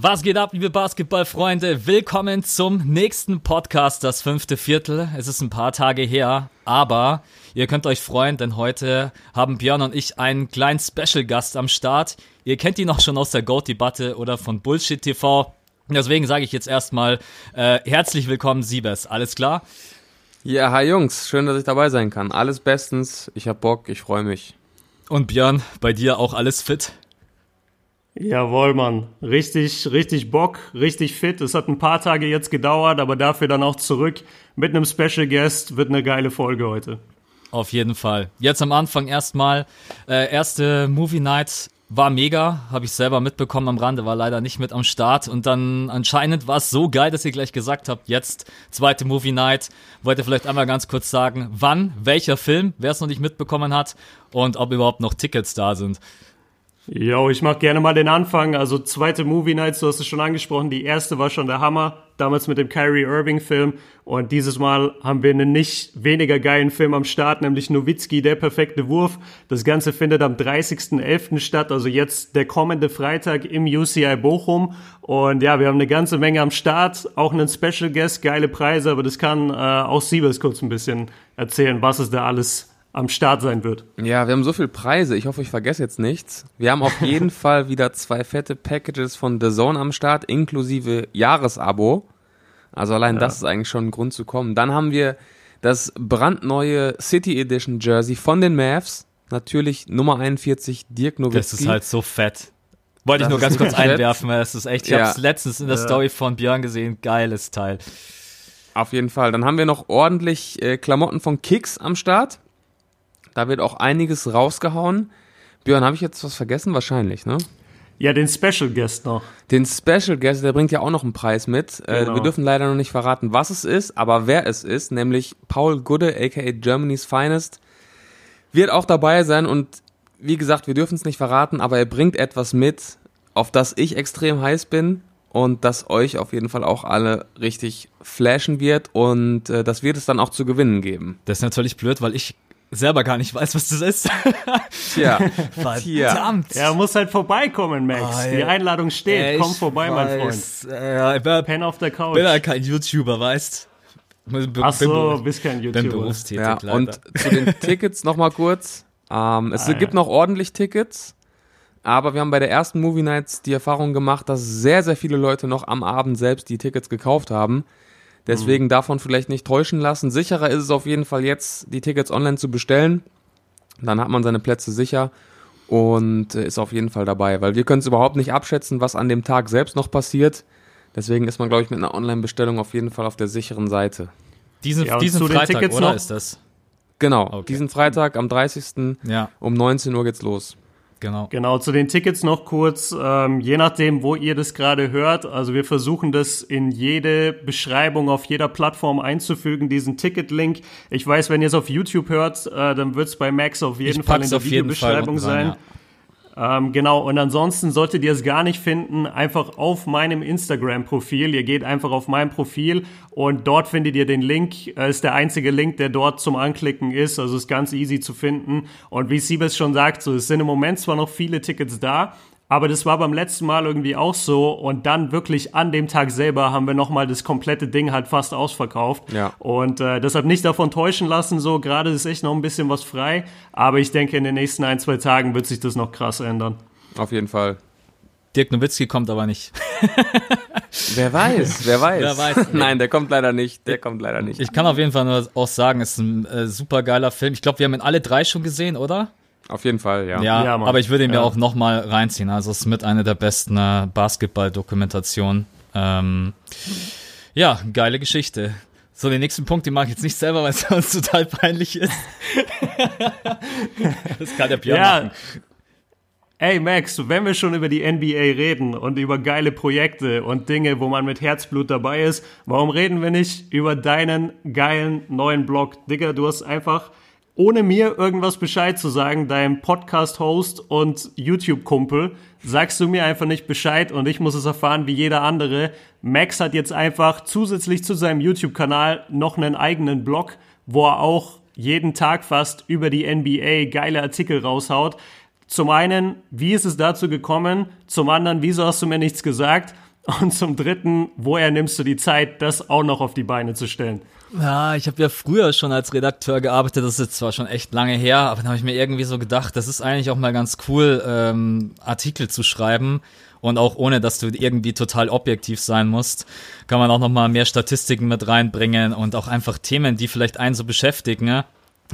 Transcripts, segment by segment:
Was geht ab, liebe Basketballfreunde? Willkommen zum nächsten Podcast, das fünfte Viertel. Es ist ein paar Tage her, aber ihr könnt euch freuen, denn heute haben Björn und ich einen kleinen Special-Gast am Start. Ihr kennt ihn auch schon aus der Goat-Debatte oder von Bullshit TV. Deswegen sage ich jetzt erstmal äh, herzlich willkommen, Siebes. Alles klar? Ja, hi Jungs, schön, dass ich dabei sein kann. Alles bestens, ich hab Bock, ich freue mich. Und Björn, bei dir auch alles fit? Jawohl, Mann. Richtig, richtig Bock, richtig fit. Es hat ein paar Tage jetzt gedauert, aber dafür dann auch zurück mit einem Special Guest. Wird eine geile Folge heute. Auf jeden Fall. Jetzt am Anfang erstmal, äh, erste Movie Night war mega, habe ich selber mitbekommen am Rande, war leider nicht mit am Start. Und dann anscheinend war es so geil, dass ihr gleich gesagt habt, jetzt zweite Movie Night. Wollt ihr vielleicht einmal ganz kurz sagen, wann, welcher Film, wer es noch nicht mitbekommen hat und ob überhaupt noch Tickets da sind. Jo, ich mach gerne mal den Anfang. Also zweite Movie Nights, du hast es schon angesprochen. Die erste war schon der Hammer, damals mit dem Kyrie Irving Film. Und dieses Mal haben wir einen nicht weniger geilen Film am Start, nämlich Nowitzki, der perfekte Wurf. Das Ganze findet am 30.11. statt, also jetzt der kommende Freitag im UCI Bochum. Und ja, wir haben eine ganze Menge am Start, auch einen Special Guest, geile Preise, aber das kann äh, auch Siebes kurz ein bisschen erzählen, was es da alles am Start sein wird. Ja, wir haben so viele Preise, ich hoffe, ich vergesse jetzt nichts. Wir haben auf jeden Fall wieder zwei fette Packages von The Zone am Start, inklusive Jahresabo. Also allein Ja. das ist eigentlich schon ein Grund zu kommen. Dann haben wir das brandneue City Edition Jersey von den Mavs. Natürlich Nummer 41, Dirk Nowitzki. Das ist halt so fett. Wollte ich Das nur ist ganz kurz fett. einwerfen, weil es ist echt, ich Ja. habe es letztens in der Story von Björn gesehen, geiles Teil. Auf jeden Fall. Dann haben wir noch ordentlich äh, Klamotten von Kicks am Start. Da wird auch einiges rausgehauen. Björn, habe ich jetzt was vergessen? Wahrscheinlich, ne? Ja, den Special Guest noch. Den Special Guest, der bringt ja auch noch einen Preis mit. Äh, Genau. wir dürfen leider noch nicht verraten, was es ist, aber wer es ist, nämlich Paul Gudde, aka Germany's Finest, wird auch dabei sein und wie gesagt, wir dürfen es nicht verraten, aber er bringt etwas mit, auf das ich extrem heiß bin und das euch auf jeden Fall auch alle richtig flashen wird und äh, das wird es dann auch zu gewinnen geben. Das ist natürlich blöd, weil ich selber gar nicht weiß, was das ist. Tja, Verdammt. Er muss halt vorbeikommen, Max. Oh, Die. Einladung steht. Äh, Komm ich vorbei, mein Freund. weiß, Äh, ich bin, Pen auf der Couch. bin ja kein YouTuber, weißt? Bin- Ach so, bin- bist kein Bin YouTuber. berufstätig, Ja, leider. und zu den Tickets nochmal kurz. Ähm, es Ah, gibt ja. noch ordentlich Tickets, aber wir haben bei der ersten Movie Nights die Erfahrung gemacht, dass sehr, sehr viele Leute noch am Abend selbst die Tickets gekauft haben. Deswegen Mhm. davon vielleicht nicht täuschen lassen. Sicherer ist es auf jeden Fall jetzt, die Tickets online zu bestellen. Dann hat man seine Plätze sicher und äh, ist auf jeden Fall dabei, weil wir können es überhaupt nicht abschätzen, was an dem Tag selbst noch passiert. Deswegen ist man, glaube ich, mit einer Online-Bestellung auf jeden Fall auf der sicheren Seite. diesen, Ja, diesen Freitag, Tickets oder noch- ist das? Genau, Okay. diesen Freitag am 30. Ja, Um 19 Uhr geht's los. Genau. Genau, zu den Tickets noch kurz, ähm, je nachdem, wo ihr das gerade hört. Also wir versuchen das in jede Beschreibung auf jeder Plattform einzufügen, diesen Ticket-Link. Ich weiß, wenn ihr es auf YouTube hört, äh, dann wird es bei Max auf jeden Ich Fall in der Videobeschreibung rein, sein. ja. Ähm, genau, und ansonsten solltet ihr es gar nicht finden, einfach auf meinem Instagram-Profil. Ihr geht einfach auf mein Profil und dort findet ihr den Link. Äh, ist der einzige Link, der dort zum Anklicken ist. Also ist ganz easy zu finden. Und wie Siebes schon sagt, so, es sind im Moment zwar noch viele Tickets da, aber das war beim letzten Mal irgendwie auch so. Und dann wirklich an dem Tag selber haben wir nochmal das komplette Ding halt fast ausverkauft. Ja. Und äh, deshalb nicht davon täuschen lassen, so gerade ist echt noch ein bisschen was frei. Aber ich denke, in den nächsten ein, zwei Tagen wird sich das noch krass ändern. Auf jeden Fall. Dirk Nowitzki kommt aber nicht. Wer weiß, wer weiß. Wer weiß. Nein, der kommt leider nicht. Der kommt leider nicht. Ich kann auf jeden Fall nur auch sagen, es ist ein äh, super geiler Film. Ich glaube, wir haben ihn alle drei schon gesehen, oder? Auf jeden Fall, ja. Ja, Ja, aber ich würde ihn mir Ja. auch nochmal reinziehen. Also es ist mit einer der besten äh, Basketball-Dokumentationen. Ähm, ja, geile Geschichte. So, den nächsten Punkt, den mache ich jetzt nicht selber, weil es sonst total peinlich ist. das kann der Björn machen. Ey Max, wenn wir schon über die NBA reden und über geile Projekte und Dinge, wo man mit Herzblut dabei ist, warum reden wir nicht über deinen geilen neuen Blog? Digga, du hast einfach ohne mir irgendwas Bescheid zu sagen, deinem Podcast-Host und YouTube-Kumpel, sagst du mir einfach nicht Bescheid und ich muss es erfahren wie jeder andere. Max hat jetzt einfach zusätzlich zu seinem YouTube-Kanal noch einen eigenen Blog, wo er auch jeden Tag fast über die NBA geile Artikel raushaut. Zum einen, wie ist es dazu gekommen? Zum anderen, wieso hast du mir nichts gesagt? Und zum dritten, woher nimmst du die Zeit, das auch noch auf die Beine zu stellen? Ja, ich habe ja früher schon als Redakteur gearbeitet, das ist jetzt zwar schon echt lange her, aber dann habe ich mir irgendwie so gedacht, das ist eigentlich auch mal ganz cool, ähm, Artikel zu schreiben und auch ohne, dass du irgendwie total objektiv sein musst, kann man auch noch mal mehr Statistiken mit reinbringen und auch einfach Themen, die vielleicht einen so beschäftigen. Ne?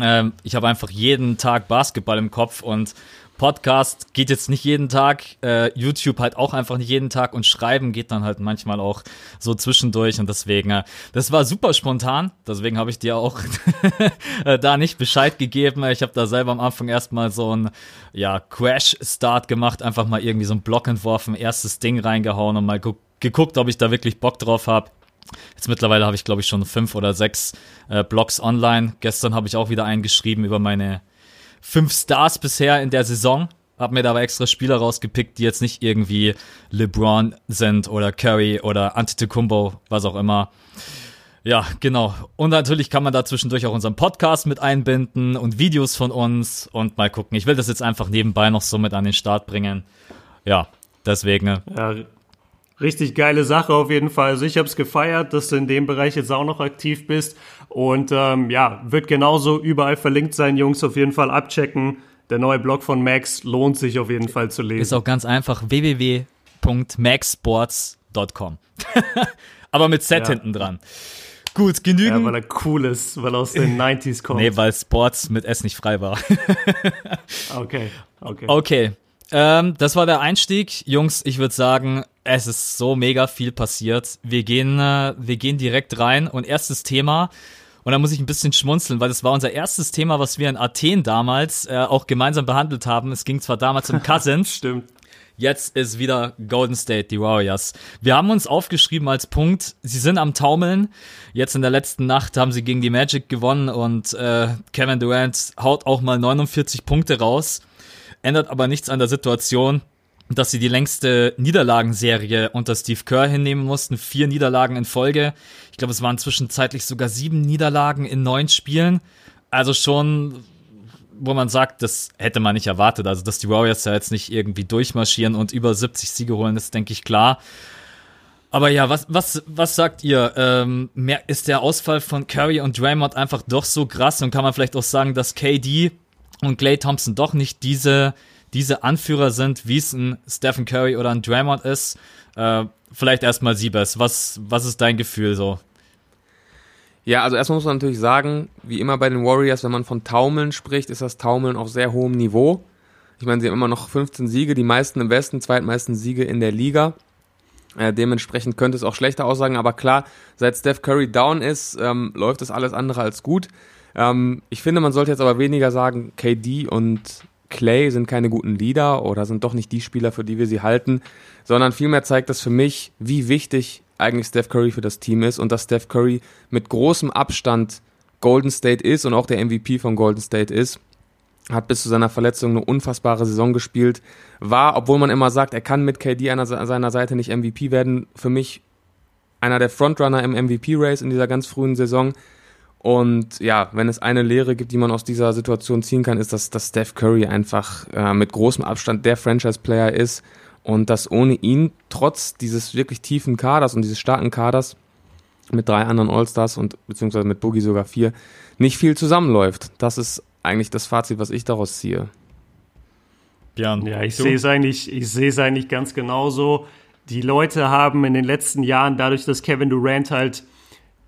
Ähm, ich habe einfach jeden Tag Basketball im Kopf und Podcast geht jetzt nicht jeden Tag, äh, YouTube halt auch einfach nicht jeden Tag und Schreiben geht dann halt manchmal auch so zwischendurch und deswegen, äh, das war super spontan, deswegen habe ich dir auch äh, da nicht Bescheid gegeben. Ich habe da selber am Anfang erstmal so ein ja, Crash-Start gemacht, einfach mal irgendwie so ein Block entworfen, erstes Ding reingehauen und mal geguckt, ob ich da wirklich Bock drauf habe. Jetzt mittlerweile habe ich, glaube ich, schon fünf oder sechs äh, Blogs online. Gestern habe ich auch wieder einen geschrieben über meine fünf Stars bisher in der Saison. Hab mir da aber extra Spieler rausgepickt, die jetzt nicht irgendwie LeBron sind oder Curry oder Antetokounmpo, was auch immer. Ja, genau. Und natürlich kann man da zwischendurch auch unseren Podcast mit einbinden und Videos von uns und mal gucken. Ich will das jetzt einfach nebenbei noch so mit an den Start bringen. Ja, deswegen. Ja, Richtig geile Sache auf jeden Fall. Also ich habe es gefeiert, dass du in dem Bereich jetzt auch noch aktiv bist. Und ähm, ja, wird genauso überall verlinkt sein, Jungs. Auf jeden Fall abchecken. Der neue Blog von Max lohnt sich auf jeden Fall zu lesen. Ist auch ganz einfach www.maxsports.com. Aber mit Z ja. hinten dran. Gut, genügend. Ja, weil er cool ist, weil er aus den 90s kommt. Nee, weil Sports mit S nicht frei war. okay, okay. Okay. Ähm, das war der Einstieg. Jungs, ich würde sagen, es ist so mega viel passiert. Wir gehen, äh, wir gehen direkt rein und erstes Thema. Und da muss ich ein bisschen schmunzeln, weil das war unser erstes Thema, was wir in Athen damals äh, auch gemeinsam behandelt haben. Es ging zwar damals um Cousins. Stimmt. Jetzt ist wieder Golden State, die Warriors. Wir haben uns aufgeschrieben als Punkt, sie sind am Taumeln. Jetzt in der letzten Nacht haben sie gegen die Magic gewonnen und äh, Kevin Durant haut auch mal 49 Punkte raus. Ändert aber nichts an der Situation dass sie die längste Niederlagenserie unter Steve Kerr hinnehmen mussten. Vier Niederlagen in Folge. Ich glaube, es waren zwischenzeitlich sogar sieben Niederlagen in neun Spielen. Also schon, wo man sagt, das hätte man nicht erwartet. Also, dass die Warriors ja jetzt nicht irgendwie durchmarschieren und über 70 Siege holen, ist, denke ich, klar. Aber ja, was, was, was sagt ihr? Ähm, ist der Ausfall von Curry und Draymond einfach doch so krass und kann man vielleicht auch sagen, dass KD und Clay Thompson doch nicht diese diese Anführer sind, wie es ein Stephen Curry oder ein Draymond ist. Äh, vielleicht erstmal Siebes. Was, was ist dein Gefühl so? Ja, also erstmal muss man natürlich sagen, wie immer bei den Warriors, wenn man von Taumeln spricht, ist das Taumeln auf sehr hohem Niveau. Ich meine, sie haben immer noch 15 Siege, die meisten im Westen, zweitmeisten Siege in der Liga. Äh, dementsprechend könnte es auch schlechter aussagen, aber klar, seit Steph Curry down ist, ähm, läuft es alles andere als gut. Ähm, ich finde, man sollte jetzt aber weniger sagen, KD und Clay sind keine guten Leader oder sind doch nicht die Spieler, für die wir sie halten, sondern vielmehr zeigt das für mich, wie wichtig eigentlich Steph Curry für das Team ist und dass Steph Curry mit großem Abstand Golden State ist und auch der MVP von Golden State ist. Hat bis zu seiner Verletzung eine unfassbare Saison gespielt. War, obwohl man immer sagt, er kann mit KD an seiner Seite nicht MVP werden, für mich einer der Frontrunner im MVP-Race in dieser ganz frühen Saison. Und ja, wenn es eine Lehre gibt, die man aus dieser Situation ziehen kann, ist, dass, dass Steph Curry einfach äh, mit großem Abstand der Franchise-Player ist und dass ohne ihn trotz dieses wirklich tiefen Kaders und dieses starken Kaders mit drei anderen All-Stars und beziehungsweise mit Boogie sogar vier nicht viel zusammenläuft. Das ist eigentlich das Fazit, was ich daraus ziehe. Björn, ja, ich sehe es eigentlich, ich sehe es eigentlich ganz genauso. Die Leute haben in den letzten Jahren, dadurch, dass Kevin Durant halt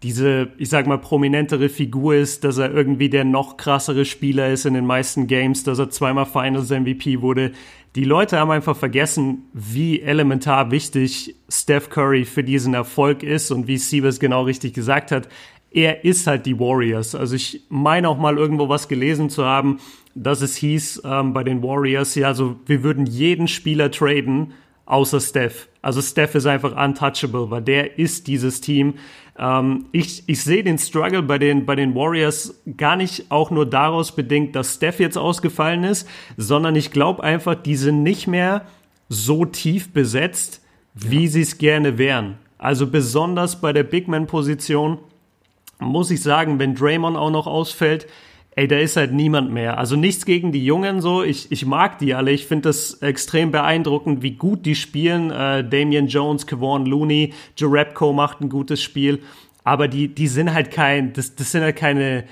diese, ich sag mal, prominentere Figur ist, dass er irgendwie der noch krassere Spieler ist in den meisten Games, dass er zweimal Finals MVP wurde. Die Leute haben einfach vergessen, wie elementar wichtig Steph Curry für diesen Erfolg ist und wie Siebes genau richtig gesagt hat. Er ist halt die Warriors. Also ich meine auch mal irgendwo was gelesen zu haben, dass es hieß ähm, bei den Warriors, ja, also wir würden jeden Spieler traden, außer Steph. Also Steph ist einfach untouchable, weil der ist dieses Team. Ähm, ich ich sehe den Struggle bei den, bei den Warriors gar nicht auch nur daraus bedingt, dass Steph jetzt ausgefallen ist, sondern ich glaube einfach, die sind nicht mehr so tief besetzt, wie ja. sie es gerne wären. Also besonders bei der Big Man-Position muss ich sagen, wenn Draymond auch noch ausfällt, ey, da ist halt niemand mehr. Also nichts gegen die Jungen so. Ich, ich mag die alle. Ich finde das extrem beeindruckend, wie gut die spielen. Äh, Damian Jones, Kevon Looney, Jarepko macht ein gutes Spiel. Aber die, die sind halt kein, das, das sind halt keine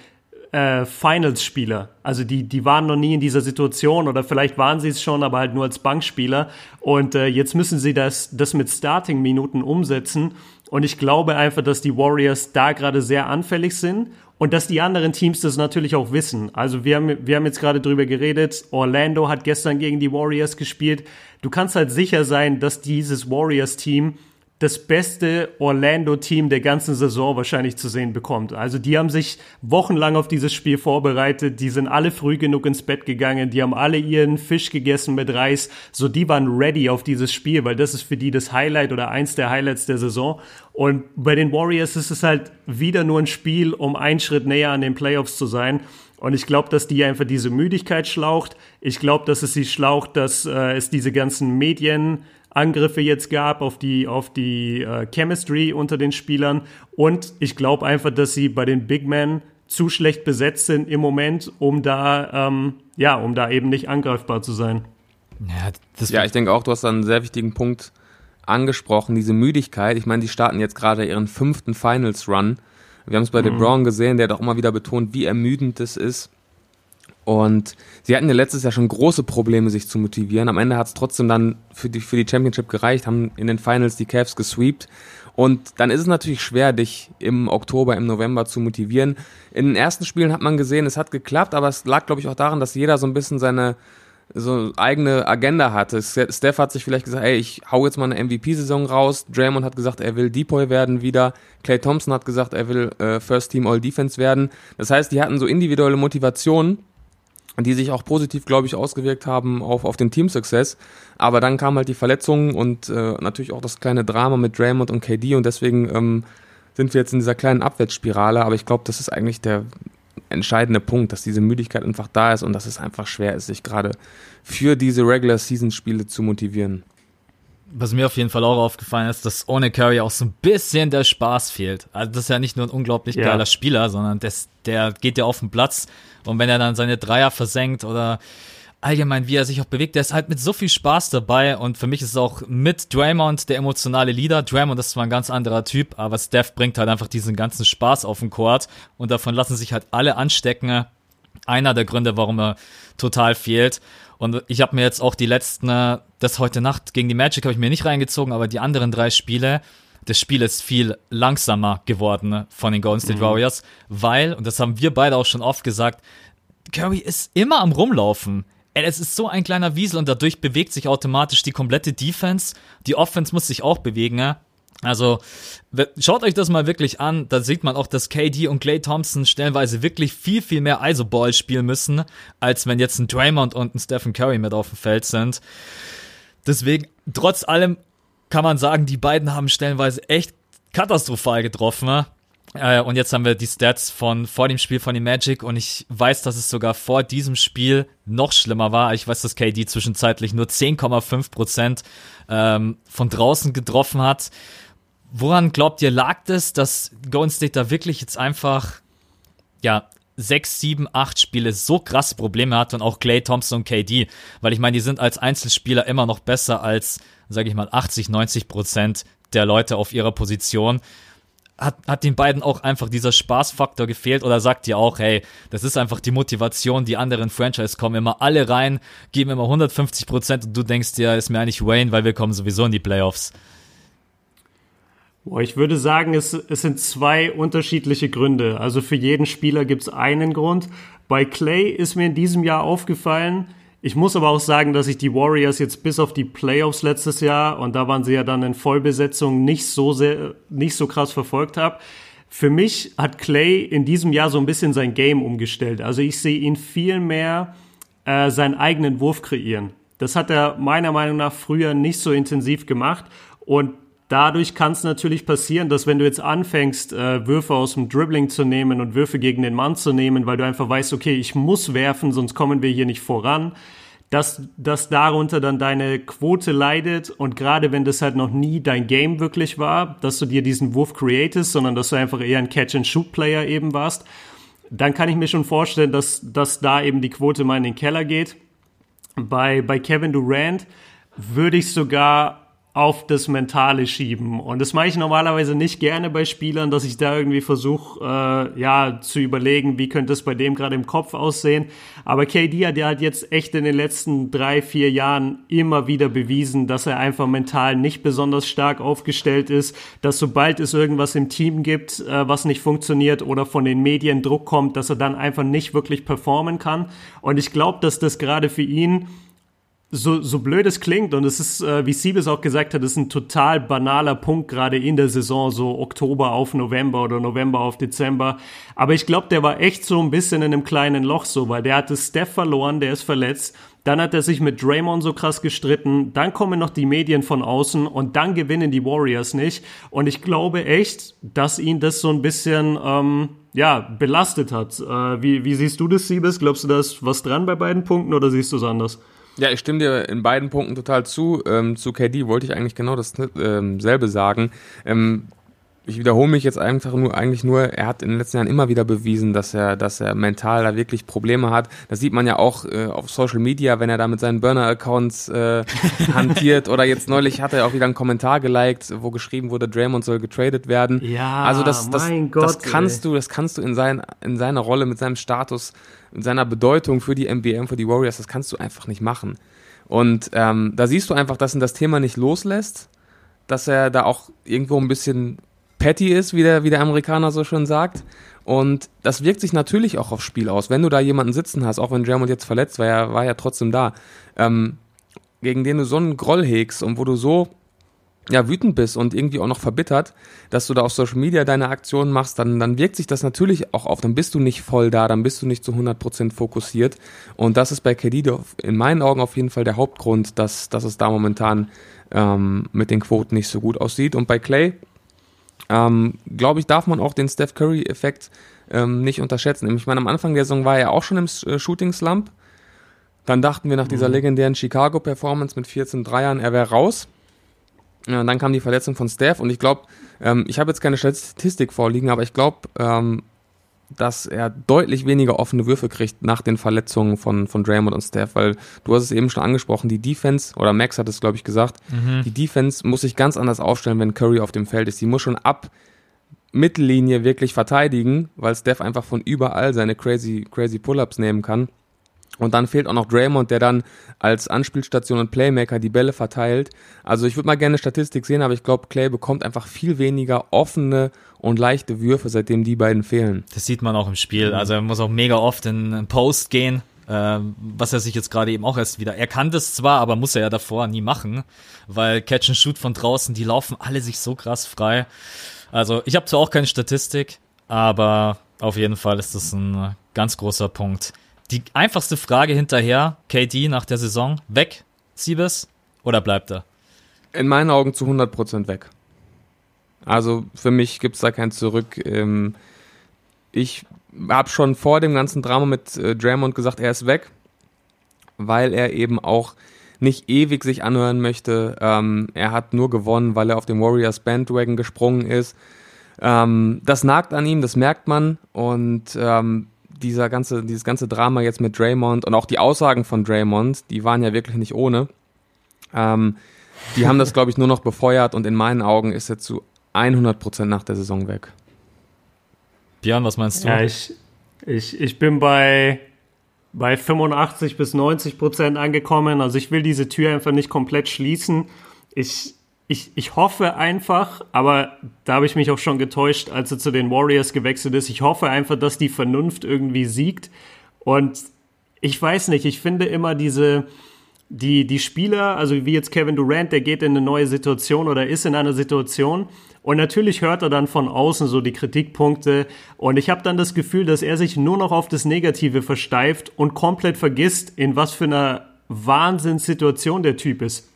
äh, Finals-Spieler. Also die, die waren noch nie in dieser Situation oder vielleicht waren sie es schon, aber halt nur als Bankspieler. Und äh, jetzt müssen sie das, das mit Starting-Minuten umsetzen. Und ich glaube einfach, dass die Warriors da gerade sehr anfällig sind und dass die anderen Teams das natürlich auch wissen. Also wir haben, wir haben jetzt gerade drüber geredet, Orlando hat gestern gegen die Warriors gespielt. Du kannst halt sicher sein, dass dieses Warriors-Team das beste Orlando-Team der ganzen Saison wahrscheinlich zu sehen bekommt. Also die haben sich wochenlang auf dieses Spiel vorbereitet, die sind alle früh genug ins Bett gegangen, die haben alle ihren Fisch gegessen mit Reis, so die waren ready auf dieses Spiel, weil das ist für die das Highlight oder eins der Highlights der Saison. Und bei den Warriors ist es halt wieder nur ein Spiel, um einen Schritt näher an den Playoffs zu sein. Und ich glaube, dass die einfach diese Müdigkeit schlaucht. Ich glaube, dass es sie schlaucht, dass äh, es diese ganzen Medien Angriffe jetzt gab auf die, auf die äh, Chemistry unter den Spielern. Und ich glaube einfach, dass sie bei den Big Men zu schlecht besetzt sind im Moment, um da, ähm, ja, um da eben nicht angreifbar zu sein. Ja, ja ich denke auch, du hast da einen sehr wichtigen Punkt angesprochen, diese Müdigkeit. Ich meine, die starten jetzt gerade ihren fünften Finals-Run. Wir haben es bei mhm. LeBron gesehen, der hat auch immer wieder betont, wie ermüdend es ist. Und sie hatten ja letztes Jahr schon große Probleme, sich zu motivieren. Am Ende hat es trotzdem dann für die, für die Championship gereicht, haben in den Finals die Cavs gesweept. Und dann ist es natürlich schwer, dich im Oktober, im November zu motivieren. In den ersten Spielen hat man gesehen, es hat geklappt, aber es lag, glaube ich, auch daran, dass jeder so ein bisschen seine so eigene Agenda hatte. Steph hat sich vielleicht gesagt, ey, ich hau jetzt mal eine MVP-Saison raus. Draymond hat gesagt, er will Depoy werden wieder. Clay Thompson hat gesagt, er will äh, First Team All Defense werden. Das heißt, die hatten so individuelle Motivationen die sich auch positiv, glaube ich, ausgewirkt haben auf, auf den Team-Success. Aber dann kam halt die Verletzung und äh, natürlich auch das kleine Drama mit Draymond und KD und deswegen ähm, sind wir jetzt in dieser kleinen Abwärtsspirale. Aber ich glaube, das ist eigentlich der entscheidende Punkt, dass diese Müdigkeit einfach da ist und dass es einfach schwer ist, sich gerade für diese Regular-Season-Spiele zu motivieren. Was mir auf jeden Fall auch aufgefallen ist, dass ohne Curry auch so ein bisschen der Spaß fehlt. Also das ist ja nicht nur ein unglaublich ja. geiler Spieler, sondern das, der geht ja auf den Platz und wenn er dann seine Dreier versenkt oder allgemein, wie er sich auch bewegt, der ist halt mit so viel Spaß dabei und für mich ist es auch mit Draymond der emotionale Leader. Draymond ist zwar ein ganz anderer Typ, aber Steph bringt halt einfach diesen ganzen Spaß auf den Court und davon lassen sich halt alle anstecken. Einer der Gründe, warum er total fehlt. Und ich habe mir jetzt auch die letzten, das heute Nacht gegen die Magic habe ich mir nicht reingezogen, aber die anderen drei Spiele, das Spiel ist viel langsamer geworden von den Golden State mhm. Warriors, weil, und das haben wir beide auch schon oft gesagt, Curry ist immer am Rumlaufen. Es ist so ein kleiner Wiesel und dadurch bewegt sich automatisch die komplette Defense. Die Offense muss sich auch bewegen. Ne? Also schaut euch das mal wirklich an. Da sieht man auch, dass KD und Clay Thompson stellenweise wirklich viel, viel mehr ISO-Ball spielen müssen, als wenn jetzt ein Draymond und ein Stephen Curry mit auf dem Feld sind. Deswegen, trotz allem kann man sagen, die beiden haben stellenweise echt katastrophal getroffen. Ne? Äh, und jetzt haben wir die Stats von vor dem Spiel von den Magic und ich weiß, dass es sogar vor diesem Spiel noch schlimmer war. Ich weiß, dass KD zwischenzeitlich nur 10,5 Prozent ähm, von draußen getroffen hat. Woran glaubt ihr, lag das, dass Golden State da wirklich jetzt einfach, ja, sechs, sieben, acht Spiele so krasse Probleme hat und auch Clay Thompson und KD, weil ich meine, die sind als Einzelspieler immer noch besser als sage ich mal, 80, 90 Prozent der Leute auf ihrer Position. Hat, hat den beiden auch einfach dieser Spaßfaktor gefehlt oder sagt ihr auch, hey, das ist einfach die Motivation, die anderen Franchise kommen immer alle rein, geben immer 150 Prozent und du denkst dir, ist mir eigentlich Wayne, weil wir kommen sowieso in die Playoffs. Ich würde sagen, es, es sind zwei unterschiedliche Gründe. Also für jeden Spieler gibt es einen Grund. Bei Clay ist mir in diesem Jahr aufgefallen, ich muss aber auch sagen, dass ich die Warriors jetzt bis auf die Playoffs letztes Jahr und da waren sie ja dann in Vollbesetzung nicht so sehr, nicht so krass verfolgt habe. Für mich hat Clay in diesem Jahr so ein bisschen sein Game umgestellt. Also ich sehe ihn viel mehr äh, seinen eigenen Wurf kreieren. Das hat er meiner Meinung nach früher nicht so intensiv gemacht. Und dadurch kann es natürlich passieren, dass wenn du jetzt anfängst, äh, Würfe aus dem Dribbling zu nehmen und Würfe gegen den Mann zu nehmen, weil du einfach weißt, okay, ich muss werfen, sonst kommen wir hier nicht voran, dass, dass darunter dann deine Quote leidet und gerade wenn das halt noch nie dein Game wirklich war, dass du dir diesen Wurf createst, sondern dass du einfach eher ein Catch-and-Shoot-Player eben warst, dann kann ich mir schon vorstellen, dass, dass da eben die Quote mal in den Keller geht. Bei, bei Kevin Durant würde ich sogar auf das Mentale schieben. Und das mache ich normalerweise nicht gerne bei Spielern, dass ich da irgendwie versuche, äh, ja, zu überlegen, wie könnte es bei dem gerade im Kopf aussehen. Aber KD hat ja halt jetzt echt in den letzten drei, vier Jahren immer wieder bewiesen, dass er einfach mental nicht besonders stark aufgestellt ist, dass sobald es irgendwas im Team gibt, äh, was nicht funktioniert oder von den Medien Druck kommt, dass er dann einfach nicht wirklich performen kann. Und ich glaube, dass das gerade für ihn so, so blöd es klingt, und es ist, äh, wie Siebes auch gesagt hat, ist ein total banaler Punkt gerade in der Saison, so Oktober auf November oder November auf Dezember. Aber ich glaube, der war echt so ein bisschen in einem kleinen Loch so, weil der hatte Steph verloren, der ist verletzt. Dann hat er sich mit Draymond so krass gestritten. Dann kommen noch die Medien von außen und dann gewinnen die Warriors nicht. Und ich glaube echt, dass ihn das so ein bisschen, ähm, ja, belastet hat. Äh, wie, wie siehst du das, Siebes? Glaubst du, da ist was dran bei beiden Punkten oder siehst du es anders? Ja, ich stimme dir in beiden Punkten total zu. Ähm, zu KD wollte ich eigentlich genau dasselbe ähm, sagen. Ähm, ich wiederhole mich jetzt einfach nur, eigentlich nur, er hat in den letzten Jahren immer wieder bewiesen, dass er, dass er mental da wirklich Probleme hat. Das sieht man ja auch äh, auf Social Media, wenn er da mit seinen Burner-Accounts äh, hantiert. Oder jetzt neulich hat er auch wieder einen Kommentar geliked, wo geschrieben wurde, Draymond soll getradet werden. Ja, also das, das, Gott, das kannst ey. du, das kannst du in, sein, in seiner Rolle, mit seinem Status, in seiner Bedeutung für die NBA, für die Warriors, das kannst du einfach nicht machen. Und ähm, da siehst du einfach, dass ihn das Thema nicht loslässt, dass er da auch irgendwo ein bisschen petty ist, wie der, wie der Amerikaner so schön sagt. Und das wirkt sich natürlich auch aufs Spiel aus. Wenn du da jemanden sitzen hast, auch wenn Jermond jetzt verletzt war, er war ja trotzdem da, ähm, gegen den du so einen Groll hegst und wo du so ja, wütend bist und irgendwie auch noch verbittert, dass du da auf Social Media deine Aktionen machst, dann, dann wirkt sich das natürlich auch auf. Dann bist du nicht voll da, dann bist du nicht zu 100% fokussiert. Und das ist bei KD in meinen Augen auf jeden Fall der Hauptgrund, dass, dass es da momentan ähm, mit den Quoten nicht so gut aussieht. Und bei Clay, ähm, glaube ich, darf man auch den Steph Curry-Effekt ähm, nicht unterschätzen. Ich meine, am Anfang der Saison war er auch schon im äh, Shooting-Slump. Dann dachten wir nach dieser mhm. legendären Chicago-Performance mit 14 Dreiern, er wäre raus. Ja, dann kam die Verletzung von Steph und ich glaube, ähm, ich habe jetzt keine Statistik vorliegen, aber ich glaube, ähm, dass er deutlich weniger offene Würfe kriegt nach den Verletzungen von, von Draymond und Steph, weil du hast es eben schon angesprochen, die Defense, oder Max hat es, glaube ich, gesagt, mhm. die Defense muss sich ganz anders aufstellen, wenn Curry auf dem Feld ist. Die muss schon ab Mittellinie wirklich verteidigen, weil Steph einfach von überall seine crazy, crazy Pull-Ups nehmen kann. Und dann fehlt auch noch Draymond, der dann als Anspielstation und Playmaker die Bälle verteilt. Also ich würde mal gerne Statistik sehen, aber ich glaube, Clay bekommt einfach viel weniger offene und leichte Würfe, seitdem die beiden fehlen. Das sieht man auch im Spiel. Also er muss auch mega oft in einen Post gehen, äh, was er sich jetzt gerade eben auch erst wieder. Er kann das zwar, aber muss er ja davor nie machen, weil Catch and Shoot von draußen, die laufen alle sich so krass frei. Also ich habe zwar auch keine Statistik, aber auf jeden Fall ist das ein ganz großer Punkt. Die einfachste Frage hinterher, KD nach der Saison, weg, Siebes, oder bleibt er? In meinen Augen zu 100% weg. Also für mich gibt es da kein Zurück. Ähm, ich habe schon vor dem ganzen Drama mit äh, Draymond gesagt, er ist weg, weil er eben auch nicht ewig sich anhören möchte. Ähm, er hat nur gewonnen, weil er auf dem Warriors Bandwagon gesprungen ist. Ähm, das nagt an ihm, das merkt man. Und ähm, dieser ganze, dieses ganze Drama jetzt mit Draymond und auch die Aussagen von Draymond, die waren ja wirklich nicht ohne. Ähm, die haben das, glaube ich, nur noch befeuert und in meinen Augen ist er zu 100% nach der Saison weg. Björn, was meinst du? Ja, ich, ich, ich bin bei, bei 85 bis 90 Prozent angekommen. Also ich will diese Tür einfach nicht komplett schließen. Ich, ich, ich hoffe einfach, aber da habe ich mich auch schon getäuscht, als er zu den Warriors gewechselt ist. Ich hoffe einfach, dass die Vernunft irgendwie siegt. Und ich weiß nicht, ich finde immer diese, die, die Spieler, also wie jetzt Kevin Durant, der geht in eine neue Situation oder ist in einer Situation und natürlich hört er dann von außen so die Kritikpunkte und ich habe dann das Gefühl, dass er sich nur noch auf das Negative versteift und komplett vergisst, in was für einer Wahnsinnssituation der Typ ist.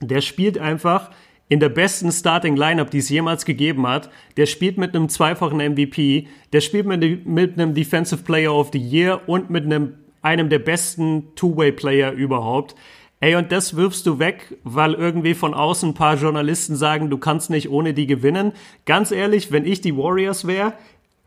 Der spielt einfach in der besten Starting Lineup, die es jemals gegeben hat. Der spielt mit einem zweifachen MVP, der spielt mit, mit einem Defensive Player of the Year und mit einem, einem der besten Two-Way-Player überhaupt. Ey, und das wirfst du weg, weil irgendwie von außen ein paar Journalisten sagen, du kannst nicht ohne die gewinnen. Ganz ehrlich, wenn ich die Warriors wäre,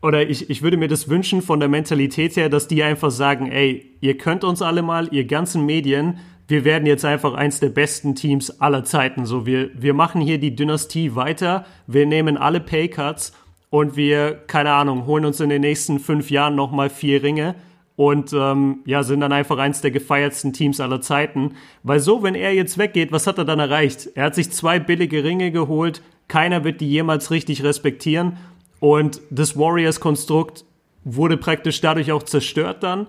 oder ich, ich würde mir das wünschen von der Mentalität her, dass die einfach sagen, ey, ihr könnt uns alle mal, ihr ganzen Medien, wir werden jetzt einfach eins der besten Teams aller Zeiten. So, wir, wir machen hier die Dynastie weiter, wir nehmen alle Paycuts und wir, keine Ahnung, holen uns in den nächsten fünf Jahren nochmal vier Ringe und ähm, ja, sind dann einfach eins der gefeiertsten Teams aller Zeiten. Weil so, wenn er jetzt weggeht, was hat er dann erreicht? Er hat sich zwei billige Ringe geholt, keiner wird die jemals richtig respektieren und das Warriors-Konstrukt wurde praktisch dadurch auch zerstört dann.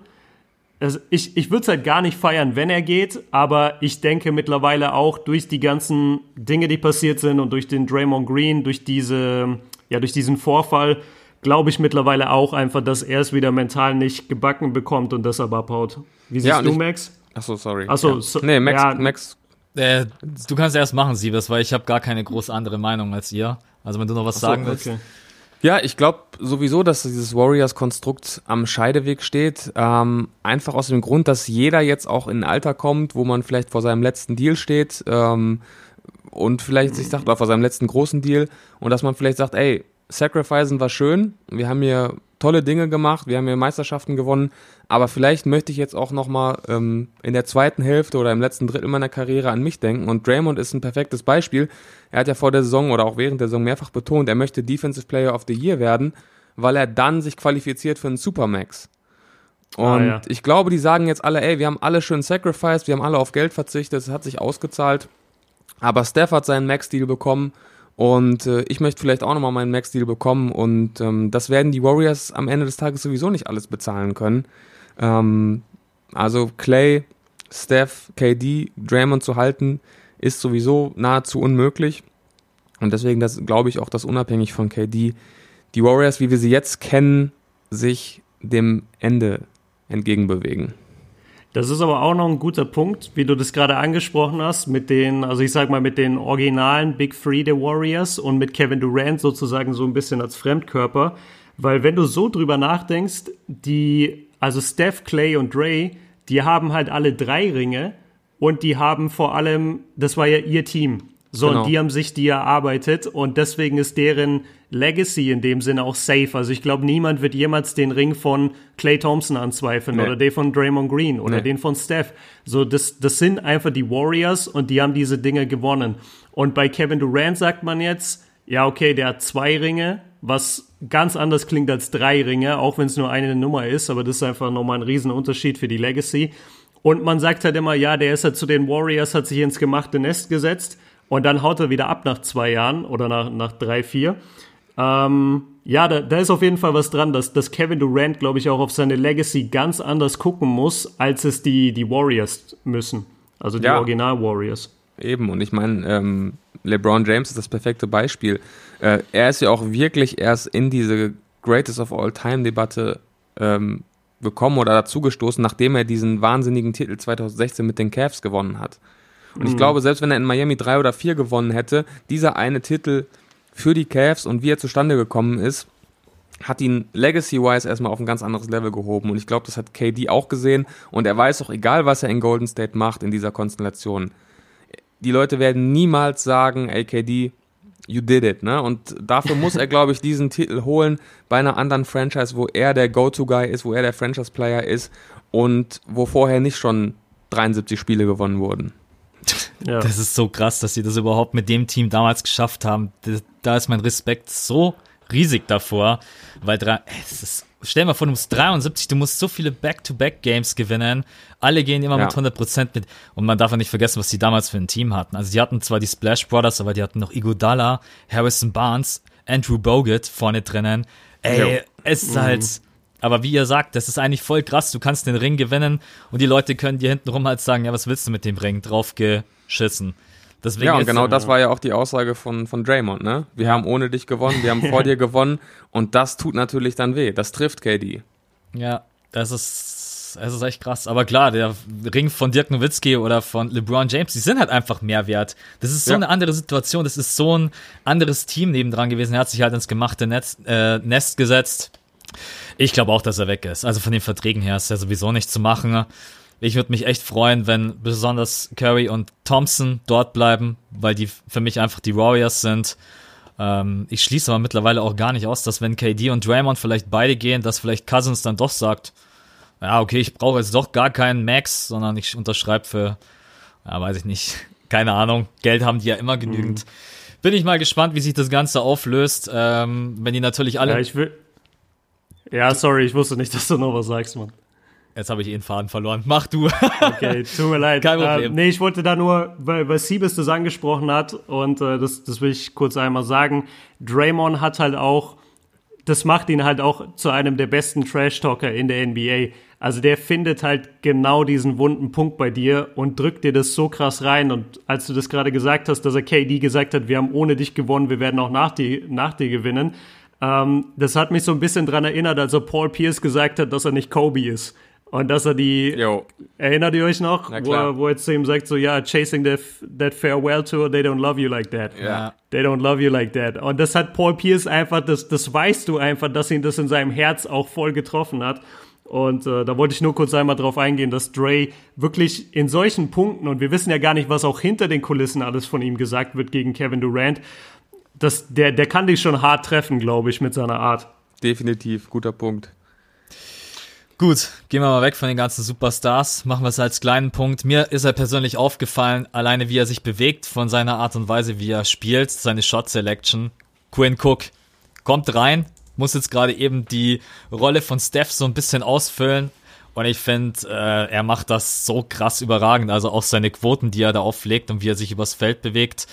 Also ich ich würde es halt gar nicht feiern, wenn er geht, aber ich denke mittlerweile auch durch die ganzen Dinge, die passiert sind und durch den Draymond Green, durch diese, ja, durch diesen Vorfall, glaube ich mittlerweile auch einfach, dass er es wieder mental nicht gebacken bekommt und deshalb abhaut. Wie siehst Ja, und du, ich- Max? Achso, sorry. Achso, ja. so- nee, Max, ja. Max, Äh, du kannst erst machen, Siebes, weil ich habe gar keine groß andere Meinung als ihr. Also wenn du noch was sagen willst. okay. Ja, ich glaube sowieso, dass dieses Warriors-Konstrukt am Scheideweg steht. Ähm, einfach aus dem Grund, dass jeder jetzt auch in ein Alter kommt, wo man vielleicht vor seinem letzten Deal steht ähm, und vielleicht sich sagt, oder vor seinem letzten großen Deal und dass man vielleicht sagt, ey, Sacrificen war schön, wir haben hier tolle Dinge gemacht, wir haben hier Meisterschaften gewonnen, aber vielleicht möchte ich jetzt auch nochmal ähm, in der zweiten Hälfte oder im letzten Drittel meiner Karriere an mich denken und Draymond ist ein perfektes Beispiel. Er hat ja vor der Saison oder auch während der Saison mehrfach betont, er möchte Defensive Player of the Year werden, weil er dann sich qualifiziert für einen Supermax. Und Ah, ja. ich glaube, die sagen jetzt alle, ey, wir haben alle schön sacrificed, wir haben alle auf Geld verzichtet, es hat sich ausgezahlt. Aber Steph hat seinen Max-Deal bekommen und äh, ich möchte vielleicht auch nochmal meinen Max-Deal bekommen und ähm, das werden die Warriors am Ende des Tages sowieso nicht alles bezahlen können. Ähm, also Clay, Steph, KD, Draymond zu halten, ist sowieso nahezu unmöglich. Und deswegen glaube ich auch, dass unabhängig von KD die Warriors, wie wir sie jetzt kennen, sich dem Ende entgegenbewegen. Das ist aber auch noch ein guter Punkt, wie du das gerade angesprochen hast, mit den, also ich sag mal, mit den originalen Big Three der Warriors und mit Kevin Durant sozusagen so ein bisschen als Fremdkörper. Weil wenn du so drüber nachdenkst, die, also Steph, Clay und Dre, die haben halt alle drei Ringe und die haben vor allem, das war ja ihr Team. So, Genau. und die haben sich die erarbeitet und deswegen ist deren Legacy in dem Sinne auch safe. Also ich glaube, niemand wird jemals den Ring von Clay Thompson anzweifeln Nee. oder den von Draymond Green oder Nee. den von Steph. So, das, das sind einfach die Warriors und die haben diese Dinge gewonnen. Und bei Kevin Durant sagt man jetzt, ja, okay, der hat zwei Ringe, was ganz anders klingt als drei Ringe, auch wenn es nur eine Nummer ist, aber das ist einfach nochmal ein Riesenunterschied für die Legacy. Und man sagt halt immer, ja, der ist halt zu den Warriors, hat sich ins gemachte Nest gesetzt und dann haut er wieder ab nach zwei Jahren oder nach, nach drei, vier. Ähm, ja, da, da ist auf jeden Fall was dran, dass, dass Kevin Durant, glaube ich, auch auf seine Legacy ganz anders gucken muss, als es die, die Warriors müssen. Also die Ja. Original-Warriors. Eben, und ich meine, ähm, LeBron James ist das perfekte Beispiel. Äh, er ist ja auch wirklich erst in diese Greatest of All Time-Debatte ähm, gekommen oder dazugestoßen, nachdem er diesen wahnsinnigen Titel 2016 mit den Cavs gewonnen hat. Und ich glaube, selbst wenn er in Miami drei oder vier gewonnen hätte, dieser eine Titel für die Cavs und wie er zustande gekommen ist, hat ihn legacy-wise erstmal auf ein ganz anderes Level gehoben. Und ich glaube, das hat KD auch gesehen. Und er weiß auch, egal was er in Golden State macht in dieser Konstellation, die Leute werden niemals sagen, ey KD, you did it, ne? Und dafür muss er, glaube ich, diesen Titel holen bei einer anderen Franchise, wo er der Go-To-Guy ist, wo er der Franchise-Player ist und wo vorher nicht schon 73 Spiele gewonnen wurden. Ja. Das ist so krass, dass sie das überhaupt mit dem Team damals geschafft haben. Da- ist mein Respekt so riesig davor, weil drei, es ist, stell mal vor, du musst 73, du musst so viele Back-to-Back-Games gewinnen. Alle gehen immer Ja. mit 100% mit. Und man darf ja nicht vergessen, was die damals für ein Team hatten. Also die hatten zwar die Splash Brothers, aber die hatten noch Iguodala, Harrison Barnes, Andrew Bogut vorne drinnen. Ey, Ja. es ist halt, aber wie ihr sagt, das ist eigentlich voll krass. Du kannst den Ring gewinnen und die Leute können dir hintenrum halt sagen, ja, was willst du mit dem Ring? Drauf geschissen. Deswegen Ja, und genau das war ja auch die Aussage von, von Draymond, ne? Wir haben ohne dich gewonnen, wir haben vor dir gewonnen und das tut natürlich dann weh. Das trifft KD. Ja, das ist es ist echt krass. Aber klar, der Ring von Dirk Nowitzki oder von LeBron James, die sind halt einfach mehr wert. Das ist so ja. eine andere Situation. Das ist so ein anderes Team nebendran gewesen. Er hat sich halt ins gemachte Netz, äh, Nest gesetzt. Ich glaube auch, dass er weg ist. Also von den Verträgen her ist er sowieso nicht zu machen. Ich würde mich echt freuen, wenn besonders Curry und Thompson dort bleiben, weil die für mich einfach die Warriors sind. Ähm, ich schließe aber mittlerweile auch gar nicht aus, dass wenn KD und Draymond vielleicht beide gehen, dass vielleicht Cousins dann doch sagt, ja, okay, ich brauche jetzt doch gar keinen Max, sondern ich unterschreibe für, ja, weiß ich nicht, keine Ahnung, Geld haben die ja immer genügend. Mhm. Bin ich mal gespannt, wie sich das Ganze auflöst, ähm, wenn die natürlich alle... Ja, ich will... Ja, sorry, ich wusste nicht, dass du noch was sagst, Mann. Jetzt habe ich eh den Faden verloren. Mach du. okay, tut mir leid. Kein Problem. Äh, nee, ich wollte da nur, weil, weil Siebes das angesprochen hat und äh, das, das will ich kurz einmal sagen. Draymond hat halt auch, das macht ihn halt auch zu einem der besten Trash-Talker in der NBA. Also der findet halt genau diesen wunden Punkt bei dir und drückt dir das so krass rein. Und als du das gerade gesagt hast, dass er KD gesagt hat, wir haben ohne dich gewonnen, wir werden auch nach, die, nach dir gewinnen. Ähm, das hat mich so ein bisschen dran erinnert, als er Paul Pierce gesagt hat, dass er nicht Kobe ist. Und dass er die, jo. erinnert ihr euch noch, wo, er, wo er zu ihm sagt, so, ja, chasing that, that farewell tour, they don't love you like that. Ja. They don't love you like that. Und das hat Paul Pierce einfach, das, das weißt du einfach, dass ihn das in seinem Herz auch voll getroffen hat. Und äh, da wollte ich nur kurz einmal drauf eingehen, dass Dre wirklich in solchen Punkten, und wir wissen ja gar nicht, was auch hinter den Kulissen alles von ihm gesagt wird gegen Kevin Durant, das, der, der kann dich schon hart treffen, glaube ich, mit seiner Art. Definitiv, guter Punkt. Gut, gehen wir mal weg von den ganzen Superstars. Machen wir es als kleinen Punkt. Mir ist er persönlich aufgefallen, alleine wie er sich bewegt, von seiner Art und Weise, wie er spielt, seine Shot Selection. Quinn Cook kommt rein, muss jetzt gerade eben die Rolle von Steph so ein bisschen ausfüllen. Und ich finde, äh, er macht das so krass überragend. Also auch seine Quoten, die er da auflegt und wie er sich übers Feld bewegt.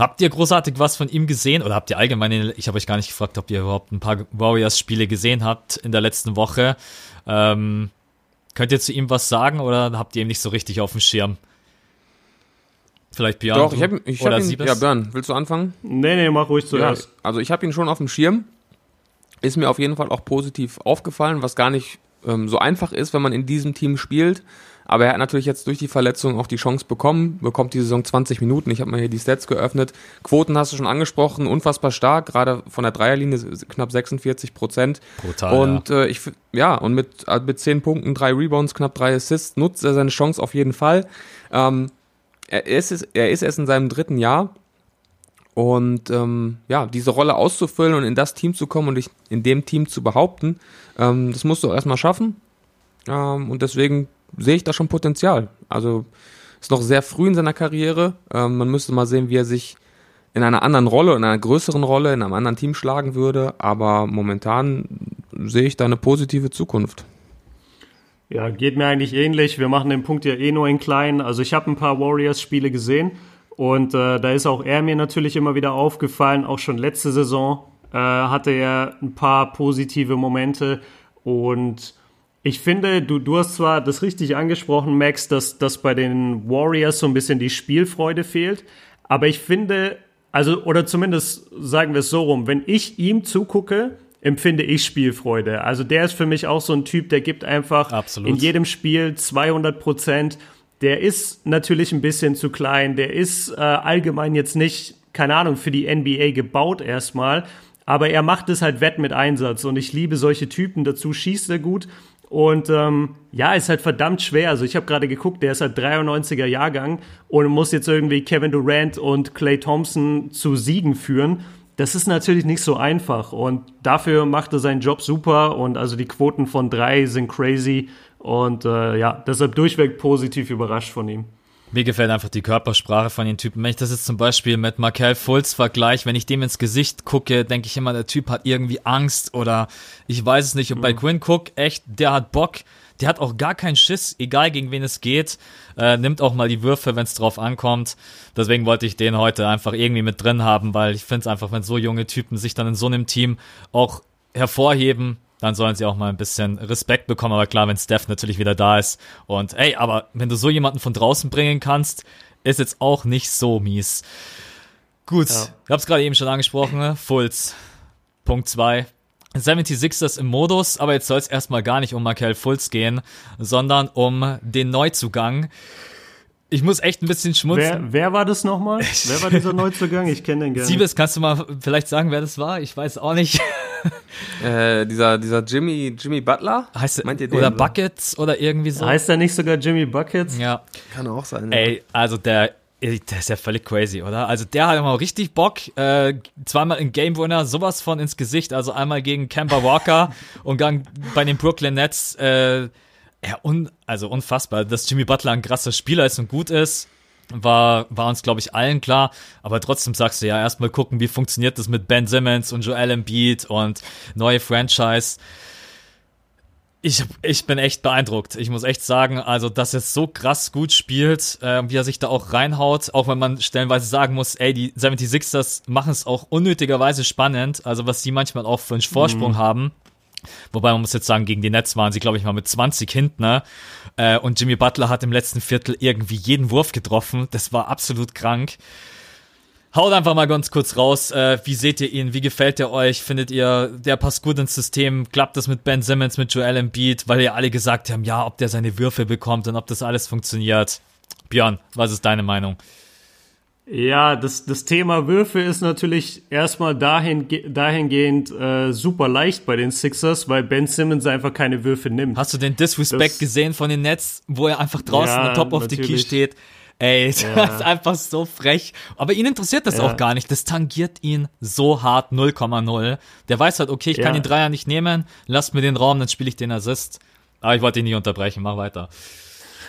Habt ihr großartig was von ihm gesehen oder habt ihr allgemein, ich habe euch gar nicht gefragt, ob ihr überhaupt ein paar Warriors-Spiele gesehen habt in der letzten Woche. Ähm, könnt ihr zu ihm was sagen oder habt ihr ihn nicht so richtig auf dem Schirm? Vielleicht Björn. Doch, ich habe ich hab ihn. Siebes? Ja, Björn, willst du anfangen? Nee, nee, mach ruhig zuerst. Ja, also ich habe ihn schon auf dem Schirm. Ist mir auf jeden Fall auch positiv aufgefallen, was gar nicht ähm, so einfach ist, wenn man in diesem Team spielt. Aber er hat natürlich jetzt durch die Verletzung auch die Chance bekommen, bekommt die Saison 20 Minuten. Ich habe mal hier die Stats geöffnet. Quoten hast du schon angesprochen, unfassbar stark, gerade von der Dreierlinie knapp 46 Prozent. Brutal. Und ja. Äh, ich ja, und mit, äh, mit 10 Punkten, drei Rebounds, knapp drei Assists, nutzt er seine Chance auf jeden Fall. Ähm, er, ist, er ist erst in seinem dritten Jahr. Und ähm, ja, diese Rolle auszufüllen und in das Team zu kommen und dich in dem Team zu behaupten, ähm, das musst du erstmal schaffen. Ähm, und deswegen sehe ich da schon Potenzial. Also ist noch sehr früh in seiner Karriere. Ähm, man müsste mal sehen, wie er sich in einer anderen Rolle, in einer größeren Rolle, in einem anderen Team schlagen würde. Aber momentan sehe ich da eine positive Zukunft. Ja, geht mir eigentlich ähnlich. Wir machen den Punkt ja eh nur in klein. Also ich habe ein paar Warriors-Spiele gesehen und äh, da ist auch er mir natürlich immer wieder aufgefallen. Auch schon letzte Saison äh, hatte er ein paar positive Momente und ich finde, du, du hast zwar das richtig angesprochen, Max, dass, dass bei den Warriors so ein bisschen die Spielfreude fehlt, aber ich finde, also, oder zumindest sagen wir es so rum, wenn ich ihm zugucke, empfinde ich Spielfreude. Also der ist für mich auch so ein Typ, der gibt einfach Absolut. in jedem Spiel 200 Prozent. Der ist natürlich ein bisschen zu klein, der ist äh, allgemein jetzt nicht, keine Ahnung, für die NBA gebaut erstmal, aber er macht es halt wett mit Einsatz und ich liebe solche Typen. Dazu schießt er gut und ähm, ja, ist halt verdammt schwer. Also ich habe gerade geguckt, der ist halt 93er Jahrgang und muss jetzt irgendwie Kevin Durant und Clay Thompson zu Siegen führen. Das ist natürlich nicht so einfach und dafür macht er seinen Job super und also die Quoten von drei sind crazy und äh, ja, deshalb durchweg positiv überrascht von ihm. Mir gefällt einfach die Körpersprache von den Typen. Wenn ich das jetzt zum Beispiel mit Markel Fultz vergleiche, wenn ich dem ins Gesicht gucke, denke ich immer, der Typ hat irgendwie Angst oder ich weiß es nicht. Und mhm. bei Quinn Cook, echt, der hat Bock, der hat auch gar keinen Schiss, egal gegen wen es geht, äh, nimmt auch mal die Würfe, wenn es drauf ankommt. Deswegen wollte ich den heute einfach irgendwie mit drin haben, weil ich finde es einfach, wenn so junge Typen sich dann in so einem Team auch hervorheben, dann sollen sie auch mal ein bisschen Respekt bekommen. Aber klar, wenn Steph natürlich wieder da ist. Und ey, aber wenn du so jemanden von draußen bringen kannst, ist jetzt auch nicht so mies. Gut, ja. ich habe es gerade eben schon angesprochen, Fulz. Punkt zwei. 76ers im Modus, aber jetzt soll es erstmal gar nicht um Markel Fultz gehen, sondern um den Neuzugang. Ich muss echt ein bisschen schmunzeln. Wer, wer war das nochmal? wer war dieser Neuzugang? Ich kenne den gerne. Siebes, kannst du mal vielleicht sagen, wer das war? Ich weiß auch nicht. Äh, dieser, dieser Jimmy, Jimmy Butler? Heißt Meint ihr den? oder Buckets oder irgendwie so. Heißt er nicht sogar Jimmy Buckets? ja. Kann auch sein. Ja. Ey, also der, der ist ja völlig crazy, oder? Also der hat immer richtig Bock. Äh, zweimal in Game Winner sowas von ins Gesicht. Also einmal gegen Kemba Walker und dann bei den Brooklyn Nets. Äh, ja, un, also unfassbar, dass Jimmy Butler ein krasser Spieler ist und gut ist. War, war uns, glaube ich, allen klar. Aber trotzdem sagst du ja, erstmal gucken, wie funktioniert das mit Ben Simmons und Joel Embiid und neue Franchise. Ich, ich bin echt beeindruckt. Ich muss echt sagen, also, dass er so krass gut spielt, äh, wie er sich da auch reinhaut, auch wenn man stellenweise sagen muss, ey, die 76ers machen es auch unnötigerweise spannend, also was sie manchmal auch für einen Vorsprung haben. Wobei man muss jetzt sagen, gegen die Nets waren sie, glaube ich, mal mit 20 hinten. Ne? Äh, und Jimmy Butler hat im letzten Viertel irgendwie jeden Wurf getroffen. Das war absolut krank. Haut einfach mal ganz kurz raus. Äh, wie seht ihr ihn? Wie gefällt er euch? Findet ihr, der passt gut ins System? Klappt das mit Ben Simmons, mit Joel Embiid? Weil ja alle gesagt haben, ja, ob der seine Würfe bekommt und ob das alles funktioniert. Björn, was ist deine Meinung? Ja, das, das Thema Würfe ist natürlich erstmal dahin, dahingehend äh, super leicht bei den Sixers, weil Ben Simmons einfach keine Würfe nimmt. Hast du den Disrespect Das- gesehen von den Nets, wo er einfach draußen Ja, top of the key steht? Ey, das Ja. ist einfach so frech. Aber ihn interessiert das Ja. auch gar nicht. Das tangiert ihn so hart 0,0. Der weiß halt, okay, ich kann den Dreier nicht nehmen, lasst mir den Raum, dann spiele ich den Assist. Aber ich wollte ihn nicht unterbrechen, mach weiter.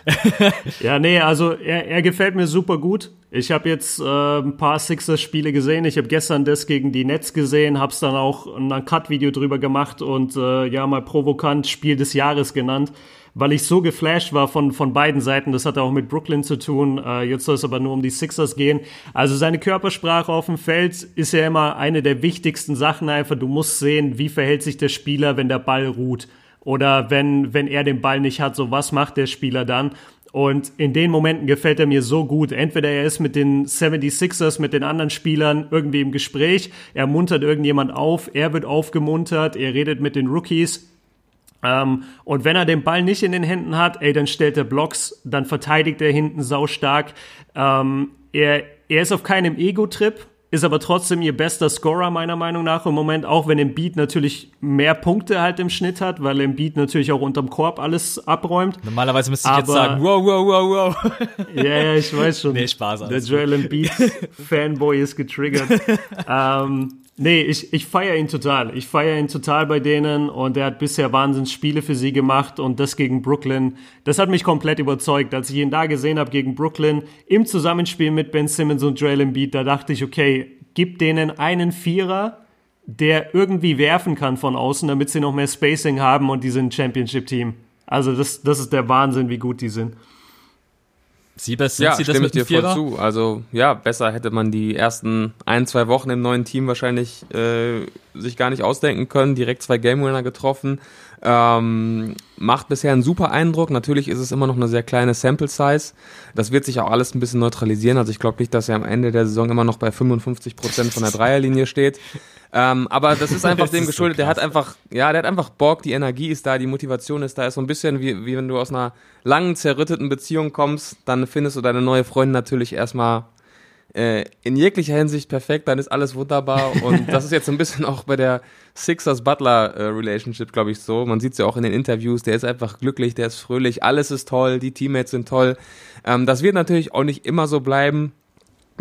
Ja, nee, also er, er gefällt mir super gut. Ich habe jetzt äh, ein paar Sixers-Spiele gesehen. Ich habe gestern das gegen die Nets gesehen, habe es dann auch ein Cut-Video drüber gemacht und äh, ja mal provokant Spiel des Jahres genannt, weil ich so geflasht war von, von beiden Seiten. Das hatte auch mit Brooklyn zu tun. Äh, jetzt soll es aber nur um die Sixers gehen. Also seine Körpersprache auf dem Feld ist ja immer eine der wichtigsten Sachen einfach. Du musst sehen, wie verhält sich der Spieler, wenn der Ball ruht. Oder wenn, wenn er den Ball nicht hat, so was macht der Spieler dann? Und in den Momenten gefällt er mir so gut. Entweder er ist mit den 76ers, mit den anderen Spielern irgendwie im Gespräch, er muntert irgendjemand auf, er wird aufgemuntert, er redet mit den Rookies. Ähm, und wenn er den Ball nicht in den Händen hat, ey, dann stellt er Blocks, dann verteidigt er hinten saustark. Ähm, er, er ist auf keinem Ego-Trip, ist aber trotzdem ihr bester Scorer meiner Meinung nach im Moment, auch wenn Embiid natürlich mehr Punkte halt im Schnitt hat, weil Embiid natürlich auch unterm Korb alles abräumt. Normalerweise müsste ich jetzt Aber- sagen, wow, wow, wow, wow. Ja, ja, ich weiß schon. Nee, Spaß, Der Joel Embiid Fanboy ist getriggert. ähm, nee, ich, ich feiere ihn total. Ich feiere ihn total bei denen und er hat bisher Wahnsinns Spiele für sie gemacht und das gegen Brooklyn. Das hat mich komplett überzeugt. Als ich ihn da gesehen habe gegen Brooklyn im Zusammenspiel mit Ben Simmons und Joel Embiid, da dachte ich, okay, gib denen einen Vierer, der irgendwie werfen kann von außen, damit sie noch mehr Spacing haben und die sind Championship-Team. Also das, das ist der Wahnsinn, wie gut die sind. Siebes, sind Ja, sie das stimme ich mit dem dir voll zu. Also ja, besser hätte man die ersten ein, zwei Wochen im neuen Team wahrscheinlich äh, sich gar nicht ausdenken können. Direkt zwei Game Winner getroffen. Ähm, macht bisher einen super Eindruck. Natürlich ist es immer noch eine sehr kleine Sample Size. Das wird sich auch alles ein bisschen neutralisieren. Also ich glaube nicht, dass er am Ende der Saison immer noch bei 55 Prozent von der Dreierlinie steht. Ähm, aber das ist einfach Das dem ist so geschuldet. der krass. hat einfach, ja, der hat einfach Bock, die Energie ist da, die Motivation ist da. Ist so ein bisschen wie, wie wenn du aus einer langen, zerrütteten Beziehung kommst, dann findest du deine neue Freundin natürlich erstmal äh, in jeglicher Hinsicht perfekt, dann ist alles wunderbar. Und das ist jetzt so ein bisschen auch bei der Sixers-Butler-Relationship, glaube ich, so. Man sieht es ja auch in den Interviews, der ist einfach glücklich, der ist fröhlich, alles ist toll, die Teammates sind toll. Ähm, das wird natürlich auch nicht immer so bleiben.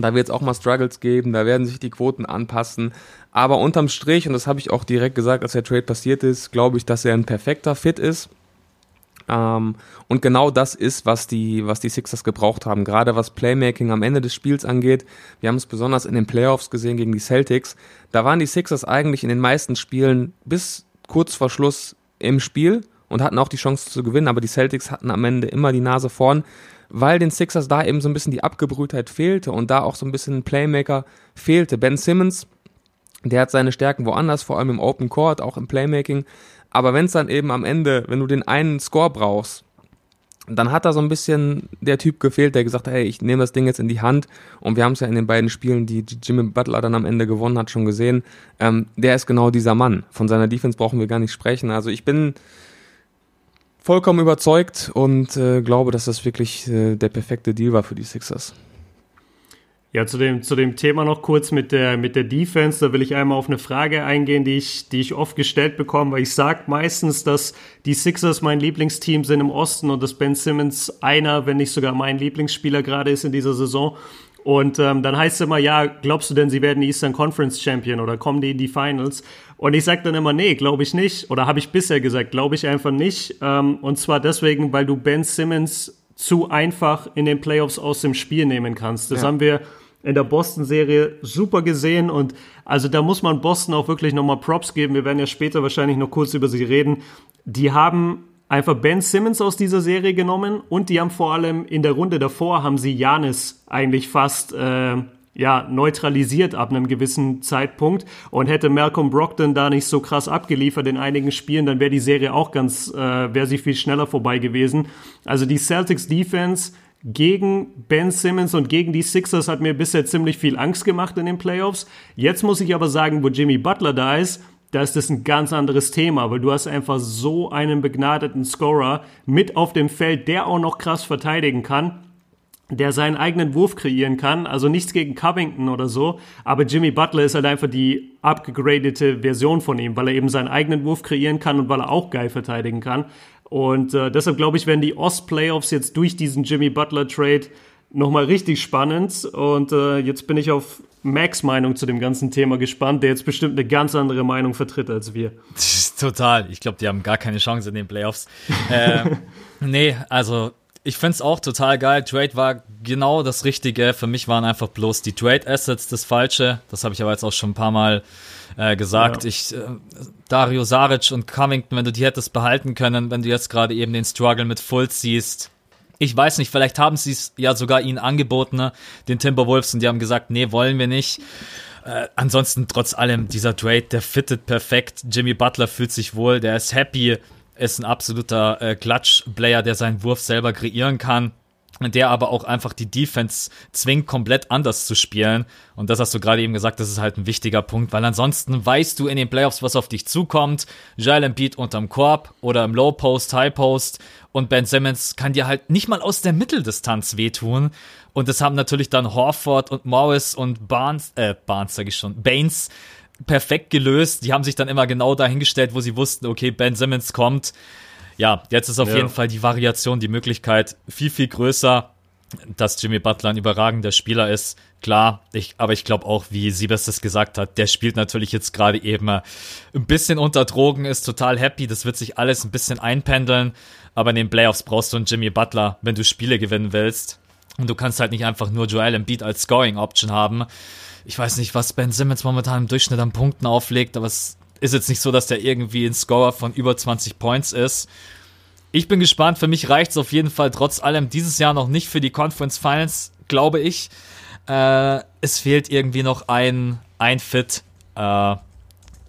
Da wird es auch mal Struggles geben, da werden sich die Quoten anpassen. Aber unterm Strich, und das habe ich auch direkt gesagt, als der Trade passiert ist, glaube ich, dass er ein perfekter Fit ist. Ähm, und genau das ist, was die, was die Sixers gebraucht haben. Gerade was Playmaking am Ende des Spiels angeht. Wir haben es besonders in den Playoffs gesehen gegen die Celtics. Da waren die Sixers eigentlich in den meisten Spielen bis kurz vor Schluss im Spiel und hatten auch die Chance zu gewinnen, aber die Celtics hatten am Ende immer die Nase vorn, weil den Sixers da eben so ein bisschen die Abgebrühtheit fehlte und da auch so ein bisschen Playmaker fehlte. Ben Simmons, der hat seine Stärken woanders, vor allem im Open Court, auch im Playmaking. Aber wenn es dann eben am Ende, wenn du den einen Score brauchst, dann hat da so ein bisschen der Typ gefehlt, der gesagt hat, hey, ich nehme das Ding jetzt in die Hand. Und wir haben es ja in den beiden Spielen, die Jimmy Butler dann am Ende gewonnen hat, schon gesehen. Ähm, der ist genau dieser Mann. Von seiner Defense brauchen wir gar nicht sprechen. Also ich bin vollkommen überzeugt und äh, glaube, dass das wirklich äh, der perfekte Deal war für die Sixers. Ja, zu dem, zu dem Thema noch kurz mit der, mit der Defense. Da will ich einmal auf eine Frage eingehen, die ich, die ich oft gestellt bekomme, weil ich sage meistens, dass die Sixers mein Lieblingsteam sind im Osten und dass Ben Simmons einer, wenn nicht sogar mein Lieblingsspieler gerade ist in dieser Saison. Und ähm, dann heißt es immer, ja, glaubst du denn, sie werden Eastern Conference Champion oder kommen die in die Finals? Und ich sage dann immer, nee, glaube ich nicht. Oder habe ich bisher gesagt, glaube ich einfach nicht. Ähm, und zwar deswegen, weil du Ben Simmons zu einfach in den Playoffs aus dem Spiel nehmen kannst. Das ja. haben wir in der Boston-Serie super gesehen und also da muss man Boston auch wirklich nochmal Props geben. Wir werden ja später wahrscheinlich noch kurz über sie reden. Die haben einfach Ben Simmons aus dieser Serie genommen und die haben vor allem in der Runde davor haben sie Janis eigentlich fast äh, ja, neutralisiert ab einem gewissen Zeitpunkt. Und hätte Malcolm Brockton da nicht so krass abgeliefert in einigen Spielen, dann wäre die Serie auch ganz, äh, wäre sie viel schneller vorbei gewesen. Also die Celtics Defense gegen Ben Simmons und gegen die Sixers hat mir bisher ziemlich viel Angst gemacht in den Playoffs. Jetzt muss ich aber sagen, wo Jimmy Butler da ist, da ist das ein ganz anderes Thema, weil du hast einfach so einen begnadeten Scorer mit auf dem Feld, der auch noch krass verteidigen kann, der seinen eigenen Wurf kreieren kann. Also nichts gegen Covington oder so, aber Jimmy Butler ist halt einfach die abgegradete Version von ihm, weil er eben seinen eigenen Wurf kreieren kann und weil er auch geil verteidigen kann. Und äh, deshalb glaube ich, werden die Ost-Playoffs jetzt durch diesen Jimmy Butler-Trade nochmal richtig spannend. Und äh, jetzt bin ich auf Max Meinung zu dem ganzen Thema gespannt, der jetzt bestimmt eine ganz andere Meinung vertritt als wir. Total. Ich glaube, die haben gar keine Chance in den Playoffs. äh, nee, also ich finde es auch total geil. Trade war genau das Richtige. Für mich waren einfach bloß die Trade Assets das Falsche. Das habe ich aber jetzt auch schon ein paar Mal äh, gesagt. Ja. Ich, äh, Dario Saric und Covington, wenn du die hättest behalten können, wenn du jetzt gerade eben den Struggle mit Fultz siehst. Ich weiß nicht, vielleicht haben sie es ja sogar ihnen angeboten, ne? den Timberwolves, und die haben gesagt, nee, wollen wir nicht. Äh, ansonsten, trotz allem, dieser Trade, der fittet perfekt. Jimmy Butler fühlt sich wohl, der ist happy, ist ein absoluter äh, Clutch-Player, der seinen Wurf selber kreieren kann der aber auch einfach die Defense zwingt, komplett anders zu spielen. Und das hast du gerade eben gesagt, das ist halt ein wichtiger Punkt, weil ansonsten weißt du in den Playoffs, was auf dich zukommt. Joel Embiid unterm Korb oder im Low Post, High Post und Ben Simmons kann dir halt nicht mal aus der Mitteldistanz wehtun. Und das haben natürlich dann Horford und Morris und Barnes, äh, Barnes sag ich schon, Baines perfekt gelöst. Die haben sich dann immer genau dahingestellt, wo sie wussten, okay, Ben Simmons kommt ja, jetzt ist auf ja. jeden Fall die Variation, die Möglichkeit viel, viel größer, dass Jimmy Butler ein überragender Spieler ist. Klar, ich, aber ich glaube auch, wie Siebes das gesagt hat, der spielt natürlich jetzt gerade eben ein bisschen unter Drogen, ist total happy. Das wird sich alles ein bisschen einpendeln. Aber in den Playoffs brauchst du einen Jimmy Butler, wenn du Spiele gewinnen willst. Und du kannst halt nicht einfach nur Joel Embiid als Scoring Option haben. Ich weiß nicht, was Ben Simmons momentan im Durchschnitt an Punkten auflegt, aber es ist jetzt nicht so, dass der irgendwie ein Scorer von über 20 Points ist. Ich bin gespannt. Für mich reicht es auf jeden Fall trotz allem dieses Jahr noch nicht für die Conference Finals, glaube ich. Äh, es fehlt irgendwie noch ein, ein Fit. Äh,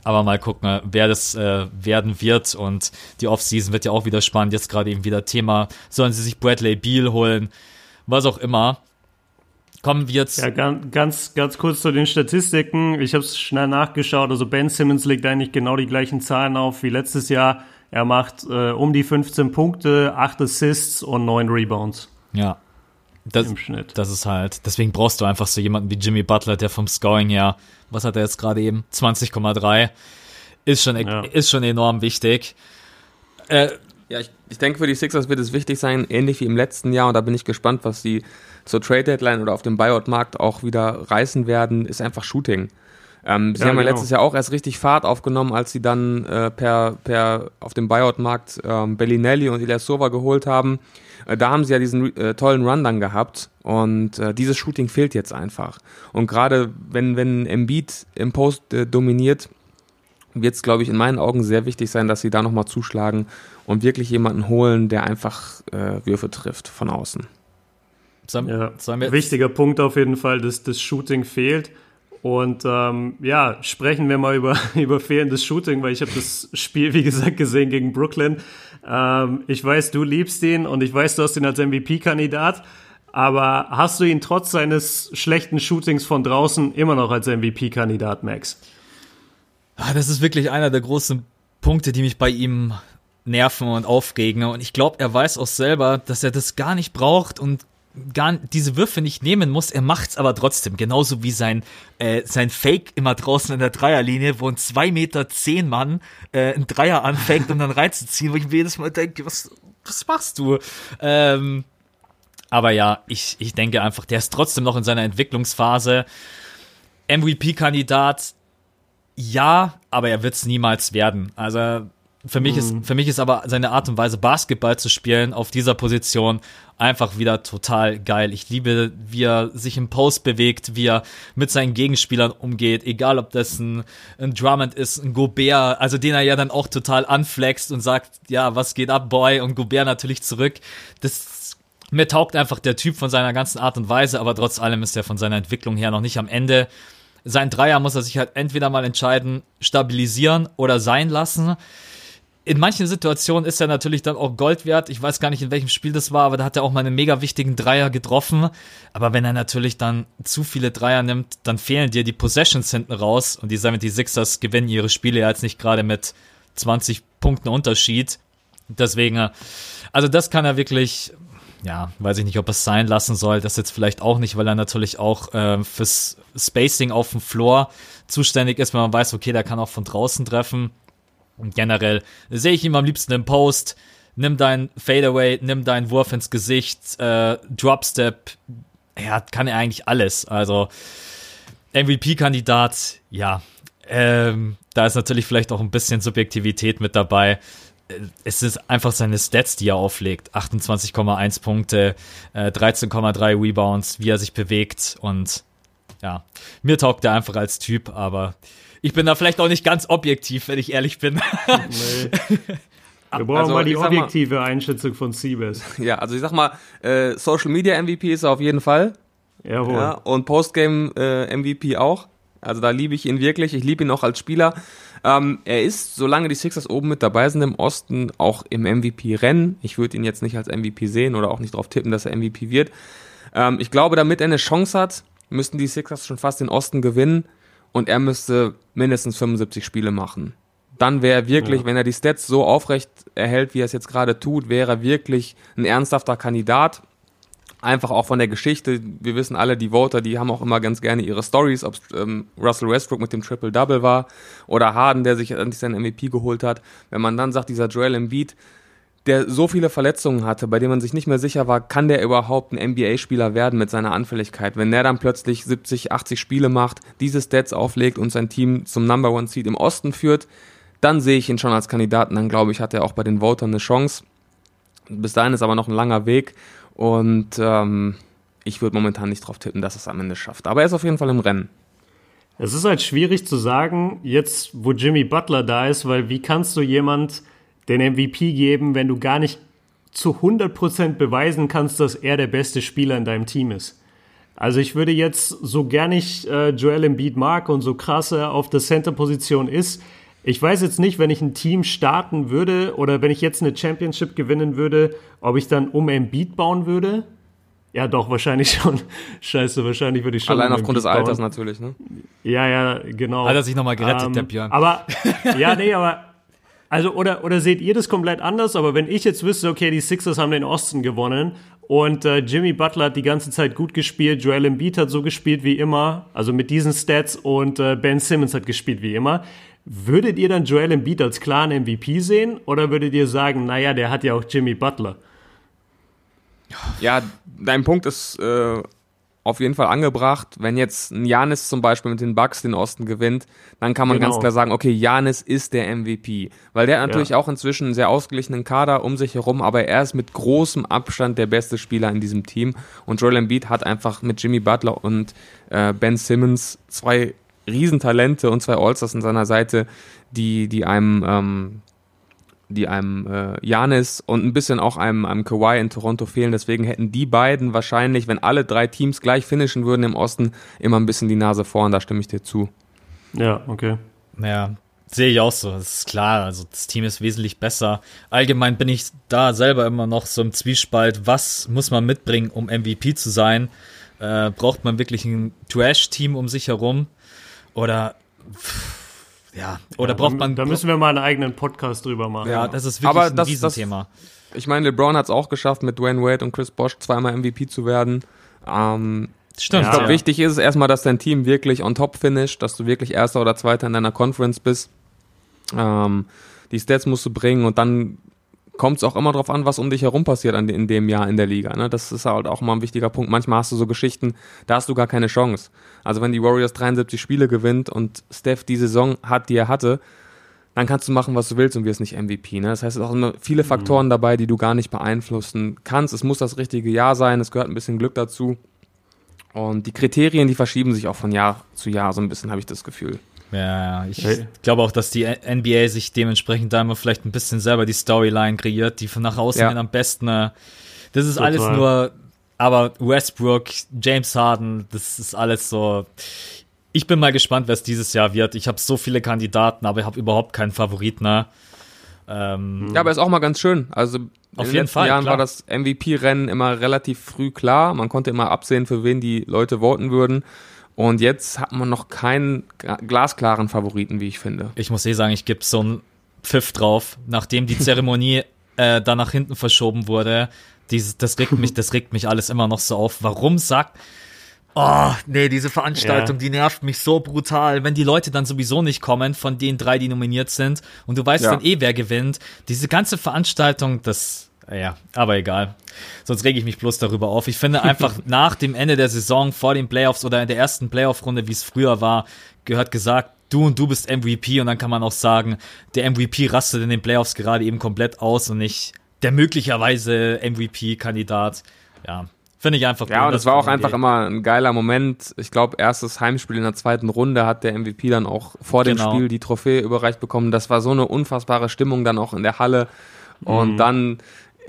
aber mal gucken, wer das äh, werden wird. Und die Offseason wird ja auch wieder spannend. Jetzt gerade eben wieder Thema. Sollen sie sich Bradley Beal holen? Was auch immer. Kommen wir jetzt. Ja, ganz, ganz, ganz kurz zu den Statistiken. Ich habe es schnell nachgeschaut. Also Ben Simmons legt eigentlich genau die gleichen Zahlen auf wie letztes Jahr. Er macht äh, um die 15 Punkte, 8 Assists und 9 Rebounds. Ja. Das, Im Schnitt. Das ist halt, deswegen brauchst du einfach so jemanden wie Jimmy Butler, der vom Scoring her, was hat er jetzt gerade eben? 20,3. Ist schon, ja. ist schon enorm wichtig. Äh, ja, ich, ich denke, für die Sixers wird es wichtig sein, ähnlich wie im letzten Jahr, und da bin ich gespannt, was sie zur Trade Deadline oder auf dem Buyout-Markt auch wieder reißen werden, ist einfach Shooting. Ähm, sie ja, haben ja genau. letztes Jahr auch erst richtig Fahrt aufgenommen, als sie dann äh, per, per auf dem Buyout-Markt ähm, Bellinelli und Ilyasova geholt haben. Äh, da haben sie ja diesen äh, tollen Run dann gehabt und äh, dieses Shooting fehlt jetzt einfach. Und gerade wenn, wenn Embiid im Post äh, dominiert, wird es, glaube ich, in meinen Augen sehr wichtig sein, dass sie da nochmal zuschlagen und wirklich jemanden holen, der einfach äh, Würfe trifft von außen. Ja, wichtiger Punkt auf jeden Fall, dass das Shooting fehlt. Und ähm, ja, sprechen wir mal über, über fehlendes Shooting, weil ich habe das Spiel, wie gesagt, gesehen gegen Brooklyn. Ähm, ich weiß, du liebst ihn und ich weiß, du hast ihn als MVP-Kandidat. Aber hast du ihn trotz seines schlechten Shootings von draußen immer noch als MVP-Kandidat, Max? Ah, das ist wirklich einer der großen Punkte, die mich bei ihm nerven und aufregen. Und ich glaube, er weiß auch selber, dass er das gar nicht braucht und gar diese Würfe nicht nehmen muss. Er macht's aber trotzdem. Genauso wie sein, äh, sein Fake immer draußen in der Dreierlinie, wo ein 2 Meter zehn Mann äh, ein Dreier anfängt, um dann reinzuziehen, wo ich mir jedes Mal denke, was, was machst du? Ähm, aber ja, ich, ich denke einfach, der ist trotzdem noch in seiner Entwicklungsphase. MVP-Kandidat, ja, aber er wird es niemals werden. Also für mich, mhm. ist, für mich ist aber seine Art und Weise, Basketball zu spielen auf dieser Position einfach wieder total geil. Ich liebe, wie er sich im Post bewegt, wie er mit seinen Gegenspielern umgeht, egal ob das ein, ein Drummond ist, ein Gobert, also den er ja dann auch total anflext und sagt, ja, was geht ab, Boy? Und Gobert natürlich zurück. Das, mir taugt einfach der Typ von seiner ganzen Art und Weise, aber trotz allem ist er von seiner Entwicklung her noch nicht am Ende. Sein Dreier muss er sich halt entweder mal entscheiden, stabilisieren oder sein lassen in manchen Situationen ist er natürlich dann auch Gold wert. Ich weiß gar nicht, in welchem Spiel das war, aber da hat er auch mal einen mega wichtigen Dreier getroffen. Aber wenn er natürlich dann zu viele Dreier nimmt, dann fehlen dir die Possessions hinten raus. Und die 76ers gewinnen ihre Spiele ja jetzt nicht gerade mit 20 Punkten Unterschied. Deswegen, äh, also das kann er wirklich, ja, weiß ich nicht, ob es sein lassen soll. Das jetzt vielleicht auch nicht, weil er natürlich auch äh, fürs Spacing auf dem Floor zuständig ist, wenn man weiß, okay, der kann auch von draußen treffen. Und generell sehe ich ihn am liebsten im Post. Nimm dein Fadeaway, nimm deinen Wurf ins Gesicht, äh, Dropstep. Ja, kann er eigentlich alles. Also MVP-Kandidat, ja. Ähm, da ist natürlich vielleicht auch ein bisschen Subjektivität mit dabei. Es ist einfach seine Stats, die er auflegt. 28,1 Punkte, äh, 13,3 Rebounds, wie er sich bewegt und ja, mir taugt er einfach als Typ, aber ich bin da vielleicht auch nicht ganz objektiv, wenn ich ehrlich bin. Nee. Wir brauchen also, mal die objektive mal, Einschätzung von Siebes. Ja, also ich sag mal, äh, Social Media MVP ist er auf jeden Fall. Jawohl. Ja, und Postgame äh, MVP auch. Also da liebe ich ihn wirklich. Ich liebe ihn auch als Spieler. Ähm, er ist, solange die Sixers oben mit dabei sind im Osten, auch im MVP-Rennen. Ich würde ihn jetzt nicht als MVP sehen oder auch nicht darauf tippen, dass er MVP wird. Ähm, ich glaube, damit er eine Chance hat, müssten die Sixers schon fast den Osten gewinnen und er müsste mindestens 75 Spiele machen. Dann wäre er wirklich, ja. wenn er die Stats so aufrecht erhält, wie er es jetzt gerade tut, wäre er wirklich ein ernsthafter Kandidat. Einfach auch von der Geschichte. Wir wissen alle, die Voter, die haben auch immer ganz gerne ihre Stories, ob ähm, Russell Westbrook mit dem Triple-Double war oder Harden, der sich endlich seinen MVP geholt hat. Wenn man dann sagt, dieser Joel Embiid, der so viele Verletzungen hatte, bei dem man sich nicht mehr sicher war, kann der überhaupt ein NBA-Spieler werden mit seiner Anfälligkeit. Wenn der dann plötzlich 70, 80 Spiele macht, diese Stats auflegt und sein Team zum Number One Seed im Osten führt, dann sehe ich ihn schon als Kandidaten. Dann glaube ich, hat er auch bei den Votern eine Chance. Bis dahin ist aber noch ein langer Weg und ähm, ich würde momentan nicht darauf tippen, dass es am Ende schafft. Aber er ist auf jeden Fall im Rennen. Es ist halt schwierig zu sagen, jetzt wo Jimmy Butler da ist, weil wie kannst du jemand den MVP geben, wenn du gar nicht zu 100% beweisen kannst, dass er der beste Spieler in deinem Team ist. Also ich würde jetzt, so gern ich äh, Joel Embiid mag und so krass er auf der Center-Position ist, ich weiß jetzt nicht, wenn ich ein Team starten würde oder wenn ich jetzt eine Championship gewinnen würde, ob ich dann um Embiid bauen würde. Ja, doch, wahrscheinlich schon. Scheiße, wahrscheinlich würde ich schon. Allein um aufgrund des Alters natürlich, ne? Ja, ja, genau. Hat er sich nochmal gerettet, ähm, der Björn. Aber, ja, nee, aber also, oder, oder seht ihr das komplett anders? Aber wenn ich jetzt wüsste, okay, die Sixers haben den Osten gewonnen und äh, Jimmy Butler hat die ganze Zeit gut gespielt, Joel Embiid hat so gespielt wie immer, also mit diesen Stats und äh, Ben Simmons hat gespielt wie immer. Würdet ihr dann Joel Embiid als klaren MVP sehen oder würdet ihr sagen, naja, der hat ja auch Jimmy Butler? Ja, dein Punkt ist äh, auf jeden Fall angebracht. Wenn jetzt ein Janis zum Beispiel mit den Bucks den Osten gewinnt, dann kann man genau. ganz klar sagen, okay, Janis ist der MVP. Weil der natürlich ja. auch inzwischen einen sehr ausgeglichenen Kader um sich herum, aber er ist mit großem Abstand der beste Spieler in diesem Team. Und Joel Embiid hat einfach mit Jimmy Butler und äh, Ben Simmons zwei Riesentalente und zwei Allstars an seiner Seite, die, die einem ähm, die einem äh, Janis und ein bisschen auch einem, einem Kawhi in Toronto fehlen. Deswegen hätten die beiden wahrscheinlich, wenn alle drei Teams gleich finishen würden im Osten, immer ein bisschen die Nase vorn. Da stimme ich dir zu. Ja, okay. Ja, sehe ich auch so. Das ist klar. Also das Team ist wesentlich besser. Allgemein bin ich da selber immer noch so im Zwiespalt. Was muss man mitbringen, um MVP zu sein? Äh, braucht man wirklich ein Trash-Team um sich herum? Oder ja, oder ja, braucht man. Da müssen wir mal einen eigenen Podcast drüber machen. Ja, das ist wirklich Aber ein das, Riesenthema. Das, ich meine, LeBron hat es auch geschafft, mit Dwayne Wade und Chris Bosch zweimal MVP zu werden. Ähm, Stimmt. Ich glaube, ja. wichtig ist es erstmal, dass dein Team wirklich on top finisht, dass du wirklich Erster oder Zweiter in deiner Conference bist. Ähm, die Stats musst du bringen und dann kommt es auch immer darauf an, was um dich herum passiert an, in dem Jahr in der Liga. Ne? Das ist halt auch mal ein wichtiger Punkt. Manchmal hast du so Geschichten, da hast du gar keine Chance. Also wenn die Warriors 73 Spiele gewinnt und Steph die Saison hat, die er hatte, dann kannst du machen, was du willst und wirst nicht MVP. Ne? Das heißt, es sind auch immer viele Faktoren mhm. dabei, die du gar nicht beeinflussen kannst. Es muss das richtige Jahr sein, es gehört ein bisschen Glück dazu. Und die Kriterien, die verschieben sich auch von Jahr zu Jahr so ein bisschen, habe ich das Gefühl. Ja, ich hey. glaube auch, dass die NBA sich dementsprechend da immer vielleicht ein bisschen selber die Storyline kreiert, die von nach außen ja. hin am besten. Äh, das ist Total. alles nur, aber Westbrook, James Harden, das ist alles so. Ich bin mal gespannt, wer es dieses Jahr wird. Ich habe so viele Kandidaten, aber ich habe überhaupt keinen Favoriten. Ne? Ähm, ja, aber ist auch mal ganz schön. Also auf in den letzten Fall, Jahren klar. war das MVP-Rennen immer relativ früh klar. Man konnte immer absehen, für wen die Leute voten würden. Und jetzt hat man noch keinen glasklaren Favoriten, wie ich finde. Ich muss eh sagen, ich gebe so einen Pfiff drauf, nachdem die Zeremonie äh, da nach hinten verschoben wurde. Dieses, das regt mich, das regt mich alles immer noch so auf. Warum sagt Oh, nee, diese Veranstaltung, ja. die nervt mich so brutal. Wenn die Leute dann sowieso nicht kommen, von den drei, die nominiert sind, und du weißt ja. dann eh, wer gewinnt. Diese ganze Veranstaltung, das, ja, aber egal. Sonst rege ich mich bloß darüber auf. Ich finde einfach nach dem Ende der Saison, vor den Playoffs oder in der ersten Playoff-Runde, wie es früher war, gehört gesagt, du und du bist MVP und dann kann man auch sagen, der MVP rastet in den Playoffs gerade eben komplett aus und nicht der möglicherweise MVP-Kandidat. Ja, Finde ich einfach Ja, und es war auch einfach immer ein geiler Moment. Ich glaube, erstes Heimspiel in der zweiten Runde hat der MVP dann auch vor dem genau. Spiel die Trophäe überreicht bekommen. Das war so eine unfassbare Stimmung dann auch in der Halle. Und mhm. dann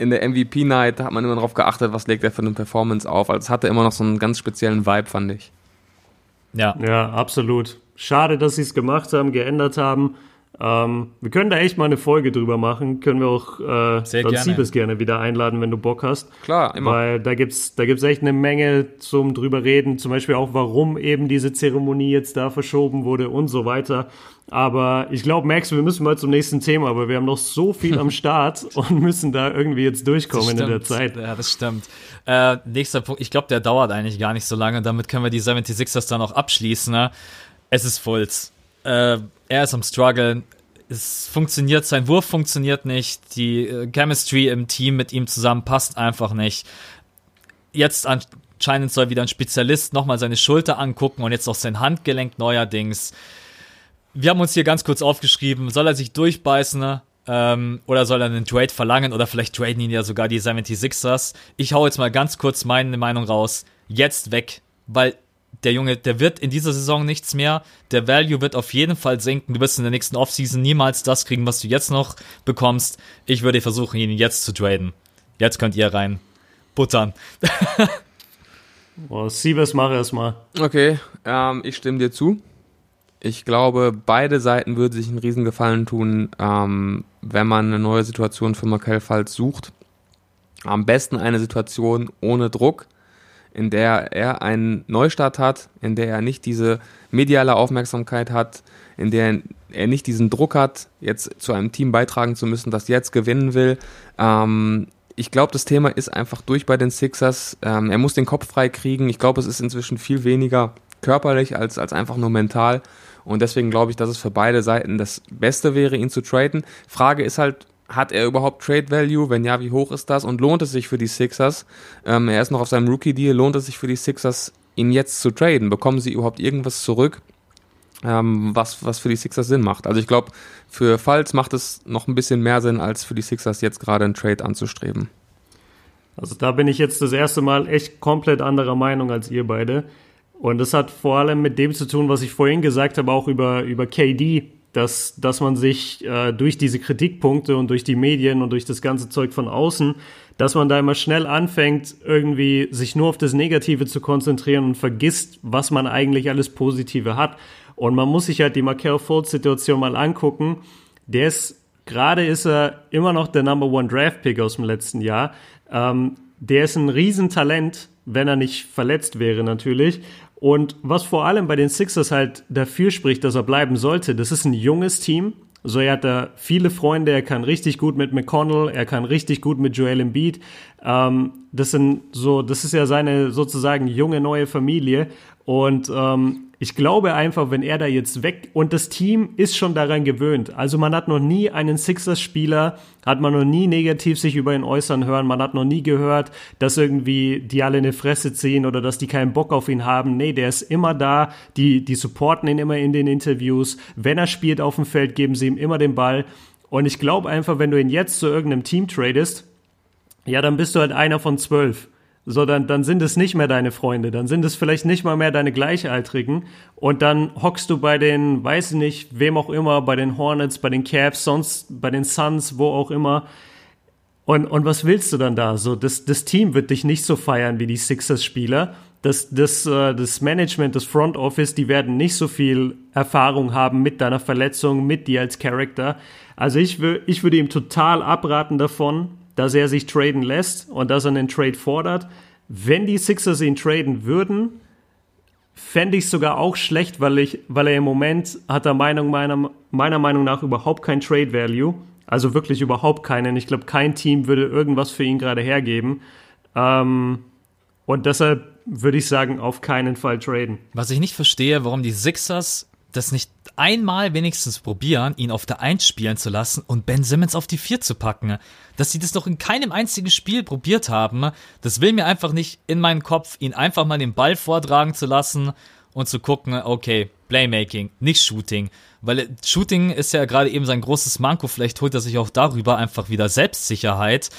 in der MVP-Night hat man immer darauf geachtet, was legt er für eine Performance auf. Also es hatte immer noch so einen ganz speziellen Vibe, fand ich. Ja. Ja, absolut. Schade, dass sie es gemacht haben, geändert haben. Ähm, wir können da echt mal eine Folge drüber machen. Können wir auch äh, Sehr dann gerne. gerne wieder einladen, wenn du Bock hast. Klar, immer. Weil da gibt's da gibt's echt eine Menge zum drüber reden. Zum Beispiel auch, warum eben diese Zeremonie jetzt da verschoben wurde und so weiter. Aber ich glaube, Max, wir müssen mal zum nächsten Thema, aber wir haben noch so viel am Start und müssen da irgendwie jetzt durchkommen in der Zeit. Ja, das stimmt. Äh, nächster Punkt, ich glaube, der dauert eigentlich gar nicht so lange. Damit können wir die 76ers dann auch abschließen. Ne? Es ist Fulz. Äh, er ist am struggeln. Es funktioniert, sein Wurf funktioniert nicht. Die äh, Chemistry im Team mit ihm zusammen passt einfach nicht. Jetzt anscheinend soll wieder ein Spezialist nochmal seine Schulter angucken und jetzt auch sein Handgelenk neuerdings. Wir haben uns hier ganz kurz aufgeschrieben, soll er sich durchbeißen ähm, oder soll er einen Trade verlangen oder vielleicht traden ihn ja sogar die 76ers. Ich hau jetzt mal ganz kurz meine Meinung raus. Jetzt weg, weil der Junge, der wird in dieser Saison nichts mehr. Der Value wird auf jeden Fall sinken. Du wirst in der nächsten Offseason niemals das kriegen, was du jetzt noch bekommst. Ich würde versuchen, ihn jetzt zu traden. Jetzt könnt ihr rein buttern. oh, Siebes, mach erst mal. Okay, ähm, ich stimme dir zu. Ich glaube, beide Seiten würden sich einen Riesengefallen tun, ähm, wenn man eine neue Situation für Markel Falls sucht. Am besten eine Situation ohne Druck in der er einen Neustart hat, in der er nicht diese mediale Aufmerksamkeit hat, in der er nicht diesen Druck hat, jetzt zu einem Team beitragen zu müssen, das jetzt gewinnen will. Ähm, ich glaube, das Thema ist einfach durch bei den Sixers. Ähm, er muss den Kopf frei kriegen. Ich glaube, es ist inzwischen viel weniger körperlich als, als einfach nur mental. Und deswegen glaube ich, dass es für beide Seiten das Beste wäre, ihn zu traden. Frage ist halt, hat er überhaupt Trade Value? Wenn ja, wie hoch ist das? Und lohnt es sich für die Sixers? Ähm, er ist noch auf seinem Rookie-Deal. Lohnt es sich für die Sixers, ihn jetzt zu traden? Bekommen sie überhaupt irgendwas zurück, ähm, was, was für die Sixers Sinn macht? Also ich glaube, für Falls macht es noch ein bisschen mehr Sinn, als für die Sixers jetzt gerade einen Trade anzustreben. Also da bin ich jetzt das erste Mal echt komplett anderer Meinung als ihr beide. Und das hat vor allem mit dem zu tun, was ich vorhin gesagt habe, auch über, über KD dass, dass man sich äh, durch diese Kritikpunkte und durch die Medien und durch das ganze Zeug von außen, dass man da immer schnell anfängt, irgendwie sich nur auf das Negative zu konzentrieren und vergisst, was man eigentlich alles Positive hat. Und man muss sich halt die Markel Fultz-Situation mal angucken. Der ist, gerade ist er immer noch der Number One Draft Pick aus dem letzten Jahr. Ähm, der ist ein Riesentalent, wenn er nicht verletzt wäre natürlich. Und was vor allem bei den Sixers halt dafür spricht, dass er bleiben sollte, das ist ein junges Team. So, er hat da viele Freunde, er kann richtig gut mit McConnell, er kann richtig gut mit Joel Embiid. Ähm, das sind so, das ist ja seine sozusagen junge neue Familie. Und ähm, ich glaube einfach, wenn er da jetzt weg und das Team ist schon daran gewöhnt. Also man hat noch nie einen Sixers-Spieler, hat man noch nie negativ sich über ihn äußern hören. Man hat noch nie gehört, dass irgendwie die alle eine Fresse ziehen oder dass die keinen Bock auf ihn haben. Nee, der ist immer da. Die, die supporten ihn immer in den Interviews. Wenn er spielt auf dem Feld, geben sie ihm immer den Ball. Und ich glaube einfach, wenn du ihn jetzt zu irgendeinem Team tradest, ja, dann bist du halt einer von zwölf so dann, dann sind es nicht mehr deine Freunde, dann sind es vielleicht nicht mal mehr deine Gleichaltrigen und dann hockst du bei den, weiß ich nicht, wem auch immer, bei den Hornets, bei den Cavs, sonst bei den Suns, wo auch immer. Und, und was willst du dann da? So, das, das Team wird dich nicht so feiern wie die Sixers-Spieler. Das, das, äh, das Management, das Front Office, die werden nicht so viel Erfahrung haben mit deiner Verletzung, mit dir als Character. Also ich, ich würde ihm total abraten davon, dass er sich traden lässt und dass er einen Trade fordert. Wenn die Sixers ihn traden würden, fände ich es sogar auch schlecht, weil, ich, weil er im Moment hat er Meinung, meiner, meiner Meinung nach überhaupt kein Trade Value. Also wirklich überhaupt keinen. Ich glaube, kein Team würde irgendwas für ihn gerade hergeben. Ähm, und deshalb würde ich sagen, auf keinen Fall traden. Was ich nicht verstehe, warum die Sixers das nicht einmal wenigstens probieren, ihn auf der Eins spielen zu lassen und Ben Simmons auf die Vier zu packen. Dass sie das noch in keinem einzigen Spiel probiert haben, das will mir einfach nicht in meinen Kopf, ihn einfach mal den Ball vortragen zu lassen und zu gucken, okay, Playmaking, nicht Shooting. Weil Shooting ist ja gerade eben sein großes Manko, vielleicht holt er sich auch darüber einfach wieder Selbstsicherheit.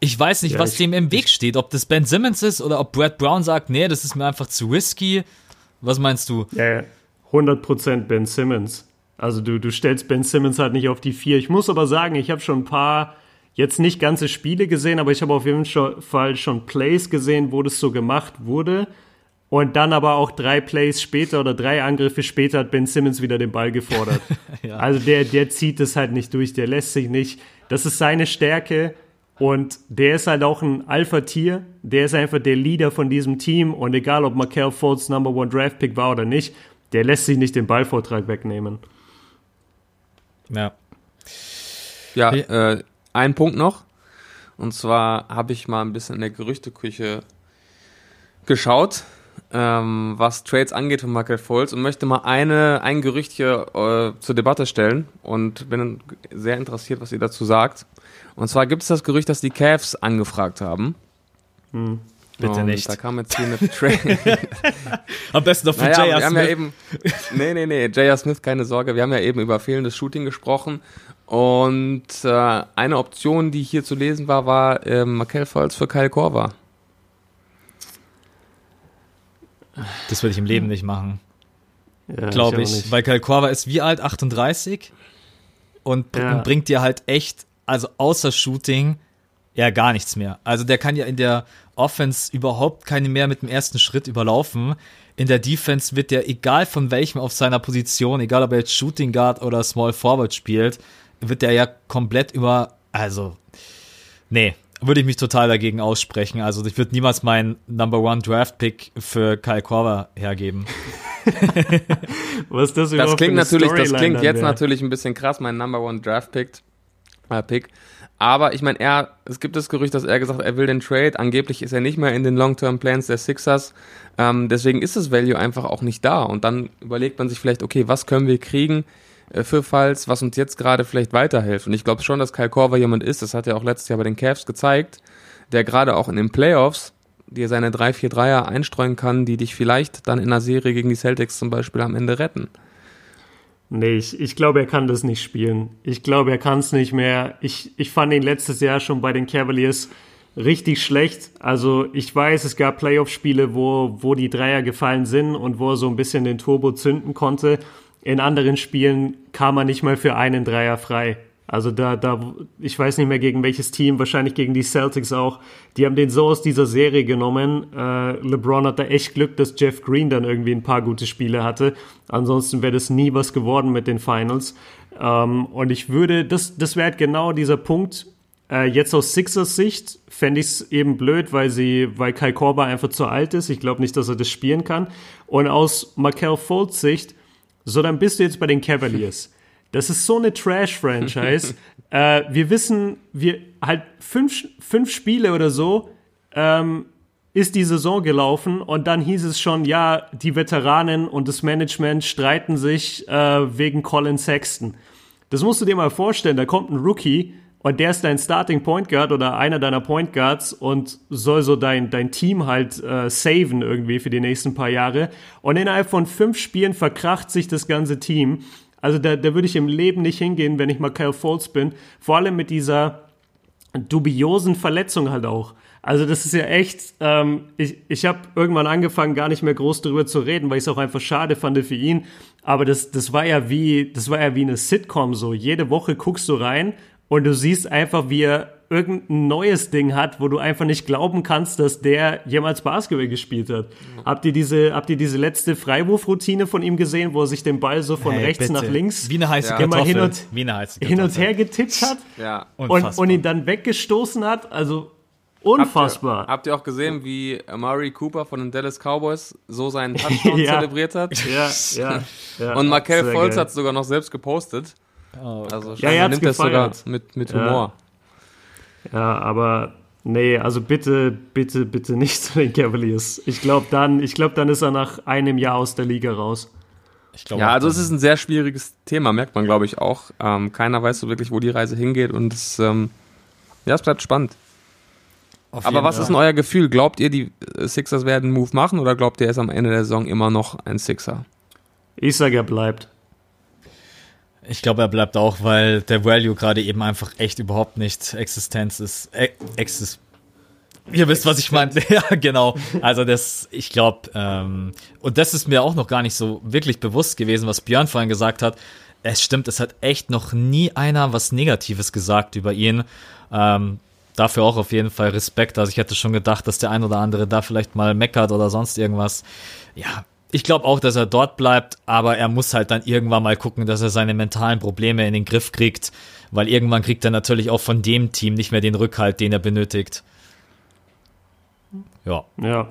Ich weiß nicht, ja, was ich, dem im Weg steht, ob das Ben Simmons ist oder ob Brad Brown sagt, nee, das ist mir einfach zu risky. Was meinst du? Ja, ja. 100% Ben Simmons. Also du, du stellst Ben Simmons halt nicht auf die vier. Ich muss aber sagen, ich habe schon ein paar, jetzt nicht ganze Spiele gesehen, aber ich habe auf jeden Fall schon Plays gesehen, wo das so gemacht wurde. Und dann aber auch drei Plays später oder drei Angriffe später hat Ben Simmons wieder den Ball gefordert. ja. Also der, der zieht es halt nicht durch, der lässt sich nicht. Das ist seine Stärke. Und der ist halt auch ein Alpha-Tier. Der ist einfach der Leader von diesem Team. Und egal, ob Markel Fultz Number One Draft Pick war oder nicht, der lässt sich nicht den Ballvortrag wegnehmen. Ja. Ja, äh, ein Punkt noch. Und zwar habe ich mal ein bisschen in der Gerüchteküche geschaut, ähm, was Trades angeht von Michael Foles und möchte mal eine, ein Gerücht hier äh, zur Debatte stellen und bin sehr interessiert, was ihr dazu sagt. Und zwar gibt es das Gerücht, dass die Cavs angefragt haben. Hm. Bitte und nicht. Da kam jetzt hier eine Trade. Am besten noch für naja, J.R. Smith. Ja eben, nee, nee, nee, J.R. Smith, keine Sorge. Wir haben ja eben über fehlendes Shooting gesprochen. Und äh, eine Option, die hier zu lesen war, war äh, Markel Falls für Kyle Korver. Das würde ich im Leben nicht machen. Ja, Glaube ich. ich. Weil Kyle Korver ist wie alt? 38? Und, ja. und bringt dir halt echt, also außer Shooting, ja gar nichts mehr. Also der kann ja in der Offense überhaupt keine mehr mit dem ersten Schritt überlaufen. In der Defense wird der, egal von welchem auf seiner Position, egal ob er jetzt Shooting Guard oder Small Forward spielt, wird der ja komplett über, also, nee, würde ich mich total dagegen aussprechen. Also ich würde niemals meinen Number One Draft Pick für Kyle Korver hergeben. Was ist das überhaupt Das klingt natürlich, das klingt jetzt natürlich ein bisschen krass, mein Number One Draft Pick. Äh, Pick. Aber ich meine, er, es gibt das Gerücht, dass er gesagt hat, er will den Trade. Angeblich ist er nicht mehr in den Long-Term-Plans der Sixers. Ähm, deswegen ist das Value einfach auch nicht da. Und dann überlegt man sich vielleicht, okay, was können wir kriegen äh, für Falls, was uns jetzt gerade vielleicht weiterhilft. Und ich glaube schon, dass Kyle Korver jemand ist, das hat er auch letztes Jahr bei den Cavs gezeigt, der gerade auch in den Playoffs dir seine 3-4-3er einstreuen kann, die dich vielleicht dann in einer Serie gegen die Celtics zum Beispiel am Ende retten. Nee, ich, ich glaube, er kann das nicht spielen. Ich glaube, er kann es nicht mehr. Ich, ich fand ihn letztes Jahr schon bei den Cavaliers richtig schlecht. Also ich weiß, es gab Playoff-Spiele, wo, wo die Dreier gefallen sind und wo er so ein bisschen den Turbo zünden konnte. in anderen Spielen kam er nicht mal für einen Dreier frei. Also da, da, ich weiß nicht mehr gegen welches Team, wahrscheinlich gegen die Celtics auch. Die haben den so aus dieser Serie genommen. Äh, LeBron hat da echt Glück, dass Jeff Green dann irgendwie ein paar gute Spiele hatte. Ansonsten wäre das nie was geworden mit den Finals. Ähm, und ich würde, das, das wäre halt genau dieser Punkt. Äh, jetzt aus Sixers Sicht fände ich es eben blöd, weil sie, weil Kai Korber einfach zu alt ist. Ich glaube nicht, dass er das spielen kann. Und aus Markel Fultz Sicht, so dann bist du jetzt bei den Cavaliers. Das ist so eine Trash-Franchise. äh, wir wissen, wir halt fünf, fünf Spiele oder so ähm, ist die Saison gelaufen und dann hieß es schon, ja, die Veteranen und das Management streiten sich äh, wegen Colin Sexton. Das musst du dir mal vorstellen. Da kommt ein Rookie und der ist dein Starting Point Guard oder einer deiner Point Guards und soll so dein, dein Team halt äh, saven irgendwie für die nächsten paar Jahre. Und innerhalb von fünf Spielen verkracht sich das ganze Team. Also da, da würde ich im Leben nicht hingehen, wenn ich mal Kyle Falls bin. Vor allem mit dieser dubiosen Verletzung halt auch. Also das ist ja echt, ähm, ich, ich habe irgendwann angefangen, gar nicht mehr groß darüber zu reden, weil ich es auch einfach schade fand für ihn. Aber das, das war ja wie, das war ja wie eine Sitcom so. Jede Woche guckst du rein und du siehst einfach, wie er irgendein neues Ding hat, wo du einfach nicht glauben kannst, dass der jemals Basketball gespielt hat. Mhm. Habt ihr diese, habt ihr diese letzte Freiwurfroutine von ihm gesehen, wo er sich den Ball so von hey, rechts bitte. nach links wie eine heiße ja. Kartoffel. Hin und, wie eine heiße hin und her getippt hat ja. und, und ihn dann weggestoßen hat? Also Unfassbar. Habt ihr, habt ihr, auch gesehen, wie Amari Cooper von den Dallas Cowboys so seinen Touchdown ja. zelebriert hat? Ja, ja. ja Und Markel Volz hat es sogar noch selbst gepostet. Oh, also ja, er nimmt das sogar mit, mit Humor. Ja, aber nee, also bitte, bitte, bitte nicht zu den Cavaliers. Ich glaube, dann, ich dann ist er nach einem Jahr aus der Liga raus. ja, also es ist ein sehr schwieriges Thema, merkt man, glaube ich, auch. Ähm, keiner weiß so wirklich, wo die Reise hingeht und es, ähm, ja, es bleibt spannend. Auf Aber was Fall. ist denn euer Gefühl? Glaubt ihr, die Sixers werden einen Move machen oder glaubt ihr, er ist am Ende der Saison immer noch ein Sixer? Ich sage, er bleibt. Ich glaube, er bleibt auch, weil der Value gerade eben einfach echt überhaupt nicht Existenz ist. Äh, exist Ihr wisst, was ich meine. ja, genau. Also das, ich glaube, ähm, und das ist mir auch noch gar nicht so wirklich bewusst gewesen, was Björn vorhin gesagt hat. Es stimmt, es hat echt noch nie einer was Negatives gesagt über ihn. Ähm, dafür auch auf jeden Fall Respekt. Also ich hätte schon gedacht, dass der ein oder andere da vielleicht mal meckert oder sonst irgendwas. Ja, ich glaube auch, dass er dort bleibt, aber er muss halt dann irgendwann mal gucken, dass er seine mentalen Probleme in den Griff kriegt, weil irgendwann kriegt er natürlich auch von dem Team nicht mehr den Rückhalt, den er benötigt. Ja. Ja.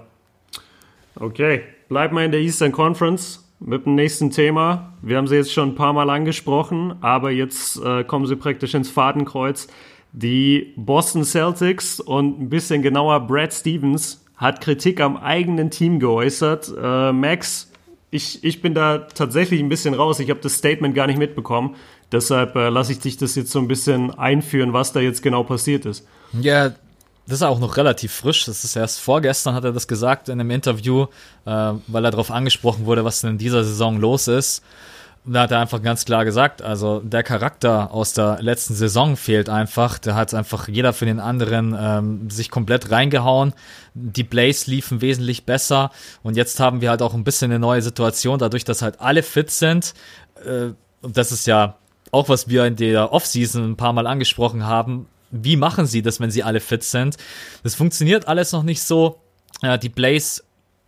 Okay, bleiben wir in der Eastern Conference mit dem nächsten Thema. Wir haben sie jetzt schon ein paar Mal angesprochen, aber jetzt äh, kommen sie praktisch ins Fadenkreuz. Die Boston Celtics und ein bisschen genauer Brad Stevens hat Kritik am eigenen Team geäußert. Äh, Max, ich, ich bin da tatsächlich ein bisschen raus. Ich habe das Statement gar nicht mitbekommen. Deshalb äh, lasse ich dich das jetzt so ein bisschen einführen, was da jetzt genau passiert ist. Ja, das ist auch noch relativ frisch. Das ist erst vorgestern hat er das gesagt in einem Interview, äh, weil er darauf angesprochen wurde, was in dieser Saison los ist da hat er einfach ganz klar gesagt, also der Charakter aus der letzten Saison fehlt einfach. Da hat einfach jeder für den anderen ähm, sich komplett reingehauen. Die Blaze liefen wesentlich besser und jetzt haben wir halt auch ein bisschen eine neue Situation, dadurch, dass halt alle fit sind. Äh, und das ist ja auch, was wir in der Offseason ein paar Mal angesprochen haben. Wie machen sie das, wenn sie alle fit sind? Das funktioniert alles noch nicht so. Ja, die Blaze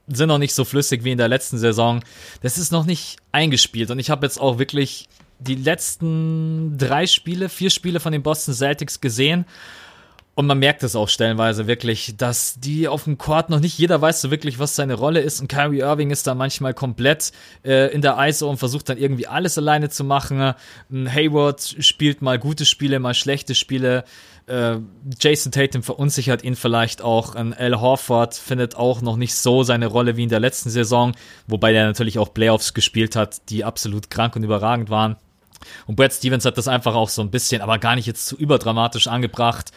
sind noch nicht so flüssig wie in der letzten Saison. Das ist noch nicht eingespielt und ich habe jetzt auch wirklich die letzten drei Spiele, vier Spiele von den Boston Celtics gesehen und man merkt es auch stellenweise wirklich, dass die auf dem Court noch nicht jeder weiß so wirklich, was seine Rolle ist. Und Kyrie Irving ist da manchmal komplett äh, in der ISO und versucht dann irgendwie alles alleine zu machen. Hayward spielt mal gute Spiele, mal schlechte Spiele. Äh, Jason Tatum verunsichert ihn vielleicht auch. Ein Al Horford findet auch noch nicht so seine Rolle wie in der letzten Saison, wobei er natürlich auch Playoffs gespielt hat, die absolut krank und überragend waren. Und Brad Stevens hat das einfach auch so ein bisschen, aber gar nicht jetzt zu überdramatisch angebracht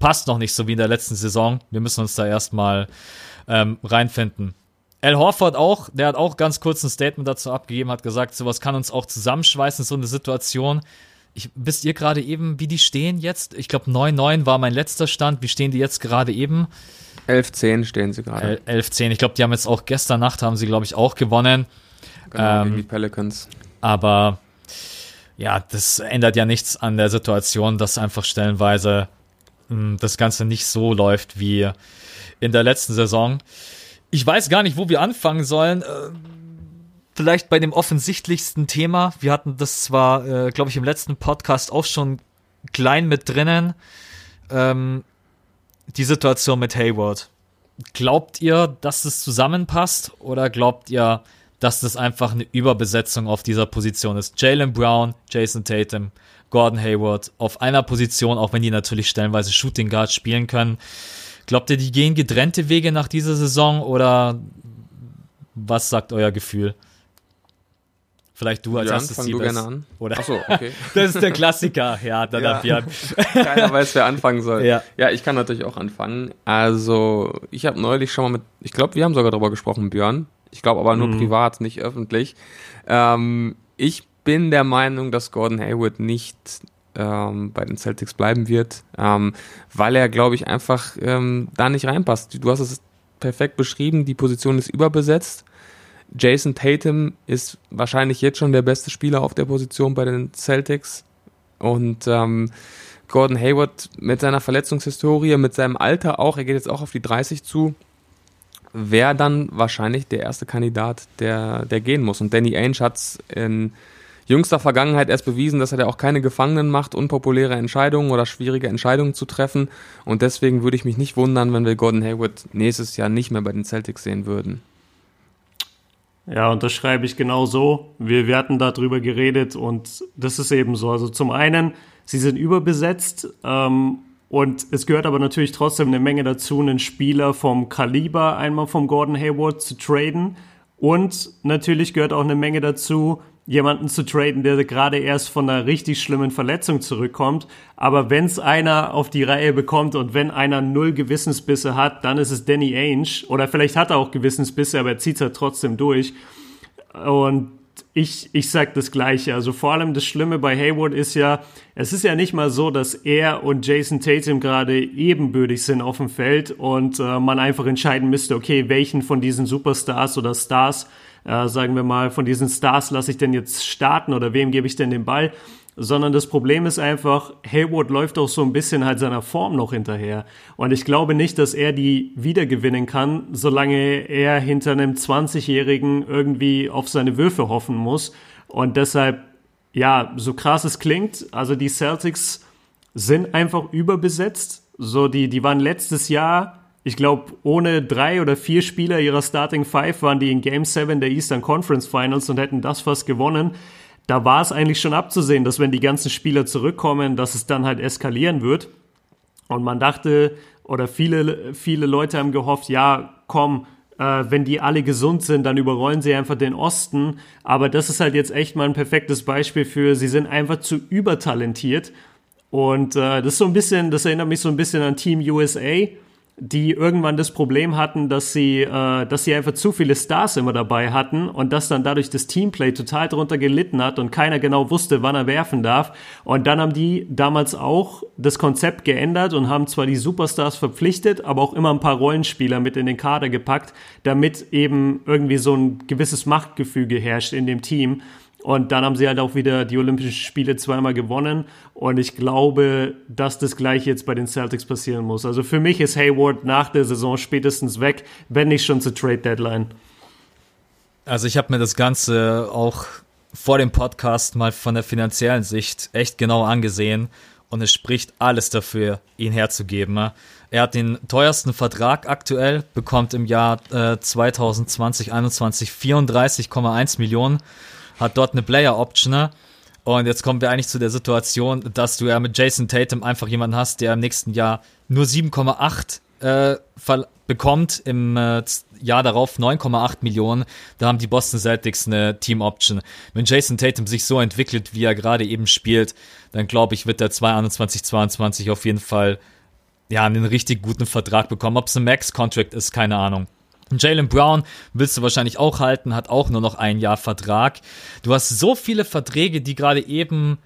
passt noch nicht so wie in der letzten Saison. Wir müssen uns da erstmal ähm, reinfinden. Al Horford auch, der hat auch ganz kurz ein Statement dazu abgegeben, hat gesagt, sowas kann uns auch zusammenschweißen, so eine Situation. Ich, wisst ihr gerade eben, wie die stehen jetzt? Ich glaube 9-9 war mein letzter Stand. Wie stehen die jetzt gerade eben? 11-10 stehen sie gerade. 11-10. Ich glaube, die haben jetzt auch gestern Nacht, haben sie, glaube ich, auch gewonnen. Genau, ähm, gegen die Pelicans. Aber ja, das ändert ja nichts an der Situation, dass einfach stellenweise mh, hm, das Ganze nicht so läuft wie in der letzten Saison. Ich weiß gar nicht, wo wir anfangen sollen. Äh, vielleicht bei dem offensichtlichsten Thema. Wir hatten das zwar, äh, glaube ich, im letzten Podcast auch schon klein mit drinnen. Ähm, die Situation mit Hayward. Glaubt ihr, dass das zusammenpasst oder glaubt ihr, dass das einfach eine Überbesetzung auf dieser Position ist? Jalen Brown, Jason Tatum, Gordon Hayward auf einer Position, auch wenn die natürlich stellenweise Shooting Guard spielen können. Glaubt ihr, die gehen getrennte Wege nach dieser Saison oder was sagt euer Gefühl? Vielleicht du als Björn, erstes fang du gerne an. Oder? Ach so, okay. Das ist der Klassiker. Ja, dann Ja. ja. Björn. Keiner weiß, wer anfangen soll. Ja. ja, ich kann natürlich auch anfangen. Also, ich habe neulich schon mal mit, ich glaube, wir haben sogar darüber gesprochen, Björn. Ich glaube aber nur Mhm. privat, nicht öffentlich. Ähm, ich bin der Meinung, dass Gordon Hayward nicht ähm, bei den Celtics bleiben wird, ähm, weil er, glaube ich, einfach ähm, da nicht reinpasst. Du hast es perfekt beschrieben, die Position ist überbesetzt. Jason Tatum ist wahrscheinlich jetzt schon der beste Spieler auf der Position bei den Celtics. Und ähm, Gordon Hayward mit seiner Verletzungshistorie, mit seinem Alter auch, er geht jetzt auch auf die 30 zu, wäre dann wahrscheinlich der erste Kandidat, der, der gehen muss. Und Danny Ainge hat es in jüngster Vergangenheit erst bewiesen, dass er da auch keine Gefangenen macht, unpopuläre Entscheidungen oder schwierige Entscheidungen zu treffen. Und deswegen würde ich mich nicht wundern, wenn wir Gordon Hayward nächstes Jahr nicht mehr bei den Celtics sehen würden. Ja, und das schreibe ich genau so. Wir, wir hatten darüber geredet und das ist eben so. Also zum einen, sie sind überbesetzt ähm, und es gehört aber natürlich trotzdem eine Menge dazu, einen Spieler vom Kaliber einmal vom Gordon Hayward zu traden. Und natürlich gehört auch eine Menge dazu, jemanden zu traden, der gerade erst von einer richtig schlimmen Verletzung zurückkommt. Aber wenn es einer auf die Reihe bekommt und wenn einer null Gewissensbisse hat, dann ist es Danny Ainge. Oder vielleicht hat er auch Gewissensbisse, aber er zieht es halt trotzdem durch. Und ich, ich sag das Gleiche. Also vor allem das Schlimme bei Hayward ist ja, es ist ja nicht mal so, dass er und Jason Tatum gerade ebenbürtig sind auf dem Feld und äh, man einfach entscheiden müsste, okay, welchen von diesen Superstars oder Stars, äh, sagen wir mal, von diesen Stars lasse ich denn jetzt starten oder wem gebe ich denn den Ball? sondern das Problem ist einfach, Hayward läuft auch so ein bisschen halt seiner Form noch hinterher. Und ich glaube nicht, dass er die wiedergewinnen kann, solange er hinter einem 20-Jährigen irgendwie auf seine Würfe hoffen muss. Und deshalb, ja, so krass es klingt, also die Celtics sind einfach überbesetzt. So, die, die waren letztes Jahr, ich glaube, ohne drei oder vier Spieler ihrer Starting Five waren die in Game 7 der Eastern Conference Finals und hätten das fast gewonnen da war es eigentlich schon abzusehen, dass wenn die ganzen Spieler zurückkommen, dass es dann halt eskalieren wird. Und man dachte, oder viele, viele Leute haben gehofft, ja, komm, äh, wenn die alle gesund sind, dann überrollen sie einfach den Osten. Aber das ist halt jetzt echt mal ein perfektes Beispiel für, sie sind einfach zu übertalentiert. Und äh, das ist so ein bisschen, das erinnert mich so ein bisschen an Team USA die irgendwann das Problem hatten, dass sie, äh, dass sie einfach zu viele Stars immer dabei hatten und dass dann dadurch das Teamplay total drunter gelitten hat und keiner genau wusste, wann er werfen darf. Und dann haben die damals auch das Konzept geändert und haben zwar die Superstars verpflichtet, aber auch immer ein paar Rollenspieler mit in den Kader gepackt, damit eben irgendwie so ein gewisses Machtgefüge herrscht in dem Team. Und dann haben sie halt auch wieder die Olympischen Spiele zweimal gewonnen. Und ich glaube, dass das gleich jetzt bei den Celtics passieren muss. Also für mich ist Hayward nach der Saison spätestens weg, wenn nicht schon zur Trade Deadline. Also ich habe mir das Ganze auch vor dem Podcast mal von der finanziellen Sicht echt genau angesehen. Und es spricht alles dafür, ihn herzugeben. Er hat den teuersten Vertrag aktuell, bekommt im Jahr äh, 2020, 21 34,1 Millionen hat dort eine Player Option. ne? Und jetzt kommen wir eigentlich zu der Situation, dass du ja mit Jason Tatum einfach jemanden hast, der im nächsten Jahr nur 7,8 äh, bekommt, im äh, Jahr darauf 9,8 Millionen. Da haben die Boston Celtics eine Team Option. Wenn Jason Tatum sich so entwickelt, wie er gerade eben spielt, dann glaube ich, wird der 21, 22 auf jeden Fall ja, einen richtig guten Vertrag bekommen. Ob es ein Max-Contract ist, keine Ahnung. Jalen Brown willst du wahrscheinlich auch halten, hat auch nur noch ein Jahr Vertrag. Du hast so viele Verträge, die gerade eben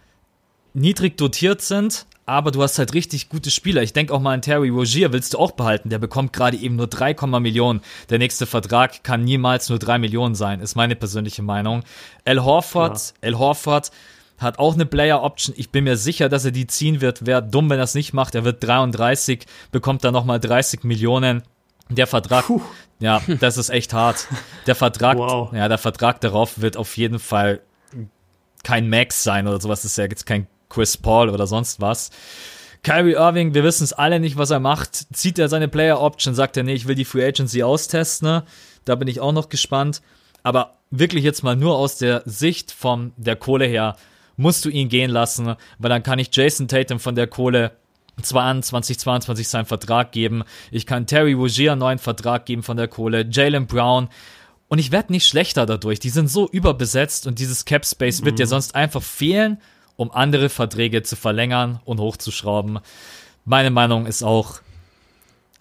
niedrig dotiert sind, aber du hast halt richtig gute Spieler. Ich denke auch mal an Terry Rogier, willst du auch behalten. Der bekommt gerade eben nur 3, Millionen. Der nächste Vertrag kann niemals nur 3 Millionen sein, ist meine persönliche Meinung. Al Horford, ja. Al Horford hat auch eine Player Option. Ich bin mir sicher, dass er die ziehen wird. Wäre dumm, wenn er es nicht macht. Er wird 33, bekommt dann nochmal 30 Millionen. Der Vertrag, Puh. ja, das ist echt hart. Der Vertrag, wow. ja, der Vertrag darauf wird auf jeden Fall kein Max sein oder sowas. Das ist ja jetzt kein Chris Paul oder sonst was. Kyrie Irving, wir wissen es alle nicht, was er macht. Zieht er seine Player Option, sagt er, nee, ich will die Free Agency austesten. Ne? Da bin ich auch noch gespannt. Aber wirklich jetzt mal nur aus der Sicht von der Kohle her, musst du ihn gehen lassen, weil dann kann ich Jason Tatum von der Kohle 22, 22 seinen Vertrag geben. Ich kann Terry Rogier einen neuen Vertrag geben von der Kohle. Jalen Brown. Und ich werde nicht schlechter dadurch. Die sind so überbesetzt und dieses Cap Space mhm. wird dir sonst einfach fehlen, um andere Verträge zu verlängern und hochzuschrauben. Meine Meinung ist auch,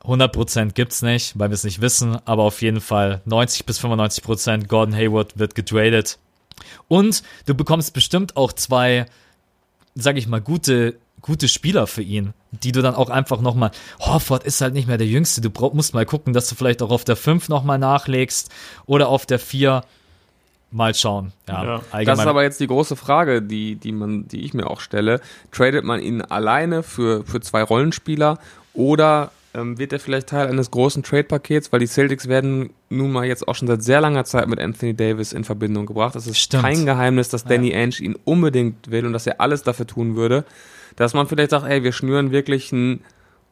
100% gibt's nicht, weil wir es nicht wissen, aber auf jeden Fall 90 bis 95% Gordon Hayward wird getradet. Und du bekommst bestimmt auch zwei, sag ich mal, gute, gute Spieler für ihn, die du dann auch einfach nochmal, Horford ist halt nicht mehr der Jüngste, du brauch, musst mal gucken, dass du vielleicht auch auf der 5 nochmal nachlegst oder auf der 4. Mal schauen. Ja, ja. Das ist aber jetzt die große Frage, die, die, man, die ich mir auch stelle. Tradet man ihn alleine für, für zwei Rollenspieler oder ähm, wird er vielleicht Teil eines großen Trade-Pakets, weil die Celtics werden nun mal jetzt auch schon seit sehr langer Zeit mit Anthony Davis in Verbindung gebracht. Es ist Stimmt. kein Geheimnis, dass Danny ja. Ainge ihn unbedingt will und dass er alles dafür tun würde, dass man vielleicht sagt, ey, wir schnüren wirklich ein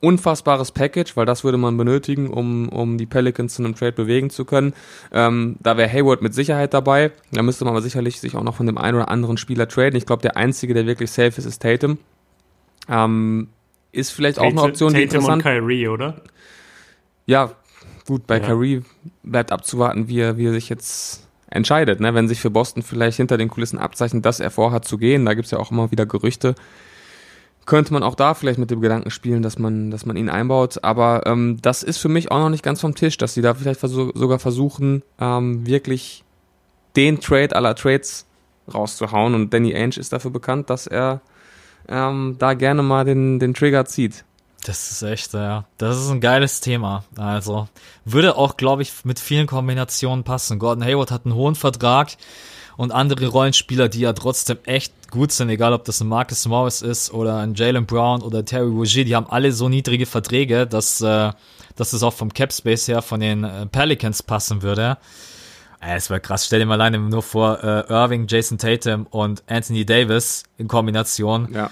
unfassbares Package, weil das würde man benötigen, um, um die Pelicans zu einem Trade bewegen zu können. Ähm, da wäre Hayward mit Sicherheit dabei. Da müsste man aber sicherlich sich auch noch von dem einen oder anderen Spieler traden. Ich glaube, der einzige, der wirklich safe ist, ist Tatum. Ähm, ist vielleicht Tate, auch eine Option, die interessant. Und Kyrie, oder? Ja, gut, bei ja. Kyrie bleibt abzuwarten, wie er, wie er sich jetzt entscheidet. Ne? Wenn sich für Boston vielleicht hinter den Kulissen abzeichnet, dass er vorhat zu gehen, da gibt's ja auch immer wieder Gerüchte, könnte man auch da vielleicht mit dem Gedanken spielen, dass man, dass man ihn einbaut. Aber ähm, das ist für mich auch noch nicht ganz vom Tisch, dass sie da vielleicht versuch, sogar versuchen, ähm, wirklich den Trade aller Trades rauszuhauen. Und Danny Ainge ist dafür bekannt, dass er ähm, da gerne mal den, den Trigger zieht. Das ist echt, ja. Das ist ein geiles Thema. Also würde auch, glaube ich, mit vielen Kombinationen passen. Gordon Hayward hat einen hohen Vertrag und andere Rollenspieler, die ja trotzdem echt gut sind, egal ob das ein Marcus Morris ist oder ein Jalen Brown oder Terry Rogier, die haben alle so niedrige Verträge, dass, äh, dass es auch vom Cap Space her von den äh, Pelicans passen würde. Es wäre krass. Stell dir mal alleine nur vor, äh, Irving, Jason Tatum und Anthony Davis in Kombination. Ja.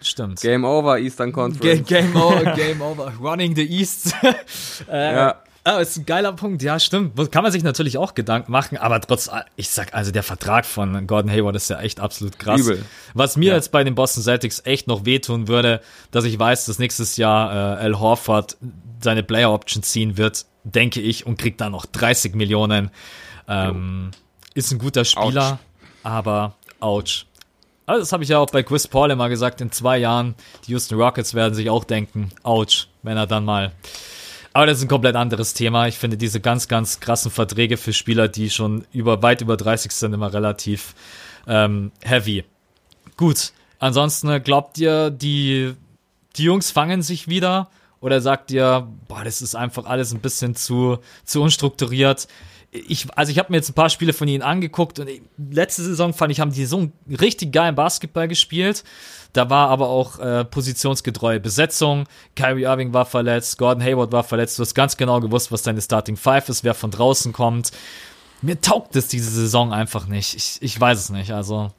Stimmt. Game over, Eastern Conference. Game, over, Game over. Running the East. äh, ja. Ah, ist ein geiler Punkt. Ja, stimmt. Kann man sich natürlich auch Gedanken machen, aber trotz, ich sag, also der Vertrag von Gordon Hayward ist ja echt absolut krass. Übel. Was mir ja. jetzt bei den Boston Celtics echt noch wehtun würde, dass ich weiß, dass nächstes Jahr äh, Al Horford seine Player Option ziehen wird denke ich, und kriegt dann noch 30 Millionen. Ähm, ist ein guter Spieler, ouch. aber ouch. Also das habe ich ja auch bei Chris Paul immer gesagt, in zwei Jahren, die Houston Rockets werden sich auch denken, ouch, wenn er dann mal. Aber das ist ein komplett anderes Thema. Ich finde diese ganz, ganz krassen Verträge für Spieler, die schon über weit über 30 sind, immer relativ ähm, heavy. Gut, ansonsten glaubt ihr, die, die Jungs fangen sich wieder? Oder sagt ihr, boah, das ist einfach alles ein bisschen zu, zu unstrukturiert? Ich, also ich habe mir jetzt ein paar Spiele von ihnen angeguckt und letzte Saison fand ich, haben die so einen richtig geilen Basketball gespielt. Da war aber auch äh, positionsgetreue Besetzung. Kyrie Irving war verletzt, Gordon Hayward war verletzt. Du hast ganz genau gewusst, was deine Starting Five ist, wer von draußen kommt. Mir taugt es diese Saison einfach nicht. Ich, ich weiß es nicht. Also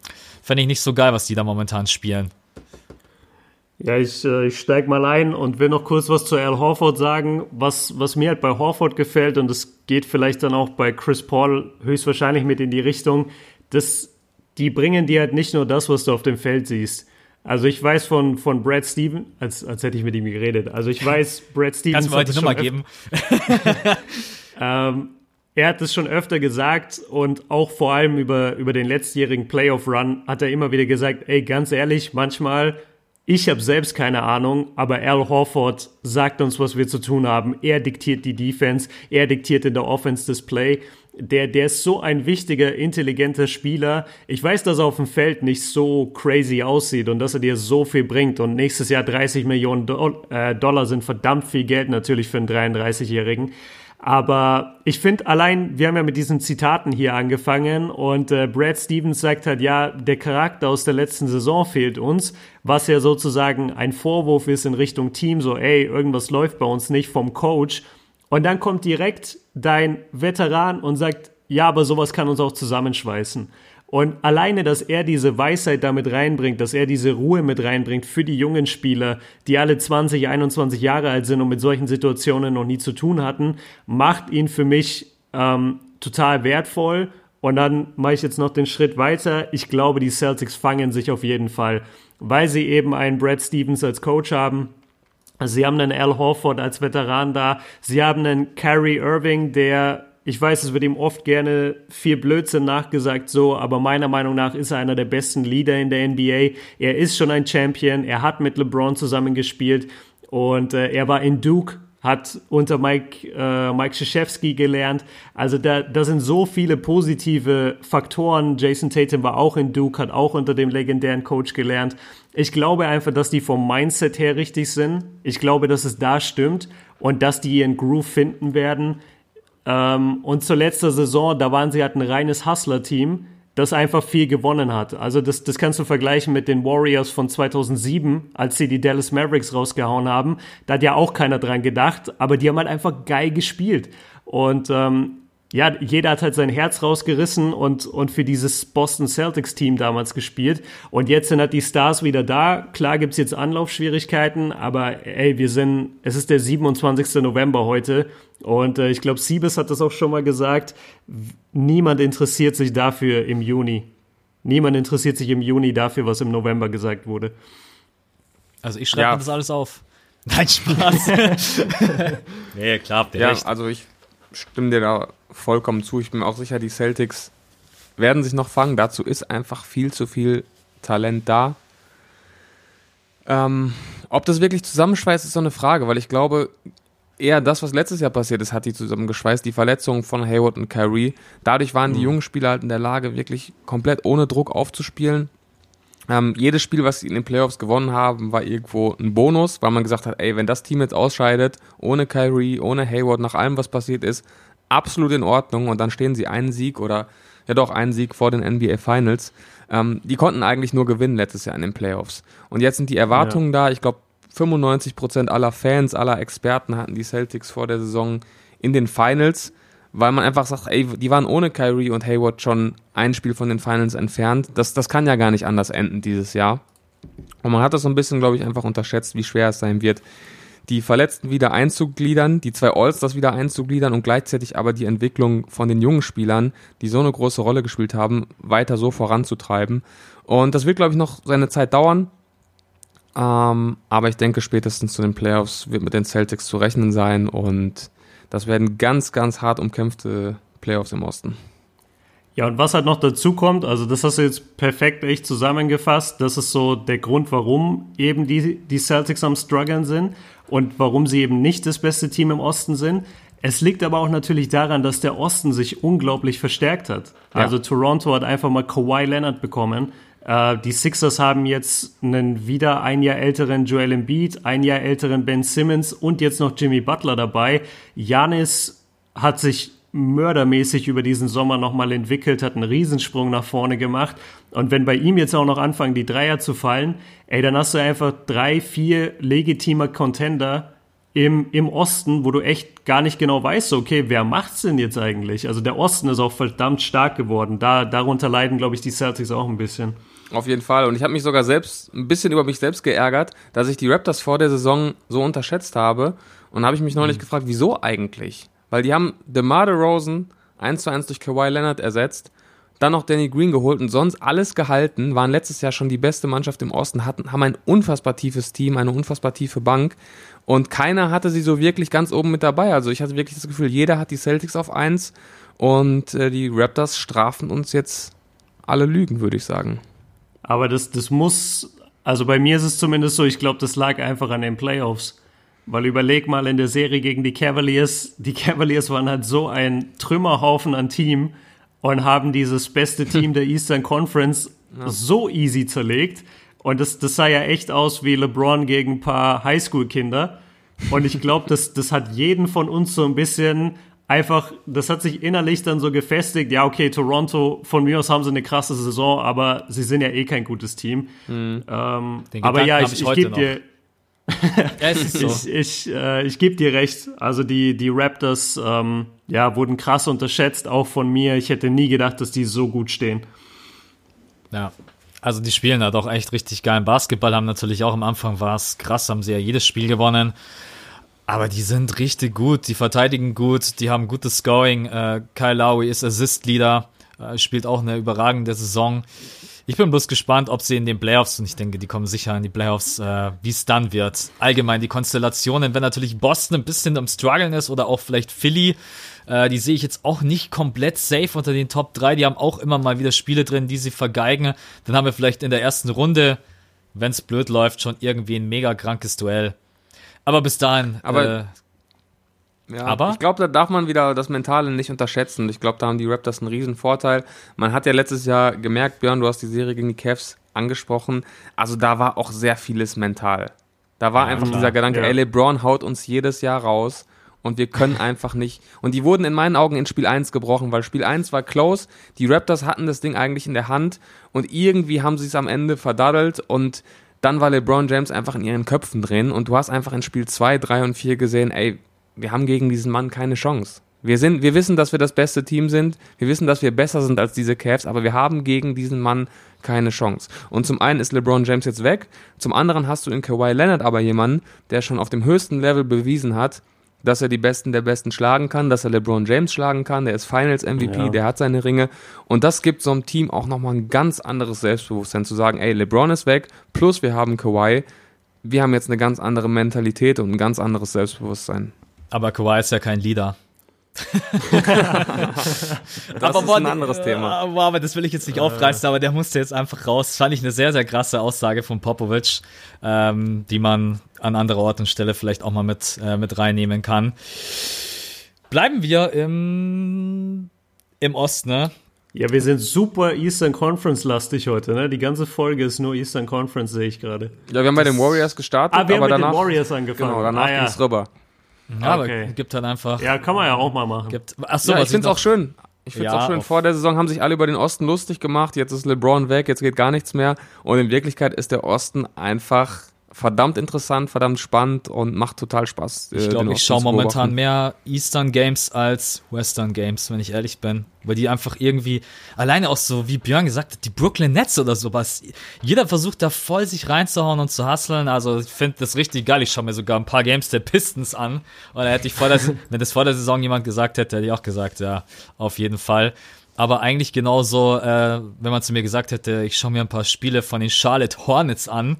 fände ich nicht so geil, was die da momentan spielen. Ja, ich, äh, ich steig mal ein und will noch kurz was zu Al Horford sagen. Was, was mir halt bei Horford gefällt, und das geht vielleicht dann auch bei Chris Paul höchstwahrscheinlich mit in die Richtung, dass die bringen dir halt nicht nur das, was du auf dem Feld siehst. Also ich weiß von, von Brad Stevens, als, als hätte ich mit ihm geredet. Also ich weiß, Brad Stevens. Kannst du mal die Nummer geben? ähm, er hat es schon öfter gesagt und auch vor allem über, über den letztjährigen Playoff-Run hat er immer wieder gesagt, ey, ganz ehrlich, manchmal ich habe selbst keine Ahnung, aber Al Horford sagt uns, was wir zu tun haben. Er diktiert die Defense, er diktiert in der Offense das Play. der, der ist so ein wichtiger, intelligenter Spieler. Ich weiß, dass er auf dem Feld nicht so crazy aussieht und dass er dir so viel bringt. Und nächstes Jahr 30 Millionen Do äh, Dollar sind verdammt viel Geld natürlich für einen 33-Jährigen. Aber ich finde allein, wir haben ja mit diesen Zitaten hier angefangen und äh, Brad Stevens sagt halt, ja, der Charakter aus der letzten Saison fehlt uns, was ja sozusagen ein Vorwurf ist in Richtung Team, so, ey, irgendwas läuft bei uns nicht vom Coach. Und dann kommt direkt dein Veteran und sagt, ja, aber sowas kann uns auch zusammenschweißen. Und alleine, dass er diese Weisheit damit reinbringt, dass er diese Ruhe mit reinbringt für die jungen Spieler, die alle 20, 21 Jahre alt sind und mit solchen Situationen noch nie zu tun hatten, macht ihn für mich ähm, total wertvoll. Und dann mache ich jetzt noch den Schritt weiter. Ich glaube, die Celtics fangen sich auf jeden Fall, weil sie eben einen Brad Stevens als Coach haben. Sie haben einen Al Horford als Veteran da. Sie haben einen Kyrie Irving, der ich weiß, es wird ihm oft gerne viel Blödsinn nachgesagt, so, aber meiner Meinung nach ist er einer der besten Leader in der NBA. Er ist schon ein Champion, er hat mit LeBron zusammengespielt und äh, er war in Duke, hat unter Mike, äh, Mike Krzyzewski gelernt. Also da, da sind so viele positive Faktoren. Jason Tatum war auch in Duke, hat auch unter dem legendären Coach gelernt. Ich glaube einfach, dass die vom Mindset her richtig sind. Ich glaube, dass es da stimmt und dass die ihren Groove finden werden. Ähm, und zur letzten Saison, da waren sie halt ein reines Hustler-Team, das einfach viel gewonnen hat. Also das, das kannst du vergleichen mit den Warriors von 2007, als sie die Dallas Mavericks rausgehauen haben. Da hat ja auch keiner dran gedacht, aber die haben halt einfach geil gespielt. Und ähm, ja, jeder hat halt sein Herz rausgerissen und, und für dieses Boston Celtics Team damals gespielt. Und jetzt sind halt die Stars wieder da. Klar gibt's jetzt Anlaufschwierigkeiten, aber ey, wir sind, es ist der 27. November heute. Und äh, ich glaube, Siebes hat das auch schon mal gesagt. Niemand interessiert sich dafür im Juni. Niemand interessiert sich im Juni dafür, was im November gesagt wurde. Also ich schreibe ja. das alles auf. Nein, Spaß. nee, klar, habt ihr ja, recht. Also ich stimme dir da vollkommen zu. Ich bin mir auch sicher, die Celtics werden sich noch fangen. Dazu ist einfach viel zu viel Talent da. Ähm, ob das wirklich zusammenschweißt, ist so eine Frage, weil ich glaube, eher das, was letztes Jahr passiert ist, hat die zusammengeschweißt. Die Verletzungen von Hayward und Kyrie. Dadurch waren mhm. die jungen Spieler halt in der Lage, wirklich komplett ohne Druck aufzuspielen. Ähm, jedes Spiel, was sie in den Playoffs gewonnen haben, war irgendwo ein Bonus, weil man gesagt hat, ey, wenn das Team jetzt ausscheidet, ohne Kyrie, ohne Hayward, nach allem, was passiert ist, absolut in Ordnung und dann stehen sie einen Sieg oder ja doch einen Sieg vor den NBA Finals. Ähm, die konnten eigentlich nur gewinnen letztes Jahr in den Playoffs. Und jetzt sind die Erwartungen ja. da. Ich glaube, 95% aller Fans, aller Experten hatten die Celtics vor der Saison in den Finals weil man einfach sagt, ey, die waren ohne Kyrie und Hayward schon ein Spiel von den Finals entfernt. Das, das kann ja gar nicht anders enden dieses Jahr. Und man hat das so ein bisschen, glaube ich, einfach unterschätzt, wie schwer es sein wird, die Verletzten wieder einzugliedern, die zwei Allstars wieder einzugliedern und gleichzeitig aber die Entwicklung von den jungen Spielern, die so eine große Rolle gespielt haben, weiter so voranzutreiben. Und das wird, glaube ich, noch seine Zeit dauern. Ähm, aber ich denke, spätestens zu den Playoffs wird mit den Celtics zu rechnen sein und das werden ganz, ganz hart umkämpfte Playoffs im Osten. Ja, und was halt noch dazu kommt, also das hast du jetzt perfekt echt zusammengefasst, das ist so der Grund, warum eben die, die Celtics am struggeln sind und warum sie eben nicht das beste Team im Osten sind. Es liegt aber auch natürlich daran, dass der Osten sich unglaublich verstärkt hat. Ja. Also Toronto hat einfach mal Kawhi Leonard bekommen, die Sixers haben jetzt einen wieder ein Jahr älteren Joel Embiid, ein Jahr älteren Ben Simmons und jetzt noch Jimmy Butler dabei. Janis hat sich mördermäßig über diesen Sommer nochmal entwickelt, hat einen Riesensprung nach vorne gemacht. Und wenn bei ihm jetzt auch noch anfangen, die Dreier zu fallen, ey, dann hast du einfach drei, vier legitime Contender, im, im Osten, wo du echt gar nicht genau weißt, okay, wer macht's denn jetzt eigentlich? Also der Osten ist auch verdammt stark geworden. Da, darunter leiden, glaube ich, die Celtics auch ein bisschen. Auf jeden Fall. Und ich habe mich sogar selbst ein bisschen über mich selbst geärgert, dass ich die Raptors vor der Saison so unterschätzt habe. Und habe ich mich neulich mhm. gefragt, wieso eigentlich? Weil die haben DeMar DeRozan 1 zu 1 durch Kawhi Leonard ersetzt, dann noch Danny Green geholt und sonst alles gehalten, waren letztes Jahr schon die beste Mannschaft im Osten, hatten, haben ein unfassbar tiefes Team, eine unfassbar tiefe Bank und keiner hatte sie so wirklich ganz oben mit dabei. Also ich hatte wirklich das Gefühl, jeder hat die Celtics auf 1 und äh, die Raptors strafen uns jetzt alle Lügen, würde ich sagen. Aber das, das muss, also bei mir ist es zumindest so, ich glaube, das lag einfach an den Playoffs. Weil überleg mal in der Serie gegen die Cavaliers, die Cavaliers waren halt so ein Trümmerhaufen an Team und haben dieses beste Team der Eastern Conference ja. so easy zerlegt. Und das, das sah ja echt aus wie LeBron gegen ein paar Highschool-Kinder. Und ich glaube, das, das hat jeden von uns so ein bisschen einfach, das hat sich innerlich dann so gefestigt, ja, okay, Toronto, von mir aus haben sie eine krasse Saison, aber sie sind ja eh kein gutes Team. Mhm. Ähm, aber ja, ich, ich, ich gebe dir. ja, so. Ich, ich, äh, ich gebe dir recht. Also die, die Raptors ähm, ja, wurden krass unterschätzt, auch von mir. Ich hätte nie gedacht, dass die so gut stehen. Ja, also die spielen da doch echt richtig geilen Basketball, haben natürlich auch am Anfang war es krass, haben sie ja jedes Spiel gewonnen. Aber die sind richtig gut, die verteidigen gut, die haben gutes Scoring. Äh, Kyle Lowry ist Assist-Leader, äh, spielt auch eine überragende Saison. Ich bin bloß gespannt, ob sie in den Playoffs, und ich denke, die kommen sicher in die Playoffs, äh, wie es dann wird. Allgemein die Konstellationen, wenn natürlich Boston ein bisschen am Struggeln ist oder auch vielleicht Philly, äh, die sehe ich jetzt auch nicht komplett safe unter den Top 3. Die haben auch immer mal wieder Spiele drin, die sie vergeigen. Dann haben wir vielleicht in der ersten Runde, wenn es blöd läuft, schon irgendwie ein mega krankes Duell. Aber bis dahin. Aber, äh, ja, aber? ich glaube, da darf man wieder das Mentale nicht unterschätzen. Ich glaube, da haben die Raptors einen riesen Vorteil. Man hat ja letztes Jahr gemerkt, Björn, du hast die Serie gegen die Cavs angesprochen. Also da war auch sehr vieles mental. Da war ja, einfach klar. dieser Gedanke, ja. ey, LeBron haut uns jedes Jahr raus und wir können einfach nicht. Und die wurden in meinen Augen in Spiel 1 gebrochen, weil Spiel 1 war close. Die Raptors hatten das Ding eigentlich in der Hand und irgendwie haben sie es am Ende verdaddelt und dann war LeBron James einfach in ihren Köpfen drin und du hast einfach in Spiel 2, 3 und 4 gesehen, ey, wir haben gegen diesen Mann keine Chance. Wir sind, wir wissen, dass wir das beste Team sind. Wir wissen, dass wir besser sind als diese Cavs, aber wir haben gegen diesen Mann keine Chance. Und zum einen ist LeBron James jetzt weg. Zum anderen hast du in Kawhi Leonard aber jemanden, der schon auf dem höchsten Level bewiesen hat, dass er die Besten der Besten schlagen kann, dass er LeBron James schlagen kann, der ist Finals MVP, ja. der hat seine Ringe und das gibt so einem Team auch nochmal ein ganz anderes Selbstbewusstsein zu sagen, ey, LeBron ist weg, plus wir haben Kawhi, wir haben jetzt eine ganz andere Mentalität und ein ganz anderes Selbstbewusstsein. Aber Kawhi ist ja kein Leader. das aber ist ein anderes Thema. Aber, aber das will ich jetzt nicht aufreißen, aber der musste jetzt einfach raus. Das fand ich eine sehr, sehr krasse Aussage von Popovic, ähm, die man an anderer Ort und Stelle vielleicht auch mal mit, äh, mit reinnehmen kann. Bleiben wir im, im Osten, ne? Ja, wir sind super Eastern Conference lastig heute, ne? Die ganze Folge ist nur Eastern Conference, sehe ich gerade. Ja, wir haben bei den Warriors gestartet, ah, wir aber haben mit danach, den Warriors angefangen. Genau, danach ah, ja. ging's rüber. Ja, okay. aber gibt dann einfach. Ja, kann man ja auch mal machen. Gibt, ach so, ja, ich finde es auch schön. Ich finde es ja, auch schön. Vor der Saison haben sich alle über den Osten lustig gemacht. Jetzt ist LeBron weg, jetzt geht gar nichts mehr. Und in Wirklichkeit ist der Osten einfach verdammt interessant, verdammt spannend und macht total Spaß. Äh, ich glaube, ich schaue momentan mehr Eastern Games als Western Games, wenn ich ehrlich bin. Weil die einfach irgendwie, alleine auch so, wie Björn gesagt hat, die Brooklyn Nets oder sowas. Jeder versucht da voll sich reinzuhauen und zu hustlen. Also ich finde das richtig geil. Ich schaue mir sogar ein paar Games der Pistons an. Und da hätte ich vor der, wenn das vor der Saison jemand gesagt hätte, hätte ich auch gesagt, ja, auf jeden Fall aber eigentlich genauso, äh, wenn man zu mir gesagt hätte, ich schaue mir ein paar Spiele von den Charlotte Hornets an.